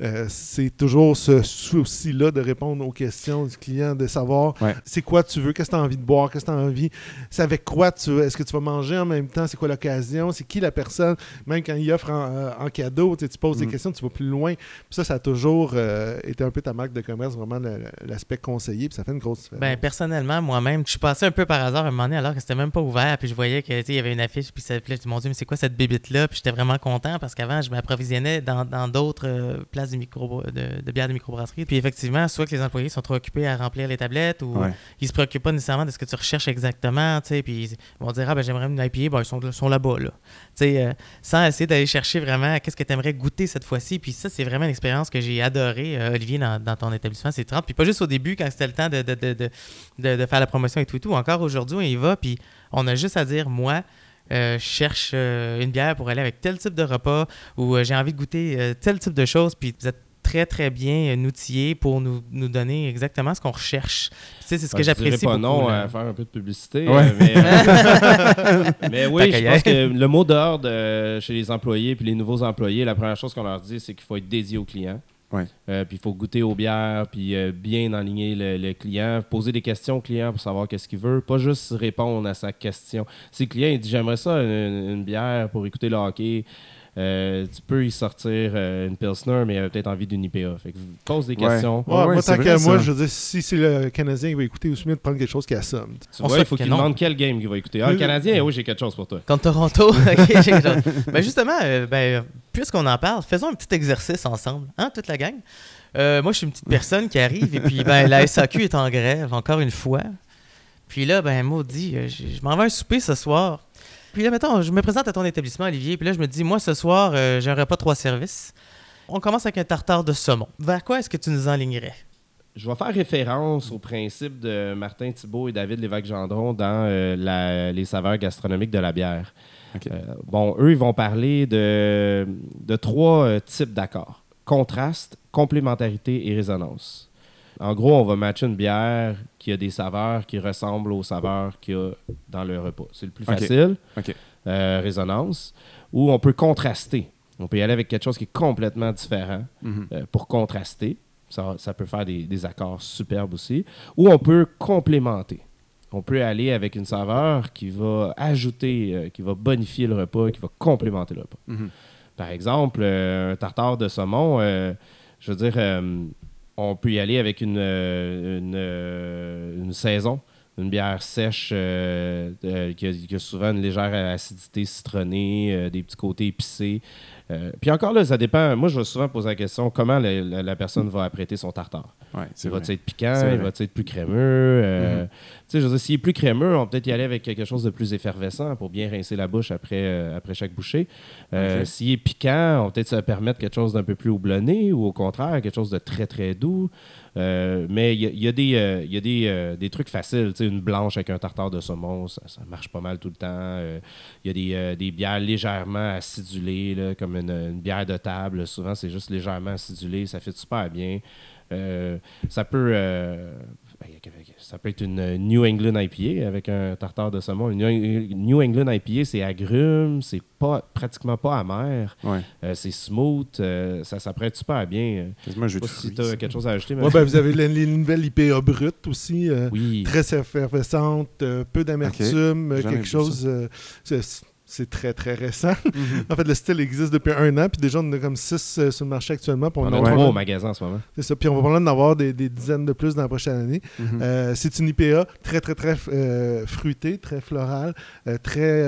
[SPEAKER 3] Euh, c'est toujours ce souci-là de répondre aux questions du client, de savoir
[SPEAKER 2] Ouais.
[SPEAKER 3] c'est quoi tu veux, qu'est-ce que tu as envie de boire, qu'est-ce que tu as envie, c'est avec quoi tu veux, est-ce que tu vas manger en même temps, c'est quoi l'occasion, c'est qui la personne, même quand il offre en, euh, en cadeau, tu sais, tu poses des
[SPEAKER 2] Mm.
[SPEAKER 3] questions, tu vas plus loin. Puis ça, ça a toujours euh, été un peu ta marque de commerce, vraiment l'aspect conseiller, puis ça fait une grosse différence.
[SPEAKER 1] Ben, personnellement, moi-même, je suis passé un peu par hasard à un moment donné alors que c'était même pas ouvert. Puis je voyais que, tu sais, il y avait une affiche. Puis ça, puis là, je dis, mon Dieu, mais c'est quoi cette bébite-là? Puis j'étais vraiment content parce qu'avant, je m'approvisionnais dans dans d'autres euh, places de, micro, de, de bières de microbrasserie. Puis effectivement, soit que les employés sont trop occupés à remplir les tablettes ou
[SPEAKER 2] Ouais.
[SPEAKER 1] ils se préoccupent pas nécessairement de ce que tu recherches exactement. Tu sais, puis ils vont dire, ah ben j'aimerais une IPA, ben ils sont, sont là-bas. Là. Tu sais, euh, sans essayer d'aller chercher vraiment qu'est-ce que tu aimerais goûter cette fois-ci. Puis ça, c'est vraiment une expérience que j'ai adorée, euh, Olivier, dans, ton établissement. C'est 30. Puis pas juste au début, quand c'était le temps de, de, de, de, faire la promotion et tout, et tout. Encore aujourd'hui, on y va, puis on a juste à dire, moi, euh, je cherche euh, une bière pour aller avec tel type de repas ou j'ai envie de goûter tel type de choses, puis vous êtes très, très bien euh, outillés pour nous, nous donner exactement ce qu'on recherche. Tu sais, c'est ce
[SPEAKER 4] Ben,
[SPEAKER 1] que
[SPEAKER 4] je dirais
[SPEAKER 1] j'apprécie
[SPEAKER 4] pas
[SPEAKER 1] beaucoup.
[SPEAKER 4] non
[SPEAKER 1] là.
[SPEAKER 4] à faire un peu de publicité.
[SPEAKER 2] Ouais.
[SPEAKER 4] euh, mais, euh, mais oui, je pense que le mot d'ordre euh, chez les employés puis les nouveaux employés, la première chose qu'on leur dit, c'est qu'il faut être dédié au client.
[SPEAKER 2] Ouais.
[SPEAKER 4] Euh, puis il faut goûter aux bières, puis euh, bien enligner le, le client, poser des questions au client pour savoir qu'est-ce qu'il veut, pas juste répondre à sa question. Si le client il dit j'aimerais ça une, une bière pour écouter le hockey, euh, tu peux y sortir euh, une Pilsner, mais il a peut-être envie d'une IPA. Fait que pose des questions.
[SPEAKER 3] Ouais,
[SPEAKER 2] Ouais,
[SPEAKER 3] moi, tant qu'à moi, je veux dire, si c'est le Canadien qui va écouter, mieux de prendre quelque chose qui assomme.
[SPEAKER 4] Tu
[SPEAKER 1] On
[SPEAKER 4] vois, il faut qu'il demande quel game il va écouter. Ah, le Canadien, oui, j'ai quelque chose pour toi.
[SPEAKER 1] Contre Toronto. Ok, j'ai quelque chose. ben justement, euh, ben, puisqu'on en parle, faisons un petit exercice ensemble, hein, toute la gang. Euh, moi, je suis une petite personne qui arrive et puis ben, la SAQ est en grève, encore une fois. Puis là, ben, maudit, je, je m'en vais à un souper ce soir. Puis là, mettons, je me présente à ton établissement, Olivier. Puis là, je me dis, moi, ce soir, euh, j'ai un repas trois services. On commence avec un tartare de saumon. Vers quoi est-ce que tu nous enlignerais?
[SPEAKER 4] Je vais faire référence au principe de Martin Thibault et David Lévesque-Gendron dans euh, la- les saveurs gastronomiques de la bière. Euh, bon, eux, ils vont parler de, de trois euh, types d'accords. Contraste, complémentarité et résonance. En gros, on va matcher une bière qui a des saveurs qui ressemblent aux saveurs qu'il y a dans le repas. C'est le plus facile.
[SPEAKER 2] Ok.
[SPEAKER 4] Euh, résonance. Ou on peut contraster. On peut y aller avec quelque chose qui est complètement différent
[SPEAKER 2] Mhm.
[SPEAKER 4] euh, pour contraster. Ça, ça peut faire des, des accords superbes aussi. Ou on peut complémenter. On peut aller avec une saveur qui va ajouter, euh, qui va bonifier le repas, qui va complémenter le repas.
[SPEAKER 2] Mhm.
[SPEAKER 4] Par exemple, un tartare de saumon, je veux dire, on peut y aller avec une, euh, euh, une saison, une bière sèche euh, qui, a, souvent une légère acidité citronnée, des petits côtés épicés. Euh, puis encore là, ça dépend. Moi, je vais souvent poser la question comment la, la- la personne va apprêter son tartare?
[SPEAKER 2] Ouais,
[SPEAKER 4] Il va être piquant, il va être plus crémeux. euh,
[SPEAKER 2] Mhm.
[SPEAKER 4] Tu sais, je veux dire, s'il est plus crémeux, on peut peut-être y aller avec quelque chose de plus effervescent pour bien rincer la bouche après, euh, après chaque bouchée. Euh,
[SPEAKER 2] Ok.
[SPEAKER 4] S'il est piquant, on peut peut-être se permettre quelque chose d'un peu plus houblonné ou au contraire, quelque chose de très très doux. Euh, mais il y, a- des, euh, y a des, euh, des trucs faciles. Une blanche avec un tartare de saumon, ça, marche pas mal tout le temps. Euh, Il y a des, des bières légèrement acidulées, là, comme une, une bière de table. Souvent, c'est juste légèrement acidulé. Ça fait super bien. Ça peut euh, ça peut être une New England IPA avec un tartare de saumon. Une New- England IPA, c'est agrumes, c'est pas pratiquement pas amer,
[SPEAKER 2] Ouais.
[SPEAKER 4] euh, c'est smooth, euh, ça s'apprête super bien.
[SPEAKER 2] Quasiment
[SPEAKER 4] Je sais pas si tu as
[SPEAKER 2] ça.
[SPEAKER 4] quelque chose à ajouter. mais-
[SPEAKER 3] Ouais, ben, vous avez les, les nouvelles IPA brutes aussi. euh,
[SPEAKER 4] oui.
[SPEAKER 3] très effervescente, euh, peu d'amertume, euh, quelque chose. euh, c'est très très récent.
[SPEAKER 2] Mhm.
[SPEAKER 3] en fait, le style existe depuis un an, puis déjà on en a comme six euh, sur le marché actuellement.
[SPEAKER 4] On
[SPEAKER 3] en
[SPEAKER 4] a trois au magasin en ce moment.
[SPEAKER 3] C'est ça. Puis on va probablement en avoir des, des dizaines de plus dans la prochaine année.
[SPEAKER 2] Mhm.
[SPEAKER 3] Euh, c'est une IPA très, très, très euh, fruitée, très florale, très.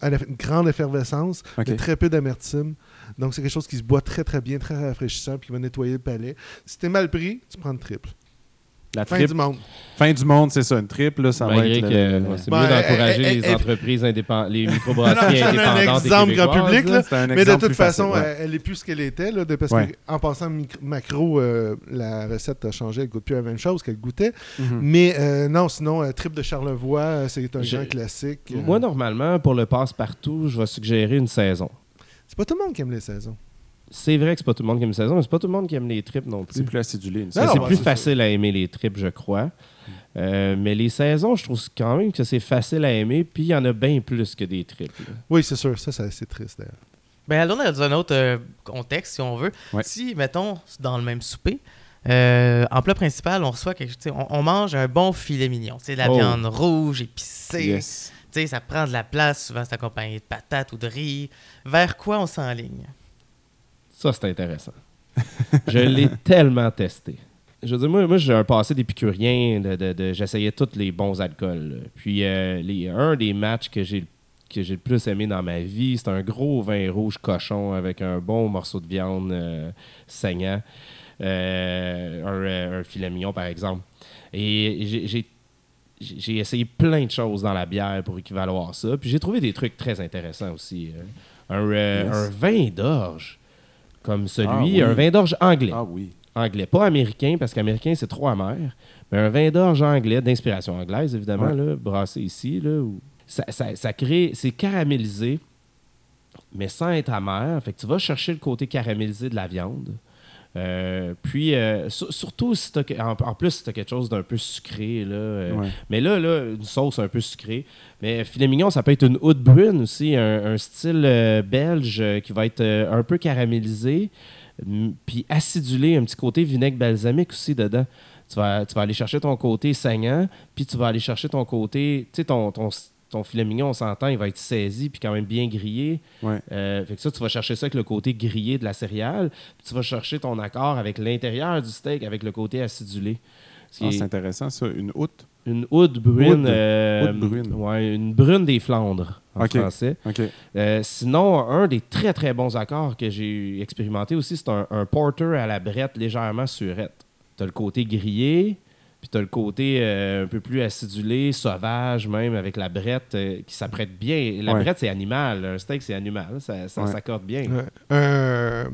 [SPEAKER 3] à une grande effervescence, mais très peu d'amertume. Donc, c'est quelque chose qui se boit très, très bien, très rafraîchissant, puis qui va nettoyer le palais. Si t'es mal pris, tu prends le triple.
[SPEAKER 2] La
[SPEAKER 3] Fin
[SPEAKER 2] triple-
[SPEAKER 3] du monde.
[SPEAKER 2] Fin du monde, c'est ça. Une triple, là, ça va être.
[SPEAKER 4] que
[SPEAKER 2] le-
[SPEAKER 4] euh,
[SPEAKER 2] le-
[SPEAKER 4] c'est
[SPEAKER 3] Ben,
[SPEAKER 4] mieux d'encourager
[SPEAKER 3] elle- elle-
[SPEAKER 4] les
[SPEAKER 3] elle-
[SPEAKER 4] entreprises indépendantes, les
[SPEAKER 3] Non,
[SPEAKER 4] microbrasseries
[SPEAKER 3] un
[SPEAKER 4] indépendantes. et
[SPEAKER 3] exemple grand public, là.
[SPEAKER 2] C'est un
[SPEAKER 3] Mais de toute façon,
[SPEAKER 2] facile, ouais.
[SPEAKER 3] elle, elle est plus ce qu'elle était, là, de, parce
[SPEAKER 2] Ouais.
[SPEAKER 3] qu'en passant macro, euh, la recette a changé, elle goûte plus la même chose qu'elle goûtait.
[SPEAKER 2] Mhm.
[SPEAKER 3] Mais euh, non, sinon, euh, triple de Charlevoix, c'est un
[SPEAKER 4] Je-
[SPEAKER 3] grand classique. Euh,
[SPEAKER 4] Moi, normalement, pour le passe-partout, je vais suggérer une saison.
[SPEAKER 3] c'est pas tout le monde qui aime les saisons.
[SPEAKER 4] C'est vrai que c'est pas tout le monde qui aime saison, mais c'est pas tout le monde qui aime les tripes non plus.
[SPEAKER 2] C'est plus acidulé. une saison.
[SPEAKER 4] c'est plus facile à aimer les tripes, je crois. Euh, mais les saisons, je trouve quand même que c'est facile à aimer, puis il y en a bien plus que des tripes. là.
[SPEAKER 3] Oui, c'est sûr. Ça, ça, c'est triste, d'ailleurs.
[SPEAKER 1] Ben, allons dans un autre euh, contexte, si on veut.
[SPEAKER 2] Ouais.
[SPEAKER 1] Si, mettons, dans le même souper, euh, en plat principal, on reçoit quelque chose, on, on mange un bon filet mignon. C'est de la
[SPEAKER 4] Oh.
[SPEAKER 1] viande rouge, épicée.
[SPEAKER 2] Yes.
[SPEAKER 1] Tu sais, ça prend de la place, souvent c'est accompagné de patates ou de riz. Vers quoi on s'enligne?
[SPEAKER 4] Ça, c'est intéressant. je l'ai tellement testé. Je veux dire, moi, moi j'ai un passé d'épicurien. De, de- de- J'essayais tous les bons alcools. là. Puis, euh, les, un des matchs que j'ai que j'ai le plus aimé dans ma vie, c'est un gros vin rouge cochon avec un bon morceau de viande euh, saignant. Euh, un, un filet mignon, par exemple. Et j'ai- essayé plein de choses dans la bière pour équivaloir ça. Puis j'ai trouvé des trucs très intéressants aussi. Un, euh,
[SPEAKER 2] Yes.
[SPEAKER 4] un vin d'orge, comme celui,
[SPEAKER 2] Ah oui.
[SPEAKER 4] un vin d'orge anglais.
[SPEAKER 2] Ah oui.
[SPEAKER 4] Anglais, pas américain, parce qu'américain, c'est trop amer. Mais un vin d'orge anglais, d'inspiration anglaise, évidemment,
[SPEAKER 2] Ouais.
[SPEAKER 4] là, brassé ici. Là, où ça, ça- ça crée, c'est caramélisé, mais sans être amer. Fait que tu vas chercher le côté caramélisé de la viande. Euh, puis, euh, sur- surtout si en, en plus, si tu as quelque chose d'un peu sucré, là, euh,
[SPEAKER 2] Ouais.
[SPEAKER 4] mais là, là, une sauce un peu sucrée. Mais filet mignon, ça peut être une oude brune aussi, un, un style belge qui va être un peu caramélisé, puis acidulé, un petit côté vinaigre balsamique aussi dedans. Tu vas, tu vas aller chercher ton côté saignant, puis tu vas aller chercher ton côté, tu sais, ton, ton, ton filet mignon, on s'entend, il va être saisi, puis quand même bien grillé.
[SPEAKER 2] Ouais.
[SPEAKER 4] Euh, fait que ça, tu vas chercher ça avec le côté grillé de la céréale, puis tu vas chercher ton accord avec l'intérieur du steak, avec le côté acidulé.
[SPEAKER 2] Ah,
[SPEAKER 4] est-
[SPEAKER 2] c'est intéressant, ça. Une outre?
[SPEAKER 4] une oude brune.
[SPEAKER 2] Oude.
[SPEAKER 4] euh,
[SPEAKER 2] Oude brune.
[SPEAKER 4] ouais, une brune des Flandres, en français. Euh, sinon, un des très très bons accords que j'ai expérimenté aussi, c'est un, un porter à la brette légèrement surette. Tu as le côté grillé, puis tu as le côté euh, un peu plus acidulé, sauvage même, avec la brette euh, qui s'apprête bien. La
[SPEAKER 2] Ouais.
[SPEAKER 4] brette, c'est animal. Un steak, c'est animal. Ça, ça
[SPEAKER 2] Ouais.
[SPEAKER 4] s'accorde bien.
[SPEAKER 3] Ouais. Un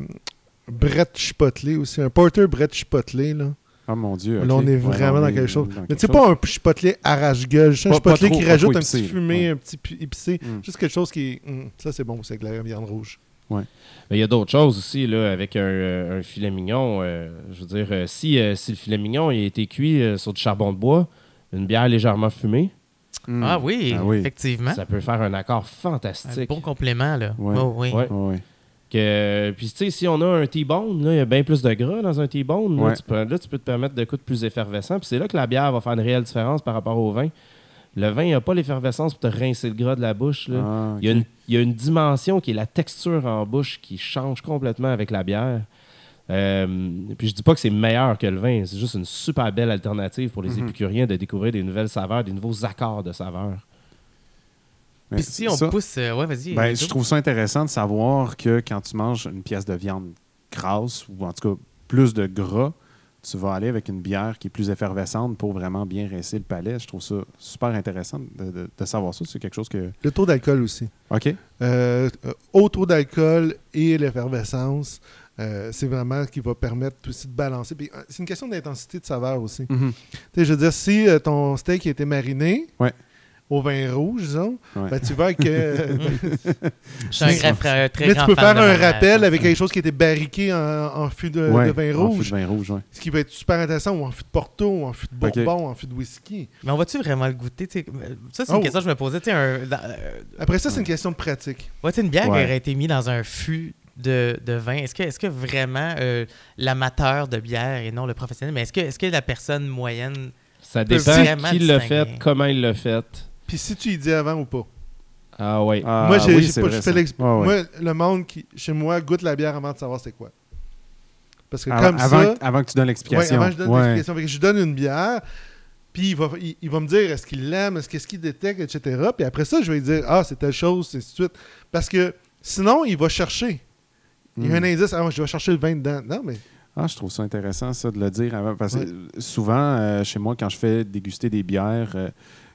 [SPEAKER 3] Brett Chipotlé aussi. Un Porter Brett Chipotlé, là.
[SPEAKER 2] Ah mon Dieu.
[SPEAKER 3] Là, on est
[SPEAKER 2] Ouais,
[SPEAKER 3] vraiment
[SPEAKER 2] on
[SPEAKER 3] dans quelque chose.
[SPEAKER 2] dans
[SPEAKER 3] Mais
[SPEAKER 2] quelque
[SPEAKER 3] c'est pas un chipotlé arrache-gueule. juste un
[SPEAKER 2] trop-
[SPEAKER 3] qui rajoute un petit fumé,
[SPEAKER 2] ouais.
[SPEAKER 3] un petit épicé.
[SPEAKER 2] Mm.
[SPEAKER 3] Juste quelque chose qui est. hum, ça, c'est bon, c'est avec la viande rouge.
[SPEAKER 4] Mais il y a d'autres choses aussi, là, avec un, euh, un filet mignon. euh, je veux dire, euh, si, euh, si le filet mignon il a été cuit euh, sur du charbon de bois, une bière légèrement fumée,
[SPEAKER 2] Hmm.
[SPEAKER 1] Ah oui,
[SPEAKER 2] Ah oui.
[SPEAKER 1] effectivement.
[SPEAKER 4] ça peut faire un accord
[SPEAKER 1] Un
[SPEAKER 4] fantastique.
[SPEAKER 1] bon complément, là.
[SPEAKER 2] Ouais.
[SPEAKER 1] Oh, oui.
[SPEAKER 4] Ouais.
[SPEAKER 2] Ouais, ouais.
[SPEAKER 4] Que, puis, tu sais, si on a un T-bone, là, il y a bien plus de gras dans un T-bone. Là,
[SPEAKER 2] Ouais.
[SPEAKER 4] tu peux, là, tu peux te permettre de coups plus effervescent. Puis c'est là que la bière va faire une réelle différence par rapport au vin. Le vin n'a pas l'effervescence pour te rincer le gras de la bouche. là.
[SPEAKER 2] Ah,
[SPEAKER 4] il, y a une, il y a une dimension qui est la texture en bouche qui change complètement avec la bière. Euh, puis je dis pas que c'est meilleur que le vin, c'est juste une super belle alternative pour les
[SPEAKER 2] Mhm.
[SPEAKER 4] épicuriens de découvrir des nouvelles saveurs, des nouveaux accords de saveurs.
[SPEAKER 1] Puis si on
[SPEAKER 2] ça-
[SPEAKER 1] pousse. euh, ouais, vas-y.
[SPEAKER 2] Ben, je trouve ça intéressant de savoir que quand tu manges une pièce de viande grasse, ou en tout cas plus de gras, tu vas aller avec une bière qui est plus effervescente pour vraiment bien rincer le palais. Je trouve ça super intéressant de, de- de savoir ça. C'est quelque chose que.
[SPEAKER 3] Le taux d'alcool aussi.
[SPEAKER 2] OK.
[SPEAKER 3] Euh, euh, haut taux d'alcool et l'effervescence, euh, c'est vraiment ce qui va permettre aussi de balancer. Puis, euh, c'est une question d'intensité de saveur aussi.
[SPEAKER 2] Mhm.
[SPEAKER 3] Je veux dire, si ton steak a été mariné
[SPEAKER 2] Ouais.
[SPEAKER 3] Au vin rouge, disons,
[SPEAKER 2] Ouais.
[SPEAKER 3] ben, tu avec. euh,
[SPEAKER 1] Je suis un, grand- un très
[SPEAKER 3] mais
[SPEAKER 1] grand
[SPEAKER 3] tu peux
[SPEAKER 1] fan
[SPEAKER 3] faire un rappel avec quelque chose qui a été barriqué en, en fût de,
[SPEAKER 2] Ouais,
[SPEAKER 3] de vin
[SPEAKER 2] en fût
[SPEAKER 3] rouge.
[SPEAKER 2] de vin rouge, ouais.
[SPEAKER 3] Ce qui va être super intéressant, ou en fût de Porto, ou en fût de. Bourbon, en fût de whisky.
[SPEAKER 1] Mais on va-tu vraiment le goûter? Ça, c'est une
[SPEAKER 3] Oh.
[SPEAKER 1] question que je me posais. Un, euh,
[SPEAKER 3] Après ça, c'est
[SPEAKER 2] Ouais.
[SPEAKER 3] une question de pratique.
[SPEAKER 1] ouais, une bière aurait été mise dans un fût de, de vin, est-ce que, est que vraiment euh, l'amateur de bière et non le professionnel, mais est-ce que, est que la personne moyenne.
[SPEAKER 4] Ça dépend
[SPEAKER 1] vraiment
[SPEAKER 4] qui l'a fait, comment il l'a fait.
[SPEAKER 3] Puis si tu y dis avant ou pas?
[SPEAKER 4] Ah ouais.
[SPEAKER 2] Ah,
[SPEAKER 3] moi, j'ai,
[SPEAKER 2] oui, c'est
[SPEAKER 3] pas-
[SPEAKER 2] vrai, Ouais, ouais.
[SPEAKER 3] Moi, le monde qui, chez moi, goûte la bière avant de savoir c'est quoi. Parce que
[SPEAKER 2] Avant,
[SPEAKER 3] comme
[SPEAKER 2] avant,
[SPEAKER 3] ça,
[SPEAKER 2] avant que tu donnes
[SPEAKER 3] ouais,
[SPEAKER 2] l'explication.
[SPEAKER 3] avant que je donne
[SPEAKER 2] Ouais.
[SPEAKER 3] l'explication, Fait que je donne une bière, puis il va, il, il va me dire est-ce qu'il l'aime, est-ce qu'est-ce qu'il détecte, etc. Puis après ça, je vais lui dire ah, c'est telle chose, et ainsi de suite. Parce que sinon, il va chercher. Il y a
[SPEAKER 2] Mm.
[SPEAKER 3] un indice, ah, je vais chercher le vin dedans. Non, mais
[SPEAKER 2] Ah, je trouve ça intéressant, ça, de le dire avant. Parce
[SPEAKER 3] Ouais.
[SPEAKER 2] que souvent, euh, chez moi, quand je fais déguster des bières euh,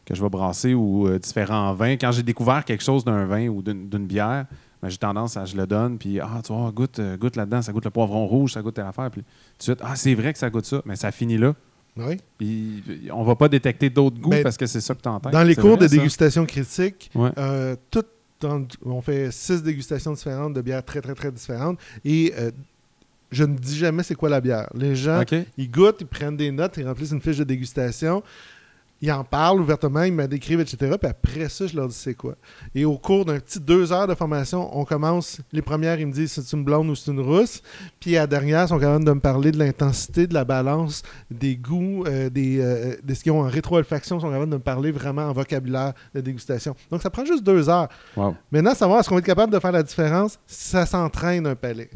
[SPEAKER 2] que je vais brasser ou euh, différents vins, quand j'ai découvert quelque chose d'un vin ou d'une bière, ben, j'ai tendance à je le donne, puis ah, tu vois, goûte, euh, goûte là-dedans, ça goûte le poivron rouge, ça goûte telle affaire. Puis tout de suite, ah, c'est vrai que ça goûte ça, mais ça finit là.
[SPEAKER 3] oui.
[SPEAKER 2] Puis on va pas détecter d'autres goûts parce que c'est ça que tu entends.
[SPEAKER 3] Dans les cours de dégustation critique,
[SPEAKER 2] Ouais.
[SPEAKER 3] euh, tout dans- on fait six dégustations différentes de bières très, très, très différentes. Et euh, je ne dis jamais c'est quoi la bière. Les gens, ils goûtent, ils prennent des notes, ils remplissent une fiche de dégustation. Ils en parlent ouvertement, ils me décrivent, etc. Puis après ça, je leur dis c'est quoi? Et au cours d'un petit deux heures de formation, on commence. Les premières, ils me disent c'est une blonde ou c'est une rousse? Puis à la dernière, ils sont capables de me parler de l'intensité, de la balance, des goûts, euh, des, euh, de ce qu'ils ont en rétro-olfaction. Ils sont capables de me parler vraiment en vocabulaire de dégustation. Donc ça prend juste deux heures.
[SPEAKER 2] Wow.
[SPEAKER 3] Maintenant, savoir est-ce qu'on va être capable de faire la différence, ça s'entraîne un palais.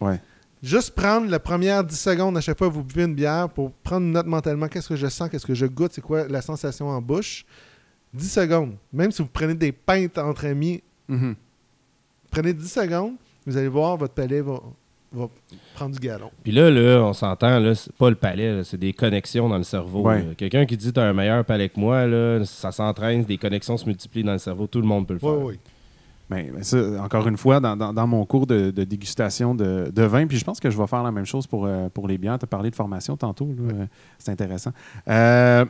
[SPEAKER 2] Ouais.
[SPEAKER 3] Juste prendre la première 10 secondes à chaque fois que vous buvez une bière pour prendre une note mentalement. Qu'est-ce que je sens, qu'est-ce que je goûte, c'est quoi la sensation en bouche? 10 secondes. Même si vous prenez des pintes entre amis,
[SPEAKER 2] Mhm.
[SPEAKER 3] prenez 10 secondes, vous allez voir, votre palais va, va prendre du galon.
[SPEAKER 4] Puis là, là, on s'entend, là, c'est pas le palais, c'est des connexions dans le cerveau.
[SPEAKER 2] Ouais.
[SPEAKER 4] Quelqu'un qui dit t'as un meilleur palais que moi, là, ça s'entraîne, des connexions se multiplient dans le cerveau, tout le monde peut le faire.
[SPEAKER 3] Oui, oui.
[SPEAKER 2] Ben ça, encore une fois, dans, dans- dans mon cours de, de dégustation de, de vin, puis je pense que je vais faire la même chose pour, euh, pour les bières. Tu as parlé de formation tantôt, euh, c'est intéressant. Euh,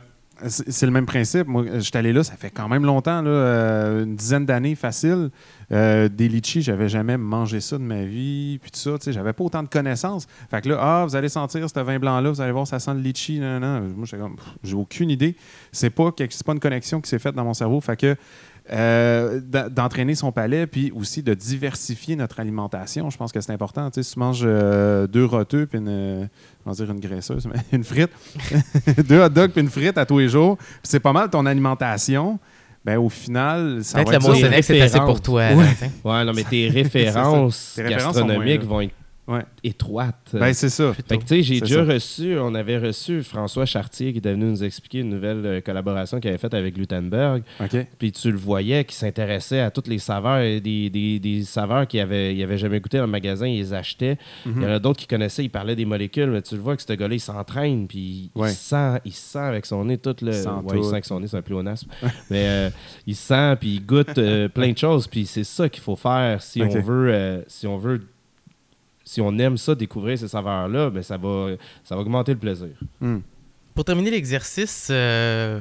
[SPEAKER 2] c'est le même principe. Moi, je suis allé là, ça fait quand même longtemps, là, euh, une dizaine d'années facile. Euh, des litchis, j'avais jamais mangé ça de ma vie, puis tout ça, tu sais, j'avais pas autant de connaissances. Fait que là, ah, vous allez sentir ce vin blanc-là, vous allez voir, ça sent le litchi, non, non. Moi, j'ai aucune idée. C'est pas, quelque- pas une connexion qui s'est faite dans mon cerveau. Fait que euh, d'entraîner son palais, puis aussi de diversifier notre alimentation. Je pense que c'est important. Tu sais, si tu manges euh, deux roteux, puis une, on va dire une graisseuse, mais une frite, deux hot dogs, puis une frite à tous les jours, c'est pas mal ton alimentation, ben au final, ça
[SPEAKER 1] Peut-être
[SPEAKER 2] va
[SPEAKER 1] le
[SPEAKER 2] être
[SPEAKER 1] mot c'est assez pour toi.
[SPEAKER 2] Ouais.
[SPEAKER 1] là.
[SPEAKER 4] Ouais, non, mais tes références
[SPEAKER 2] Tes références
[SPEAKER 4] gastronomiques vont être
[SPEAKER 2] Ouais.
[SPEAKER 4] étroites.
[SPEAKER 2] Ben, c'est ça.
[SPEAKER 4] Fait que, tu sais, j'ai déjà
[SPEAKER 2] ça.
[SPEAKER 4] reçu, on avait reçu François Chartier qui était venu nous expliquer une nouvelle euh, collaboration qu'il avait faite avec Gutenberg. Puis tu le voyais qui s'intéressait à toutes les saveurs, et des, des, des saveurs qu'il avait, il avait jamais goûté dans le magasin, il les achetait.
[SPEAKER 2] Mhm.
[SPEAKER 4] Il y en a d'autres qui connaissaient, il parlait des molécules, mais tu le vois que ce gars-là, il s'entraîne, puis
[SPEAKER 2] Ouais.
[SPEAKER 4] il, sent, il sent avec son nez tout le.
[SPEAKER 2] Il sent
[SPEAKER 4] ouais, il sent avec son nez, c'est un pléonasme. mais euh, il sent, puis il goûte euh, plein de choses, puis c'est ça qu'il faut faire si on veut. euh, si on veut si on aime ça, découvrir ces saveurs-là, ben ça va, ça va augmenter le plaisir.
[SPEAKER 2] Hmm.
[SPEAKER 1] Pour terminer l'exercice, euh,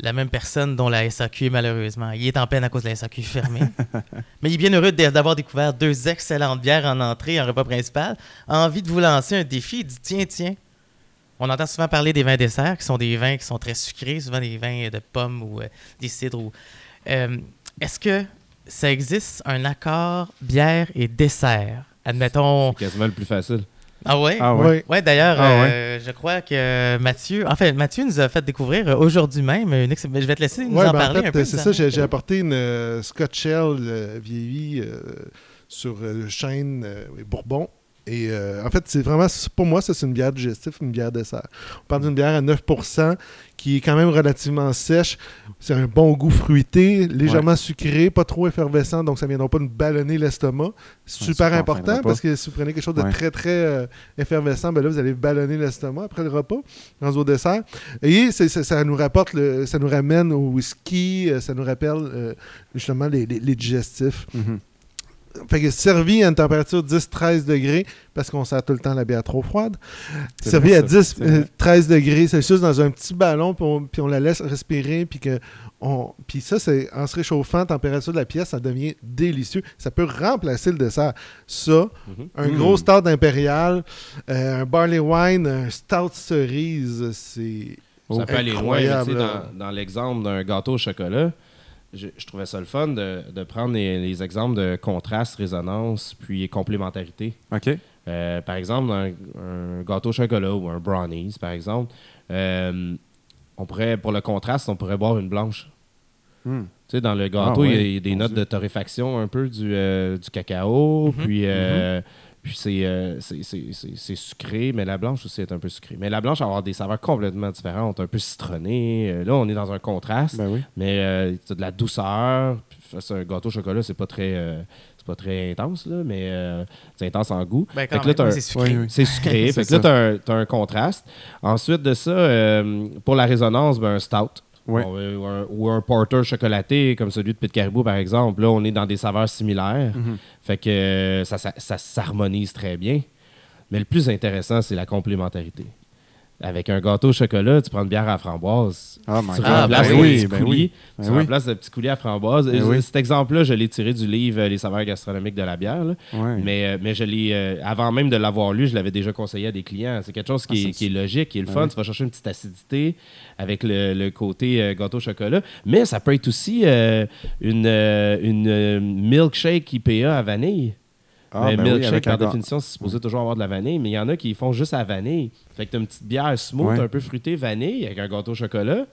[SPEAKER 1] la même personne dont la SAQ est malheureusement, il est en peine à cause de la SAQ fermée. Mais il est bien heureux d'avoir découvert deux excellentes bières en entrée, en repas principal. A envie de vous lancer un défi. Il dit tiens, tiens. On entend souvent parler des vins desserts, qui sont des vins qui sont très sucrés, souvent des vins de pommes ou euh, des cidres. ou- Euh, Est-ce que ça existe un accord bière et dessert? Admettons.
[SPEAKER 4] C'est quasiment le plus facile.
[SPEAKER 1] Ah ouais?
[SPEAKER 2] Ah ouais.
[SPEAKER 3] Oui.
[SPEAKER 1] Ouais, d'ailleurs,
[SPEAKER 2] Ah
[SPEAKER 1] euh, je crois que Mathieu, en fait, Mathieu nous a fait découvrir euh, aujourd'hui même une ex- Je vais te laisser nous
[SPEAKER 3] Ouais,
[SPEAKER 1] en
[SPEAKER 3] ben,
[SPEAKER 1] parler
[SPEAKER 3] en fait,
[SPEAKER 1] un peu.
[SPEAKER 3] c'est ça, j'ai j'ai apporté une euh, Scotch Shell euh, vieillie euh, sur euh, chêne euh, et Bourbon. Et euh, en fait, c'est vraiment, pour moi, ça, c'est une bière digestive, une bière dessert. On parle d'une bière à 9% qui est quand même relativement sèche. C'est un bon goût fruité, légèrement sucré, pas trop effervescent, donc ça ne viendra pas nous ballonner l'estomac. Super important parce que si vous prenez quelque chose de
[SPEAKER 2] Ouais.
[SPEAKER 3] très, très euh, effervescent, ben là, vous allez ballonner l'estomac après le repas, dans au dessert. Et ça nous rapporte, le- ça nous ramène au whisky, euh, ça nous rappelle euh, justement les, les- les digestifs.
[SPEAKER 2] Mhm.
[SPEAKER 3] Fait que servi à une température 10-13 degrés, parce qu'on sert tout le temps la bière trop froide. Servi à
[SPEAKER 2] ça.
[SPEAKER 3] 10,
[SPEAKER 2] C'est vrai.
[SPEAKER 3] euh, 13 degrés Celsius dans un petit ballon, puis on, puis on la laisse respirer, puis que on, puis ça, c'est en se réchauffant, température de la pièce, ça devient délicieux. Ça peut remplacer le dessert. Ça,
[SPEAKER 4] Mhm.
[SPEAKER 3] un
[SPEAKER 2] Mm.
[SPEAKER 3] gros stout impérial, euh, un barley wine, un stout cerise, c'est
[SPEAKER 4] Ça peut aller loin. dans l'exemple d'un gâteau au chocolat, je, je trouvais ça le fun de, de prendre les, les exemples de contraste, résonance, puis complémentarité.
[SPEAKER 2] OK.
[SPEAKER 4] Euh, par exemple, un, un gâteau au chocolat ou un brownies, par exemple, euh, on pourrait, pour le contraste, on pourrait boire une blanche.
[SPEAKER 2] Hmm.
[SPEAKER 4] Tu sais, dans le gâteau,
[SPEAKER 2] Ah
[SPEAKER 4] il y a-
[SPEAKER 2] ouais,
[SPEAKER 4] il y a des notes
[SPEAKER 2] Dieu.
[SPEAKER 4] de torréfaction un peu du, euh, du cacao,
[SPEAKER 1] Mhm.
[SPEAKER 4] puis, euh, puis c'est, euh, c'est, c'est- c'est- c'est sucré, mais la blanche aussi est un peu sucrée. Mais la blanche va avoir des saveurs complètement différentes, un peu citronnées. Euh, là, on est dans un contraste,
[SPEAKER 2] Ben oui.
[SPEAKER 4] mais euh, tu as de la douceur. Puis, un gâteau au chocolat, c'est pas très, euh, c'est pas très intense, là, mais euh, c'est intense en goût.
[SPEAKER 1] Ben,
[SPEAKER 4] Fait
[SPEAKER 1] quand
[SPEAKER 4] que là,
[SPEAKER 1] c'est sucré.
[SPEAKER 2] Oui, oui.
[SPEAKER 4] c'est sucré.
[SPEAKER 2] C'est
[SPEAKER 4] fait que là,
[SPEAKER 2] ça.
[SPEAKER 4] t'as un, t'as un contraste. Ensuite de ça, euh, pour la résonance, ben, un stout. Euh, ou, un, ou un porter chocolaté, comme celui de Pit Caribou, par exemple. Là, on est dans des saveurs similaires.
[SPEAKER 2] Mhm.
[SPEAKER 4] Fait que euh, ça, ça- ça s'harmonise très bien. Mais le plus intéressant, c'est la complémentarité. Avec un gâteau au chocolat, tu prends une bière à framboise.
[SPEAKER 2] Ah, my
[SPEAKER 4] Tu
[SPEAKER 2] God.
[SPEAKER 1] Ah,
[SPEAKER 4] remplaces
[SPEAKER 1] ben
[SPEAKER 2] oui,
[SPEAKER 4] petit
[SPEAKER 2] ben
[SPEAKER 4] coulis.
[SPEAKER 2] oui.
[SPEAKER 4] Tu
[SPEAKER 2] Ben oui.
[SPEAKER 4] remplaces le petit coulis à framboise.
[SPEAKER 2] Ben.
[SPEAKER 4] Cet exemple-là, je l'ai tiré du livre euh, Les saveurs gastronomiques de la bière. Mais, euh, mais je l'ai, euh, avant même de l'avoir lu, je l'avais déjà conseillé à des clients. C'est quelque chose qui,
[SPEAKER 2] Ah,
[SPEAKER 4] est,
[SPEAKER 2] c'est-
[SPEAKER 4] qui est logique, qui est le
[SPEAKER 2] Ah
[SPEAKER 4] fun. Tu vas chercher une petite acidité avec le, le côté euh, gâteau au chocolat. Mais ça peut être aussi euh, une, une milkshake IPA à vanille.
[SPEAKER 2] Ah,
[SPEAKER 4] Mais
[SPEAKER 2] ben
[SPEAKER 4] milkshake, par définition, c'est supposé toujours avoir de la vanille, mais il y en a qui font juste à vanille. Fait que tu as une petite bière smooth,
[SPEAKER 2] Ouais.
[SPEAKER 4] un peu fruitée, vanille, avec un gâteau au chocolat.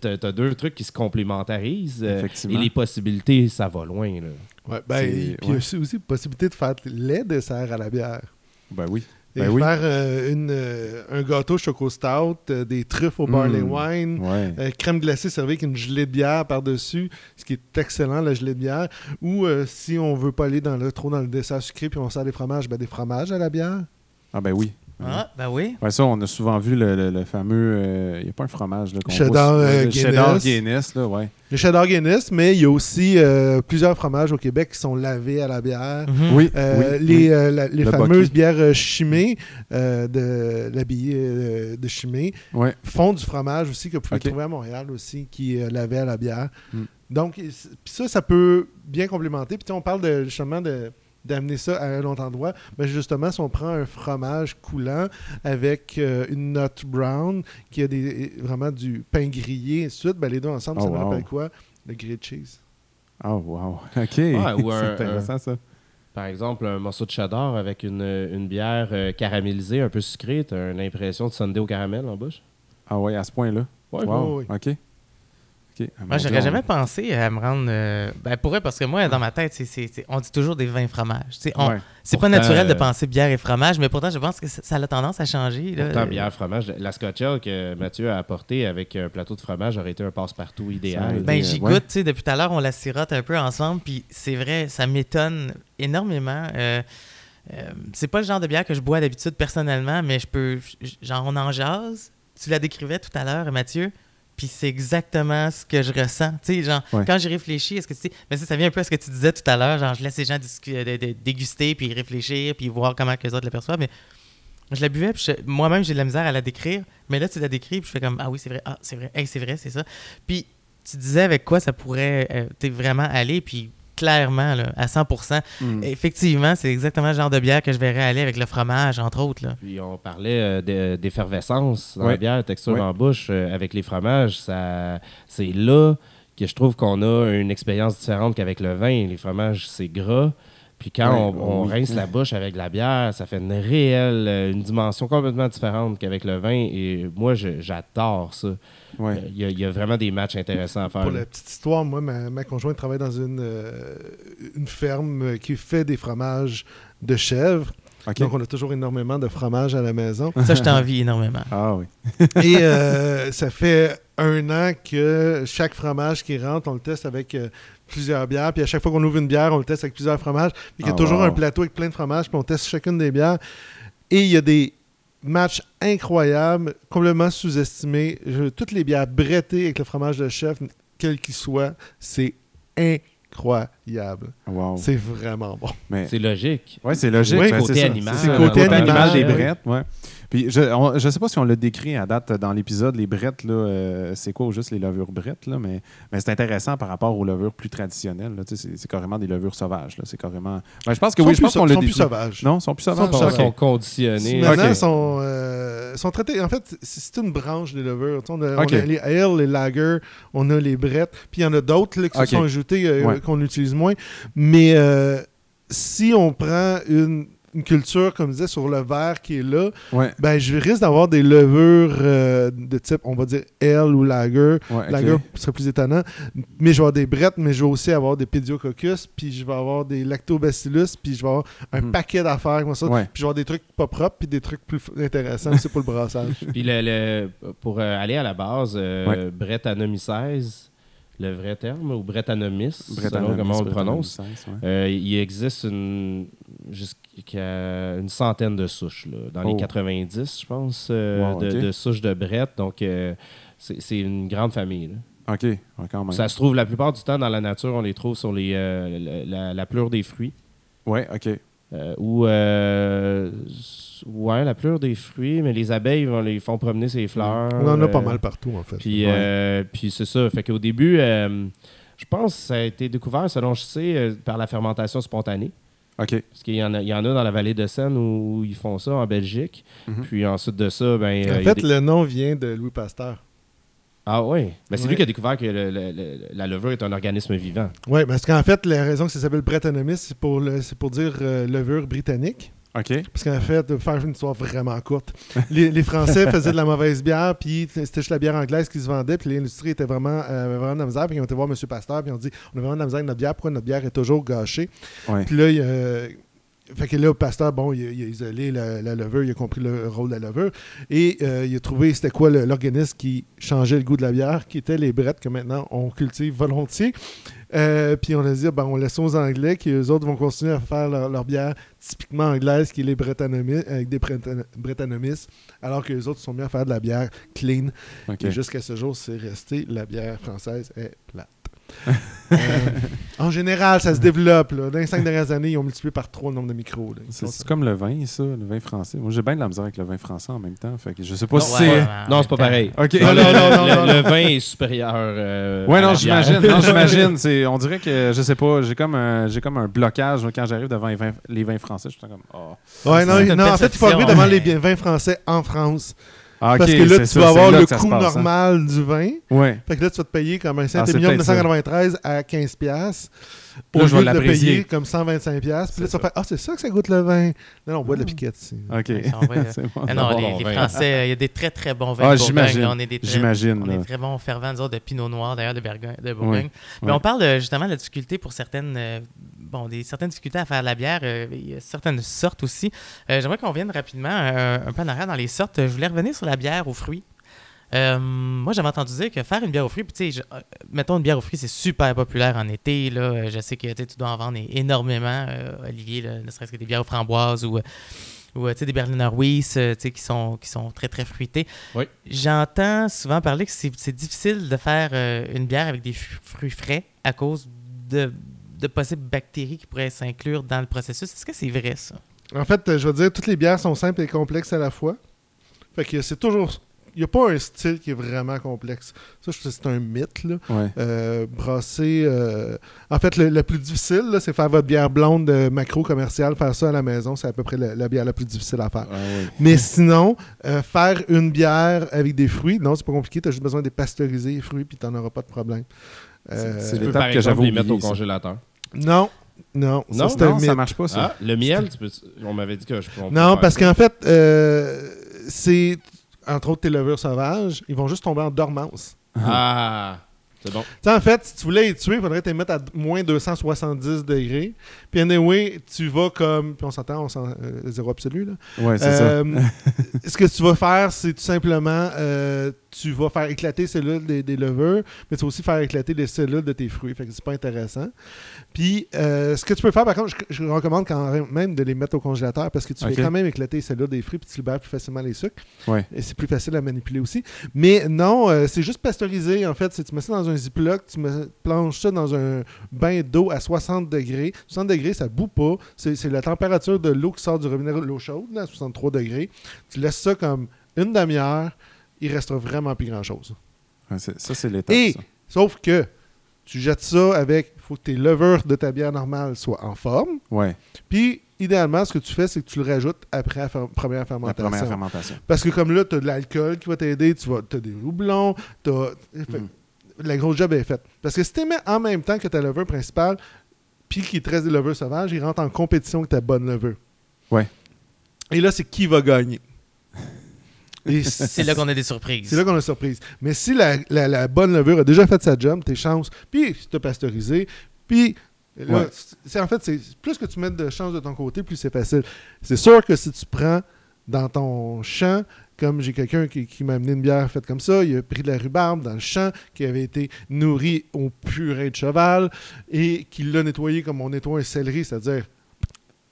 [SPEAKER 4] Tu as, deux trucs qui se complémentarisent. euh,
[SPEAKER 2] Effectivement.
[SPEAKER 4] et les possibilités, ça va loin. Là.
[SPEAKER 3] Ouais, ben, puis il y a
[SPEAKER 2] ouais.
[SPEAKER 3] aussi, aussi possibilité de faire les desserts à la bière.
[SPEAKER 2] Ben oui.
[SPEAKER 3] Et
[SPEAKER 2] Ben oui.
[SPEAKER 3] faire euh, une, euh, un gâteau choco stout, euh, des truffes au barley
[SPEAKER 2] Mm.
[SPEAKER 3] wine,
[SPEAKER 2] Ouais.
[SPEAKER 3] crème glacée servie avec une gelée de bière par-dessus, ce qui est excellent, la gelée de bière. Ou si on veut pas aller dans le, trop dans le dessert sucré puis on sert des fromages, ben des fromages à la bière.
[SPEAKER 2] Ah, ben oui. Ben oui.
[SPEAKER 1] Ah, ben oui.
[SPEAKER 2] Ouais, ça, on a souvent vu le, le- le fameux. Il n'y a pas un fromage là, qu'on
[SPEAKER 3] Cheddar,
[SPEAKER 2] voit-
[SPEAKER 3] euh,
[SPEAKER 2] le Cheddar
[SPEAKER 3] Guinness.
[SPEAKER 2] Là, ouais.
[SPEAKER 3] Le cheddar Guinness, mais il y a aussi euh, plusieurs fromages au Québec qui sont lavés à la bière.
[SPEAKER 1] Mhm.
[SPEAKER 2] Oui,
[SPEAKER 3] Euh,
[SPEAKER 2] oui,
[SPEAKER 3] les,
[SPEAKER 2] oui.
[SPEAKER 3] euh, la- les
[SPEAKER 2] Le
[SPEAKER 3] fameuses
[SPEAKER 2] Bucky.
[SPEAKER 3] bières euh, chimées euh, de l'habillé euh, de chimée
[SPEAKER 2] Ouais.
[SPEAKER 3] font du fromage aussi que vous pouvez trouver à Montréal aussi qui est euh, lavé à la bière.
[SPEAKER 2] Mm.
[SPEAKER 3] Donc ça ça peut bien complémenter. Puis tu sais, on parle de, justement de d'amener ça à un autre endroit, mais justement, si on prend un fromage coulant avec euh, une note brown qui a des, vraiment du pain grillé et ainsi de suite, ben les deux ensemble,
[SPEAKER 2] Oh,
[SPEAKER 3] ça me rappelle quoi? Le grilled cheese.
[SPEAKER 2] Oh, wow. OK.
[SPEAKER 4] ou un-
[SPEAKER 2] C'est intéressant, ça.
[SPEAKER 4] Par exemple, un morceau de cheddar avec une, une bière euh, caramélisée, un peu sucrée, tu as l'impression de sundae au caramel en bouche?
[SPEAKER 2] Ah, ouais, à ce point-là?
[SPEAKER 4] Ouais,
[SPEAKER 2] Wow.
[SPEAKER 3] oui,
[SPEAKER 2] OK. Ah,
[SPEAKER 1] Moi, j'aurais jamais pensé à me rendre. euh, Ben, pour vrai, parce que moi, dans ma tête, c'est- c'est- c'est- on dit toujours des vins fromages.
[SPEAKER 2] Ouais.
[SPEAKER 1] C'est pas naturel de
[SPEAKER 4] euh,
[SPEAKER 1] penser bière et fromage, mais pourtant, je pense que ça, ça a tendance à changer. là.
[SPEAKER 4] Pourtant, bière, fromage. La Scotch Ale que Mathieu a apporté avec un plateau de fromage aurait été un passe-partout idéal.
[SPEAKER 1] Ben,
[SPEAKER 2] Euh,
[SPEAKER 1] j'y
[SPEAKER 2] ouais.
[SPEAKER 1] goûte, tu sais, depuis tout à l'heure, on la sirote un peu ensemble, puis c'est vrai, ça m'étonne énormément. Euh, euh, c'est pas le genre de bière que je bois d'habitude personnellement, mais je peux, genre, on en jase. Tu la décrivais tout à l'heure, Mathieu, puis c'est exactement ce que je ressens. Tu sais, genre,
[SPEAKER 2] Ouais.
[SPEAKER 1] quand j'y réfléchis, est-ce que tu sais, mais ça, ça vient un peu à ce que tu disais tout à l'heure, genre, je laisse les gens de- déguster, puis réfléchir, puis voir comment que les autres l'aperçoivent, mais je la buvais, puis moi-même, j'ai de la misère à la décrire, mais là, tu la décris, puis je fais comme, ah oui, c'est vrai, ah, c'est vrai, hey, c'est vrai, c'est ça. Puis tu disais avec quoi ça pourrait euh, vraiment aller, puis clairement, là, à 100%,
[SPEAKER 2] Mm.
[SPEAKER 1] effectivement, c'est exactement le genre de bière que je verrais aller avec le fromage, entre autres. Là.
[SPEAKER 4] Puis on parlait euh, d'e- d'effervescence dans la bière, texture
[SPEAKER 2] Ouais.
[SPEAKER 4] en bouche euh, avec les fromages. Ça, c'est là que je trouve qu'on a une expérience différente qu'avec le vin. Les fromages, c'est gras. Puis quand on, on
[SPEAKER 2] oui.
[SPEAKER 4] rince la bouche avec la bière, ça fait une réelle, euh, une dimension complètement différente qu'avec le vin. Et moi, je- j'adore ça.
[SPEAKER 2] Ouais.
[SPEAKER 4] Euh, Il y, a- il y a vraiment des matchs intéressants à faire.
[SPEAKER 3] Pour
[SPEAKER 4] là.
[SPEAKER 3] la petite histoire, moi, ma, ma conjointe travaille dans une, euh, une ferme qui fait des fromages de chèvre. Donc, on a toujours énormément de fromage à la maison.
[SPEAKER 1] Ça, je t'envie énormément.
[SPEAKER 2] Ah oui.
[SPEAKER 3] Et euh, ça fait un an que chaque fromage qui rentre, on le teste avec euh, plusieurs bières. Puis à chaque fois qu'on ouvre une bière, on le teste avec plusieurs fromages. Puis il y a
[SPEAKER 2] Ah,
[SPEAKER 3] toujours
[SPEAKER 2] wow.
[SPEAKER 3] un plateau avec plein de fromages. Puis on teste chacune des bières. Et il y a des matchs incroyables, complètement sous-estimés. Toutes les bières brettées avec le fromage de chef, quel qu'il soit, c'est incroyable.
[SPEAKER 2] Wow.
[SPEAKER 3] C'est vraiment bon.
[SPEAKER 2] Mais...
[SPEAKER 4] C'est logique.
[SPEAKER 2] Oui, c'est logique.
[SPEAKER 3] Oui,
[SPEAKER 2] ben,
[SPEAKER 4] côté
[SPEAKER 2] c'est ça.
[SPEAKER 4] animal.
[SPEAKER 3] C'est côté
[SPEAKER 2] animal des
[SPEAKER 3] animal,
[SPEAKER 2] brettes, ouais. Puis je ne sais pas si on l'a décrit à date dans l'épisode, les brettes, là, euh, c'est quoi ou juste les levures brettes, là, mais, mais c'est intéressant par rapport aux levures plus traditionnelles. là. Tu sais, C'est c'est carrément des levures sauvages. là. C'est carrément. Ben, je pense que oui,
[SPEAKER 3] sont
[SPEAKER 2] je pense
[SPEAKER 3] plus-
[SPEAKER 2] qu'on
[SPEAKER 3] sont plus sauvages.
[SPEAKER 2] Non, ils sont plus sauvages.
[SPEAKER 3] Ils
[SPEAKER 4] Ils
[SPEAKER 3] sont
[SPEAKER 4] conditionnés.
[SPEAKER 3] Maintenant, sont, euh, sont traités. En fait, c'est une branche des levures. On a,
[SPEAKER 2] Ok.
[SPEAKER 3] on a les ale, les lager, on a les brettes. Puis il y en a d'autres là, qui
[SPEAKER 2] Ok.
[SPEAKER 3] se sont ajoutés euh,
[SPEAKER 2] Ouais.
[SPEAKER 3] qu'on utilise moins. Mais euh, si on prend une une culture, comme je disais, sur le verre qui est là,
[SPEAKER 2] Ouais.
[SPEAKER 3] ben je risque d'avoir des levures euh, de type, on va dire L ou Lager.
[SPEAKER 2] Ouais.
[SPEAKER 3] Lager serait plus étonnant. Mais je vais avoir des brettes, mais je vais aussi avoir des pédiococcus, puis je vais avoir des lactobacillus, puis je vais avoir un
[SPEAKER 2] Mhm.
[SPEAKER 3] paquet d'affaires comme ça.
[SPEAKER 2] Ouais.
[SPEAKER 3] Puis je vais avoir des trucs pas propres, puis des trucs plus intéressants aussi pour le brassage.
[SPEAKER 4] Puis le, le- pour euh, aller à la base, euh,
[SPEAKER 2] Ouais.
[SPEAKER 4] Brettanomyces, le vrai terme, ou Brettanomys, selon comment on le prononce,
[SPEAKER 2] ouais.
[SPEAKER 4] euh, il existe une, jusqu'à une centaine de souches, là, dans
[SPEAKER 2] Oh.
[SPEAKER 4] les 90, je pense, euh,
[SPEAKER 2] Wow,
[SPEAKER 4] de, souches de Brett. Donc, euh, c'est une grande famille. là.
[SPEAKER 2] OK, ouais, quand même.
[SPEAKER 4] Ça se trouve, la plupart du temps, dans la nature, on les trouve sur les, euh, la, la- pleure des fruits.
[SPEAKER 2] Ouais, OK.
[SPEAKER 4] Euh, ou euh, ouais, la pleure des fruits, mais les abeilles vont les font promener ces fleurs.
[SPEAKER 3] On en a pas mal partout, en fait.
[SPEAKER 4] Puis,
[SPEAKER 2] Ouais.
[SPEAKER 4] euh, puis c'est ça. Fait qu'au début, euh, je pense que ça a été découvert, selon je sais, euh, par la fermentation spontanée.
[SPEAKER 2] OK.
[SPEAKER 4] Parce qu'il y en a, il y en a dans la vallée de Seine où, ils font ça en Belgique.
[SPEAKER 2] Mhm.
[SPEAKER 4] Puis ensuite de ça, ben. euh,
[SPEAKER 3] en
[SPEAKER 4] a
[SPEAKER 3] fait,
[SPEAKER 4] des-
[SPEAKER 3] le nom vient de Louis Pasteur.
[SPEAKER 4] Ah oui. Ben, c'est
[SPEAKER 3] Ouais.
[SPEAKER 4] lui qui a découvert que le- le- le- la levure est un organisme vivant.
[SPEAKER 3] Oui, parce qu'en fait, la raison que ça s'appelle Brettanomys, c'est pour, le- c'est pour dire euh, levure britannique. Parce qu'en fait, de faire une histoire vraiment courte, les, les Français faisaient de la mauvaise bière, puis c'était juste la bière anglaise qui se vendait, puis l'industrie était vraiment, euh, vraiment de la misère, puis ils ont été voir M. Pasteur, puis ils ont dit On a vraiment de la misère avec notre bière, pourquoi notre bière est toujours gâchée? Puis là, il, euh, fait que là, Pasteur, bon, il, a- il a isolé la, la levure, il a compris le rôle de la levure, et euh, il a trouvé c'était quoi le- l'organisme qui changeait le goût de la bière, qui étaient les brettes que maintenant on cultive volontiers. Euh, puis on a dit, ben, on laisse aux Anglais, qui eux autres vont continuer à faire leur, leur bière typiquement anglaise, qui est les avec des Bretta- Brettanomys, alors que les autres sont mis à faire de la bière clean. Et jusqu'à ce jour, c'est resté, la bière française est plate. Euh, en général, ça se développe. Là. Dans les cinq dernières années, ils ont multiplié par trois le nombre de micros.
[SPEAKER 2] C'est comme le vin, ça, le vin français. Moi, j'ai bien de la misère avec le vin français en même temps. Fait que je sais pas
[SPEAKER 1] Non,
[SPEAKER 2] si
[SPEAKER 1] ouais,
[SPEAKER 2] c'est.
[SPEAKER 1] ouais,
[SPEAKER 4] Non, c'est pas pareil.
[SPEAKER 3] Non,
[SPEAKER 4] le,
[SPEAKER 3] non, non, non,
[SPEAKER 4] le-
[SPEAKER 3] non,
[SPEAKER 4] le
[SPEAKER 3] non.
[SPEAKER 4] vin est supérieur. euh,
[SPEAKER 2] Ouais, non, j'imagine. Non, j'imagine. C'est, on dirait que, je sais pas, j'ai comme un, j'ai comme un blocage quand j'arrive devant les vins, les vins français. Je suis comme, oh.
[SPEAKER 3] Ouais, non, en fait, il faut arriver devant
[SPEAKER 1] mais-
[SPEAKER 3] les vins français en France.
[SPEAKER 2] Ah,
[SPEAKER 3] parce que là, tu
[SPEAKER 2] ça,
[SPEAKER 3] vas avoir le coût
[SPEAKER 2] passe, hein.
[SPEAKER 3] normal du vin.
[SPEAKER 2] Ouais.
[SPEAKER 3] Fait que là, tu vas te payer comme un
[SPEAKER 2] Ah,
[SPEAKER 3] Saint-Émilion. 1993 à 15$. Piastres,
[SPEAKER 2] Là,
[SPEAKER 3] Au
[SPEAKER 2] je vais
[SPEAKER 3] de payer comme 125$. piastres. Puis là, tu vas faire Ah, c'est ça que ça goûte le vin. Non, non, on boit de la
[SPEAKER 2] Ah.
[SPEAKER 3] piquette ici.
[SPEAKER 2] OK.
[SPEAKER 1] Ah non, les. Français, il y a des très très bons vins
[SPEAKER 2] Ah,
[SPEAKER 1] de Bourgogne.
[SPEAKER 2] j'imagine.
[SPEAKER 1] là. On est des très,
[SPEAKER 2] J'imagine.
[SPEAKER 1] On
[SPEAKER 2] là.
[SPEAKER 1] est très bons fervents, nous autres, de Pinot Noir, d'ailleurs, de, Bergogne- de Bourgogne.
[SPEAKER 2] Ouais.
[SPEAKER 1] Mais
[SPEAKER 2] Ouais.
[SPEAKER 1] on parle de, justement de la difficulté pour certaines, euh, bon, des, certaines difficultés à faire de la bière. euh, il y a certaines sortes aussi. Euh, J'aimerais qu'on vienne rapidement euh, un peu en arrière dans les sortes. Je voulais revenir sur la bière aux fruits. Euh, moi, j'avais entendu dire que faire une bière aux fruits, puis tu sais, euh, mettons une bière aux fruits, c'est super populaire en été. Là. Euh, Je sais que tu dois en vendre énormément, euh, Olivier, là, ne serait-ce que des bières aux framboises ou, euh, ou euh, tu sais, des Berliner Weiss euh, tu sais, qui sont, qui sont très, très fruitées.
[SPEAKER 4] Oui.
[SPEAKER 1] J'entends souvent parler que c'est difficile de faire euh, une bière avec des fruits frais à cause de, de possibles bactéries qui pourraient s'inclure dans le processus. Est-ce que c'est vrai, ça?
[SPEAKER 3] En fait, euh, je veux dire, toutes les bières sont simples et complexes à la fois. Fait que c'est toujours. Il n'y a pas un style qui est vraiment complexe. Ça, je trouve que c'est un mythe. Là.
[SPEAKER 2] Ouais.
[SPEAKER 3] Euh, brasser. euh, En fait, le, le plus difficile, c'est faire votre bière blonde de macro commercial. Faire ça à la maison, c'est à peu près la, la bière la plus difficile à faire.
[SPEAKER 2] Ouais.
[SPEAKER 3] Mais sinon, euh, faire une bière avec des fruits, non, c'est pas compliqué. Tu as juste besoin de pasteuriser les fruits, puis tu n'en auras pas de problème. Euh,
[SPEAKER 2] C'est l'étape que j'avais
[SPEAKER 4] les mettre au congélateur.
[SPEAKER 3] Non, non, ça,
[SPEAKER 4] Non,
[SPEAKER 2] Non, ça
[SPEAKER 3] mythe.
[SPEAKER 2] marche pas, ça.
[SPEAKER 4] Ah, le miel, tu peux, on m'avait dit que je peux.
[SPEAKER 3] Non, parce qu'en fait, euh, c'est entre autres tes levures sauvages, ils vont juste tomber en dormance.
[SPEAKER 4] Ah, c'est bon.
[SPEAKER 3] Tu sais, en fait, si tu voulais les tuer, il faudrait les mettre à moins 270 degrés. Puis anyway, tu vas comme, puis on s'entend, on s'en, euh, zéro absolu là.
[SPEAKER 2] Ouais, c'est
[SPEAKER 3] Euh, ce que tu vas faire, c'est tout simplement, euh, tu vas faire éclater les cellules des, des levures, mais tu vas aussi faire éclater les cellules de tes fruits. Fait que c'est pas intéressant. Puis, ce que tu peux faire, par contre, je, je recommande quand même de les mettre au congélateur parce que tu
[SPEAKER 2] Ok.
[SPEAKER 3] fais quand même éclater les cellules des fruits puis tu libères plus facilement les sucres.
[SPEAKER 2] ça. Ouais.
[SPEAKER 3] Et c'est plus facile à manipuler aussi. Mais non, c'est juste pasteurisé. En fait, c'est tu mets ça dans un ziploc, tu mets- planches ça dans un bain d'eau à 60 degrés. 60 degrés, ça bout pas. C'est la température de l'eau qui sort du robinet, l'eau chaude, là, à 63 degrés. Tu laisses ça comme une demi-heure, il restera vraiment plus grand-chose.
[SPEAKER 2] Ouais, ça, c'est l'étape.
[SPEAKER 3] Et-
[SPEAKER 2] ça.
[SPEAKER 3] Sauf que tu jettes ça avec. Il faut que tes levures de ta bière normale soient en forme.
[SPEAKER 2] Ouais,
[SPEAKER 3] Puis, idéalement, ce que tu fais, c'est que tu le rajoutes après la première
[SPEAKER 2] la
[SPEAKER 3] fermentation.
[SPEAKER 2] première fermentation.
[SPEAKER 3] Parce que comme là, tu as de l'alcool qui va t'aider, tu as des houblons, tu fait-
[SPEAKER 2] Mm.
[SPEAKER 3] la grosse job est faite. Parce que si tu mets en même temps que ta levure principale, puis qu'il te reste des levures sauvages, il rentre en compétition avec ta bonne levure.
[SPEAKER 2] Ouais.
[SPEAKER 3] Et là, c'est qui va gagner.
[SPEAKER 1] C'est là qu'on a des surprises.
[SPEAKER 3] c'est là qu'on a une surprise. Mais si la, la- la bonne levure a déjà fait sa job, tes chances, puis tu as pasteurisé, puis là,
[SPEAKER 2] Ouais.
[SPEAKER 3] c'est en fait, c'est plus que tu mets de chance de ton côté, plus c'est facile. C'est sûr que si tu prends dans ton champ, comme j'ai quelqu'un qui, qui m'a amené une bière faite comme ça, il a pris de la rhubarbe dans le champ qui avait été nourri au purée de cheval et qui l'a nettoyé comme on nettoie un céleri, c'est-à-dire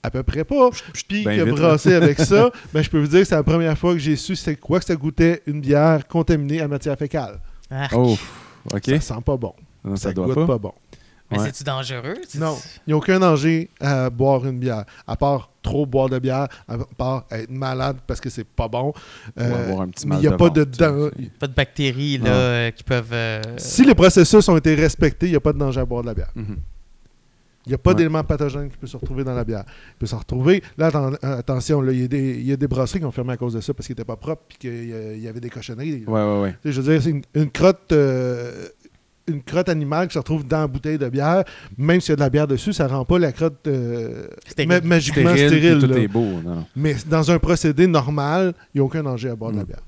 [SPEAKER 3] à peu près pas, puis
[SPEAKER 2] Ben
[SPEAKER 3] qui a
[SPEAKER 2] vite,
[SPEAKER 3] brassé avec ça, ben, je peux vous dire que c'est la première fois que j'ai su c'est quoi que ça goûtait une bière contaminée à matière fécale.
[SPEAKER 2] Oh, OK.
[SPEAKER 3] Ça sent pas bon.
[SPEAKER 2] Non,
[SPEAKER 3] Ça,
[SPEAKER 2] ça doit
[SPEAKER 3] goûte
[SPEAKER 2] pas.
[SPEAKER 3] pas, bon.
[SPEAKER 1] Mais
[SPEAKER 2] ouais.
[SPEAKER 1] c'est-tu dangereux?
[SPEAKER 3] Non, il n'y a aucun danger à boire une bière, à part trop boire de bière, à part être malade parce que c'est pas bon.
[SPEAKER 2] Ou
[SPEAKER 3] Euh,
[SPEAKER 2] avoir un petit
[SPEAKER 3] mais il n'y a
[SPEAKER 2] de
[SPEAKER 3] pas de dan-
[SPEAKER 1] Pas de bactéries là, euh, qui peuvent. euh,
[SPEAKER 3] Si les processus ont été respectés, il n'y a pas de danger à boire de la bière.
[SPEAKER 2] Mhm.
[SPEAKER 3] Il n'y a pas
[SPEAKER 2] Ouais.
[SPEAKER 3] d'élément pathogène qui peut se retrouver dans la bière. Il peut se retrouver. Là, euh, attention, là, il y, a des- y a des brasseries qui ont fermé à cause de ça parce qu'ils n'étaient pas propres et qu'il y avait des cochonneries.
[SPEAKER 2] Ouais, ouais, ouais.
[SPEAKER 3] Tu sais, Je veux dire, c'est une, une crotte. euh, une crotte animale qui se retrouve dans la bouteille de bière, même s'il y a de la bière dessus, ça rend pas la crotte euh, ma- magiquement
[SPEAKER 2] Stérile,
[SPEAKER 3] stérile.
[SPEAKER 2] puis tout
[SPEAKER 3] là.
[SPEAKER 2] est beau. Non, non.
[SPEAKER 3] Mais dans un procédé normal, il n'y a aucun danger à boire de la
[SPEAKER 2] Mm.
[SPEAKER 3] bière.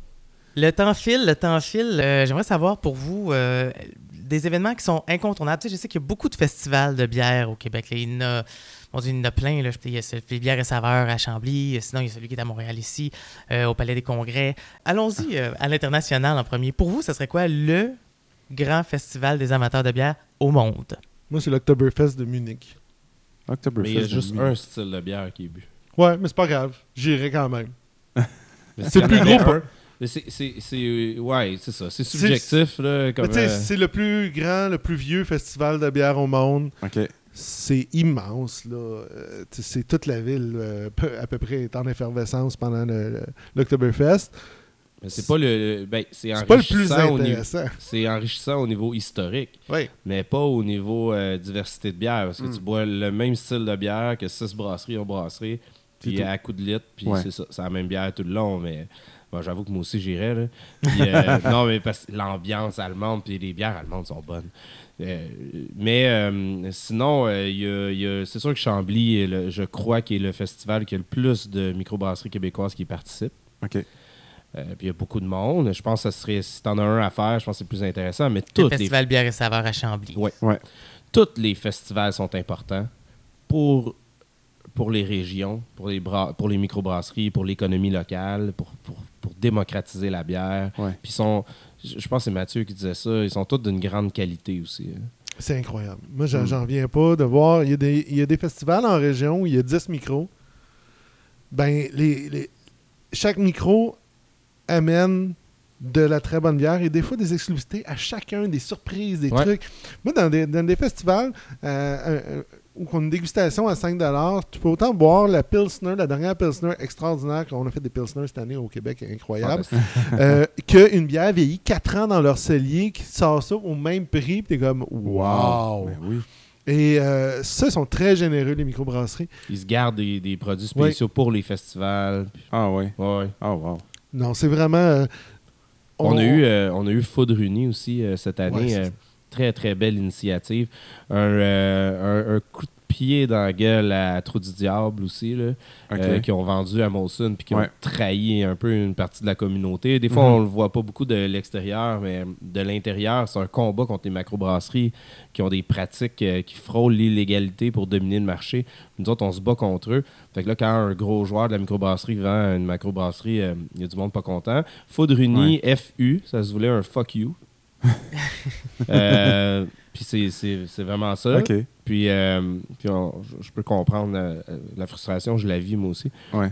[SPEAKER 1] Le temps file, le temps file. Euh, J'aimerais savoir pour vous euh, des événements qui sont incontournables. Tu sais, je sais qu'il y a beaucoup de festivals de bière au Québec. là. Il y en a, il y en a plein. Là. Il y a celui de bière et saveurs à Chambly. Sinon, il y a celui qui est à Montréal ici, euh, au Palais des Congrès. Allons-y euh, à l'international en premier. Pour vous, ce serait quoi le grand festival des amateurs de bière au monde?
[SPEAKER 3] Moi, c'est l'Octoberfest de Munich.
[SPEAKER 2] Oktoberfest.
[SPEAKER 4] Mais il y a juste un style de bière qui est bu.
[SPEAKER 3] Ouais, mais c'est pas grave. J'irai quand même. C'est le plus gros,
[SPEAKER 4] un- mais c'est, c'est, c'est, ouais, c'est ça. C'est subjectif, là. Comme, euh,
[SPEAKER 3] c'est le plus grand, le plus vieux festival de bière au monde.
[SPEAKER 2] OK.
[SPEAKER 3] C'est immense, là. Euh, c'est toute la ville, euh, à peu près, est en effervescence pendant le- le- l'Octoberfest.
[SPEAKER 4] Mais c'est pas le. ben, c'est
[SPEAKER 3] pas le plus
[SPEAKER 4] enrichissant au niveau-
[SPEAKER 3] intéressant.
[SPEAKER 4] C'est enrichissant au niveau historique,
[SPEAKER 3] Oui.
[SPEAKER 4] mais pas au niveau euh, diversité de bière. Parce que
[SPEAKER 3] Mm.
[SPEAKER 4] tu bois le même style de bière que six brasseries ont brassé, puis à coup de litre, puis
[SPEAKER 2] Ouais.
[SPEAKER 4] c'est ça. C'est la même bière tout le long, mais. bon, j'avoue que moi aussi j'irais. euh, non, mais parce que l'ambiance allemande, puis les bières allemandes sont bonnes. Euh, mais euh, sinon, euh, c'est sûr que Chambly, le- je crois, qui est le festival qui a le plus de microbrasseries québécoises qui participent.
[SPEAKER 2] OK.
[SPEAKER 4] Euh, puis il y a beaucoup de monde. Je pense que ça serait, si t'en as un à faire, je pense que c'est plus intéressant. Mais
[SPEAKER 1] Le
[SPEAKER 4] tous les,
[SPEAKER 1] festival bière et saveurs à Chambly.
[SPEAKER 4] Ouais.
[SPEAKER 2] Ouais.
[SPEAKER 4] tous les festivals sont importants pour, pour les régions, pour les, bra- pour les microbrasseries, pour l'économie locale, pour, pour, pour démocratiser la bière.
[SPEAKER 2] Ouais.
[SPEAKER 4] Puis ils sont, je pense que c'est Mathieu qui disait ça, ils sont tous d'une grande qualité aussi. hein.
[SPEAKER 3] C'est incroyable. Moi, j'en
[SPEAKER 2] Mm.
[SPEAKER 3] reviens pas de voir. Il y, a des, il y a des festivals en région où il y a 10 micros. Ben, les, les- chaque micro amène de la très bonne bière et des fois des exclusivités à chacun, des surprises, des
[SPEAKER 4] Ouais.
[SPEAKER 3] trucs. Moi, dans des, dans des festivals euh, euh, où on a une dégustation à 5 tu peux autant boire la Pilsner, la dernière Pilsner extraordinaire qu'on a fait des Pilsner cette année au Québec, incroyable euh, qu'une bière vieillie 4 ans dans leur cellier qui sort ça au même prix. Puis t'es comme, wow!
[SPEAKER 2] Ben oui.
[SPEAKER 3] Et euh, ça, ils sont très généreux, les microbrasseries.
[SPEAKER 4] Ils se gardent des, des produits spéciaux pour les festivals.
[SPEAKER 2] Ah ouais.
[SPEAKER 4] ouais, ouais.
[SPEAKER 2] Oh wow.
[SPEAKER 3] Non, c'est vraiment. euh,
[SPEAKER 4] On, a eu, euh, on a eu Foudre Uni aussi euh, cette année.
[SPEAKER 3] Ouais,
[SPEAKER 4] euh, très, très belle initiative. Un, euh, un- un coup de pied dans la gueule à Trou du Diable aussi, là, euh, qui ont vendu à Molson puis qui
[SPEAKER 2] Ouais.
[SPEAKER 4] ont trahi un peu une partie de la communauté. Des fois,
[SPEAKER 2] Mhm.
[SPEAKER 4] on le voit pas beaucoup de l'extérieur, mais de l'intérieur, c'est un combat contre les macrobrasseries qui ont des pratiques euh, qui frôlent l'illégalité pour dominer le marché. Nous autres, on se bat contre eux. Fait que là, quand un gros joueur de la microbrasserie vend une macrobrasserie, euh, il y a du monde pas content. Foudre Uni, FU, ça se voulait un fuck you. Euh, puis c'est- vraiment ça. Puis, euh, puis on- je- peux comprendre euh, la frustration, je la vis moi aussi.
[SPEAKER 2] Ouais.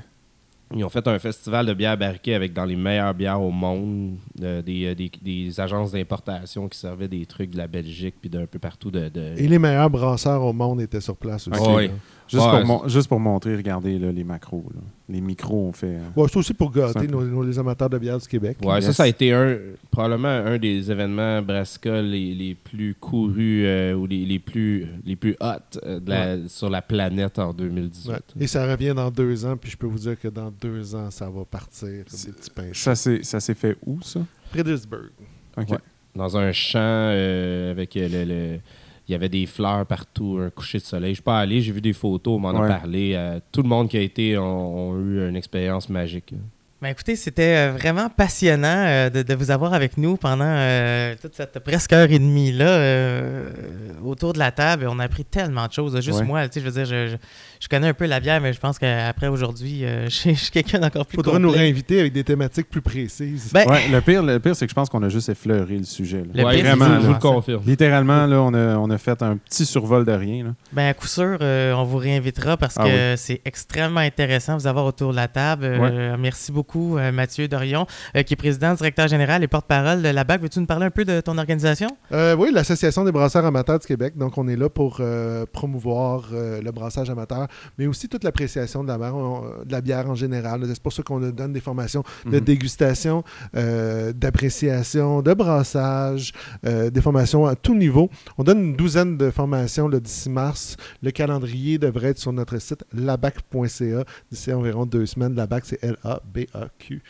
[SPEAKER 4] Ils ont fait un festival de bières barriquées avec dans les meilleures bières au monde, euh, des, euh, des- des agences d'importation qui servaient des trucs de la Belgique puis d'un peu partout de. de-
[SPEAKER 3] Et les meilleurs brasseurs au monde étaient sur place aussi.
[SPEAKER 4] Ouais.
[SPEAKER 2] Juste,
[SPEAKER 4] Ouais,
[SPEAKER 2] pour mon- juste pour montrer, regardez là, les macros. là. Les micros, on fait. euh,
[SPEAKER 3] Ouais, c'est aussi pour gâter nos, nos- les amateurs de bière du Québec.
[SPEAKER 4] Ouais, ça,
[SPEAKER 2] Yes.
[SPEAKER 4] ça a été un, probablement un des événements Brassica les, les plus courus euh, ou les, les plus, les plus hot euh, de la- sur la planète en 2018.
[SPEAKER 3] Ouais. Et ça revient dans deux ans, puis je peux vous dire que dans deux ans, ça va partir des petits.
[SPEAKER 2] Ça s'est ça s'est fait où, ça?
[SPEAKER 3] Fredericksburg.
[SPEAKER 2] OK.
[SPEAKER 4] Ouais. Dans un champ euh, avec euh, le, le- il y avait des fleurs partout, un coucher de soleil. Je suis pas allé, j'ai vu des photos, on m'en a parlé. Euh, tout le monde qui a été ont, ont eu une expérience magique.
[SPEAKER 1] Ben écoutez, c'était vraiment passionnant euh, de, de vous avoir avec nous pendant euh, toute cette presque heure et demie là euh, autour de la table. On a appris tellement de choses. Juste
[SPEAKER 2] Ouais.
[SPEAKER 1] moi, tu sais, je veux dire, je, je- je connais un peu la bière, mais je pense qu'après aujourd'hui, euh, je suis je suis quelqu'un d'encore plus
[SPEAKER 3] Faudra nous réinviter avec des thématiques plus précises.
[SPEAKER 1] Ben,
[SPEAKER 2] Ouais, le pire, le pire c'est que je pense qu'on a juste effleuré le sujet. là.
[SPEAKER 1] Le
[SPEAKER 4] Ouais,
[SPEAKER 1] pire,
[SPEAKER 2] vraiment,
[SPEAKER 4] je vous- je le confirme.
[SPEAKER 2] Littéralement, là, on a, on a fait un petit survol de rien. là.
[SPEAKER 1] Ben, à coup sûr, euh, on vous réinvitera parce
[SPEAKER 2] Ah
[SPEAKER 1] que c'est extrêmement intéressant de vous avoir autour de la table. Euh, Merci beaucoup, euh, Mathieu Dorion, euh, qui est président, directeur général et porte-parole de la BAC. Veux-tu nous parler un peu de ton organisation?
[SPEAKER 3] Euh, oui, l'Association des brasseurs amateurs du Québec. Donc, on est là pour euh, promouvoir euh, le brassage amateur, mais aussi toute l'appréciation de la bière, on- de la bière en général. C'est pour ça qu'on donne des formations de
[SPEAKER 2] Mhm.
[SPEAKER 3] dégustation, euh, d'appréciation, de brassage, euh, des formations à tout niveau. On donne une douzaine de formations là, d'ici mars. Le calendrier devrait être sur notre site labac.ca d'ici environ deux semaines. Labac, c'est L-A-B-A-Q.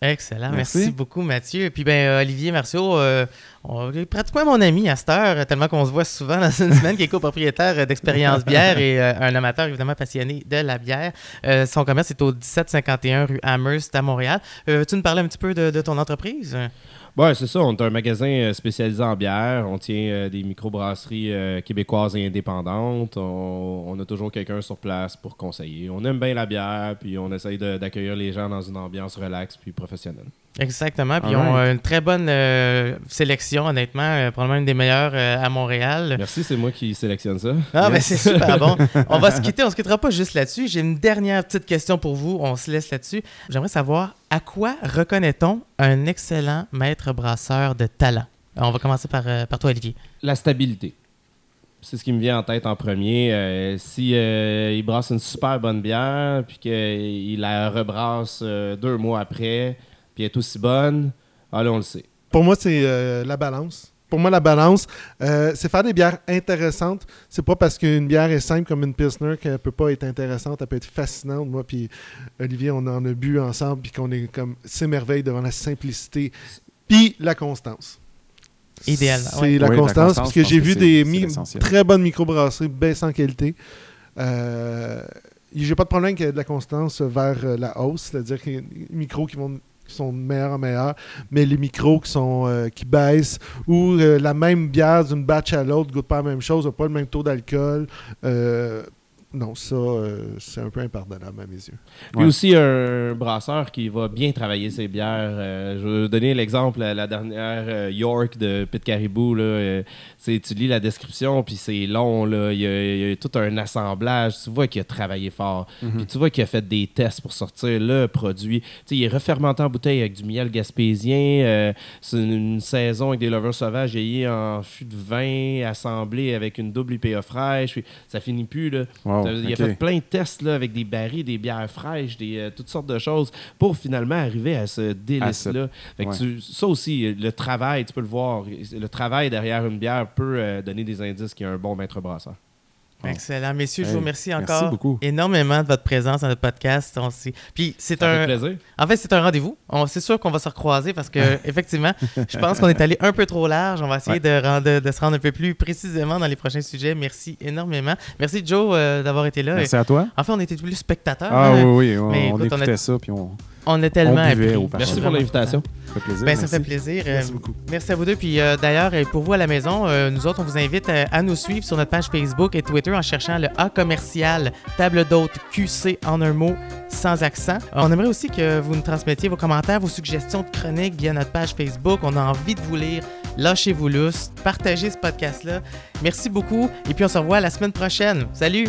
[SPEAKER 1] Excellent. Merci,
[SPEAKER 2] Merci.
[SPEAKER 1] beaucoup, Mathieu. Puis, ben, euh, Olivier Marceau, euh, on est pratiquement mon ami à cette heure, tellement qu'on se voit souvent dans une semaine, qui est copropriétaire euh, d'Expérience Bière et euh, un amateur évidemment passionné de la bière. Euh, son commerce est au 1751 rue Amherst à Montréal. Veux-tu nous parler un petit peu de, de ton entreprise?
[SPEAKER 4] Ouais, c'est ça. On est un magasin euh, spécialisé en bière. On tient euh, des microbrasseries euh, québécoises et indépendantes. On, on a toujours quelqu'un sur place pour conseiller. On aime bien la bière, puis on essaye d'accueillir les gens dans une ambiance relaxe puis professionnelle.
[SPEAKER 1] Exactement. Puis, ils ont euh, une très bonne euh, sélection, honnêtement. euh, probablement une des meilleures euh, à Montréal.
[SPEAKER 4] Merci, c'est moi qui sélectionne ça.
[SPEAKER 1] Ah, ben
[SPEAKER 2] Yes.
[SPEAKER 1] c'est super bon. On va se quitter, on se quittera pas juste là-dessus. J'ai une dernière petite question pour vous. On se laisse là-dessus. J'aimerais savoir à quoi reconnaît-on un excellent maître brasseur de talent? On va commencer par, par toi, Olivier.
[SPEAKER 4] La stabilité. C'est ce qui me vient en tête en premier. Euh, si euh, il brasse une super bonne bière, puis qu'il la rebrasse euh, deux mois après, puis elle est aussi bonne, ah là, on le sait.
[SPEAKER 3] Pour moi, c'est euh, la balance. Pour moi, la balance, euh, c'est faire des bières intéressantes. C'est pas parce qu'une bière est simple comme une Pilsner qu'elle peut pas être intéressante, elle peut être fascinante. Moi, puis Olivier, on en a bu ensemble, puis qu'on est comme s'émerveille devant la simplicité, puis la constance.
[SPEAKER 1] Idéalement,
[SPEAKER 3] C'est
[SPEAKER 1] ouais.
[SPEAKER 3] la
[SPEAKER 2] Oui, la
[SPEAKER 3] constance, parce que j'ai
[SPEAKER 2] que
[SPEAKER 3] vu des très bonnes microbrasseries baisse en qualité. Euh, j'ai pas de problème qu'il y ait de la constance vers euh, la hausse, c'est-à-dire qu'il y a des micros qui vont qui sont de meilleur en meilleur, mais les micros qui sont euh, qui baissent ou euh, la même bière d'une batch à l'autre goûte pas la même chose, n'a pas le même taux d'alcool. Non, ça, euh, c'est un peu impardonnable à mes yeux.
[SPEAKER 4] Puis
[SPEAKER 2] Ouais.
[SPEAKER 4] aussi un brasseur qui va bien travailler ses bières. Euh, je vais vous donner l'exemple, la, la dernière euh, York de Pit Caribou. Là, euh, c'est- tu lis la description, puis c'est long. Là, il, y a, il y a tout un assemblage. Tu vois qu'il a travaillé fort.
[SPEAKER 2] Mhm.
[SPEAKER 4] Puis tu vois qu'il a fait des tests pour sortir le produit. Tu sais, il est refermenté en bouteille avec du miel gaspésien. euh, c'est une, une saison avec des lovers sauvages vieillis en fût de vin assemblé avec une double IPA fraîche. Puis ça finit plus. Là.
[SPEAKER 2] Wow,
[SPEAKER 4] dire, Il a fait plein de tests là, avec des barils, des bières fraîches, des, euh, toutes sortes de choses pour finalement arriver à ce délice-là.
[SPEAKER 2] Ouais.
[SPEAKER 4] ça aussi, euh, le travail, tu peux le voir. Le travail derrière une bière peut euh, donner des indices qu'il y a un bon maître brasseur.
[SPEAKER 1] Excellent. Messieurs, je vous remercie
[SPEAKER 2] merci
[SPEAKER 1] encore
[SPEAKER 2] beaucoup.
[SPEAKER 1] énormément de votre présence dans notre podcast. On Puis c'est un,
[SPEAKER 4] plaisir.
[SPEAKER 1] En fait, c'est un rendez-vous. On- C'est sûr qu'on va se recroiser parce que, effectivement, je pense qu'on est allé un peu trop large. On va essayer
[SPEAKER 2] Ouais.
[SPEAKER 1] de, rendre- de se rendre un peu plus précisément dans les prochains sujets. Merci énormément. Merci, Joe, euh, d'avoir été là.
[SPEAKER 2] Merci à toi.
[SPEAKER 1] En fait, on était plus spectateurs.
[SPEAKER 2] Ah
[SPEAKER 1] hein.
[SPEAKER 2] oui, oui, on,
[SPEAKER 1] mais
[SPEAKER 2] on
[SPEAKER 1] écoute, on a-
[SPEAKER 2] écoutait ça, puis on,
[SPEAKER 1] On a tellement
[SPEAKER 2] On
[SPEAKER 1] appris.
[SPEAKER 4] Merci pour l'invitation.
[SPEAKER 2] ça fait plaisir.
[SPEAKER 1] Ben, ça
[SPEAKER 2] merci.
[SPEAKER 1] fait plaisir.
[SPEAKER 3] Merci
[SPEAKER 1] Euh,
[SPEAKER 3] beaucoup.
[SPEAKER 1] Merci à vous deux. Puis euh, d'ailleurs, euh, pour vous à la maison, euh, nous autres, on vous invite à nous suivre sur notre page Facebook et Twitter en cherchant le A commercial table d'hôte QC en un mot sans accent. Euh, On aimerait aussi que vous nous transmettiez vos commentaires, vos suggestions de chroniques via notre page Facebook. On a envie de vous lire. Lâchez-vous lousse. Partagez ce podcast-là. Merci beaucoup. Et puis on se revoit la semaine prochaine. Salut!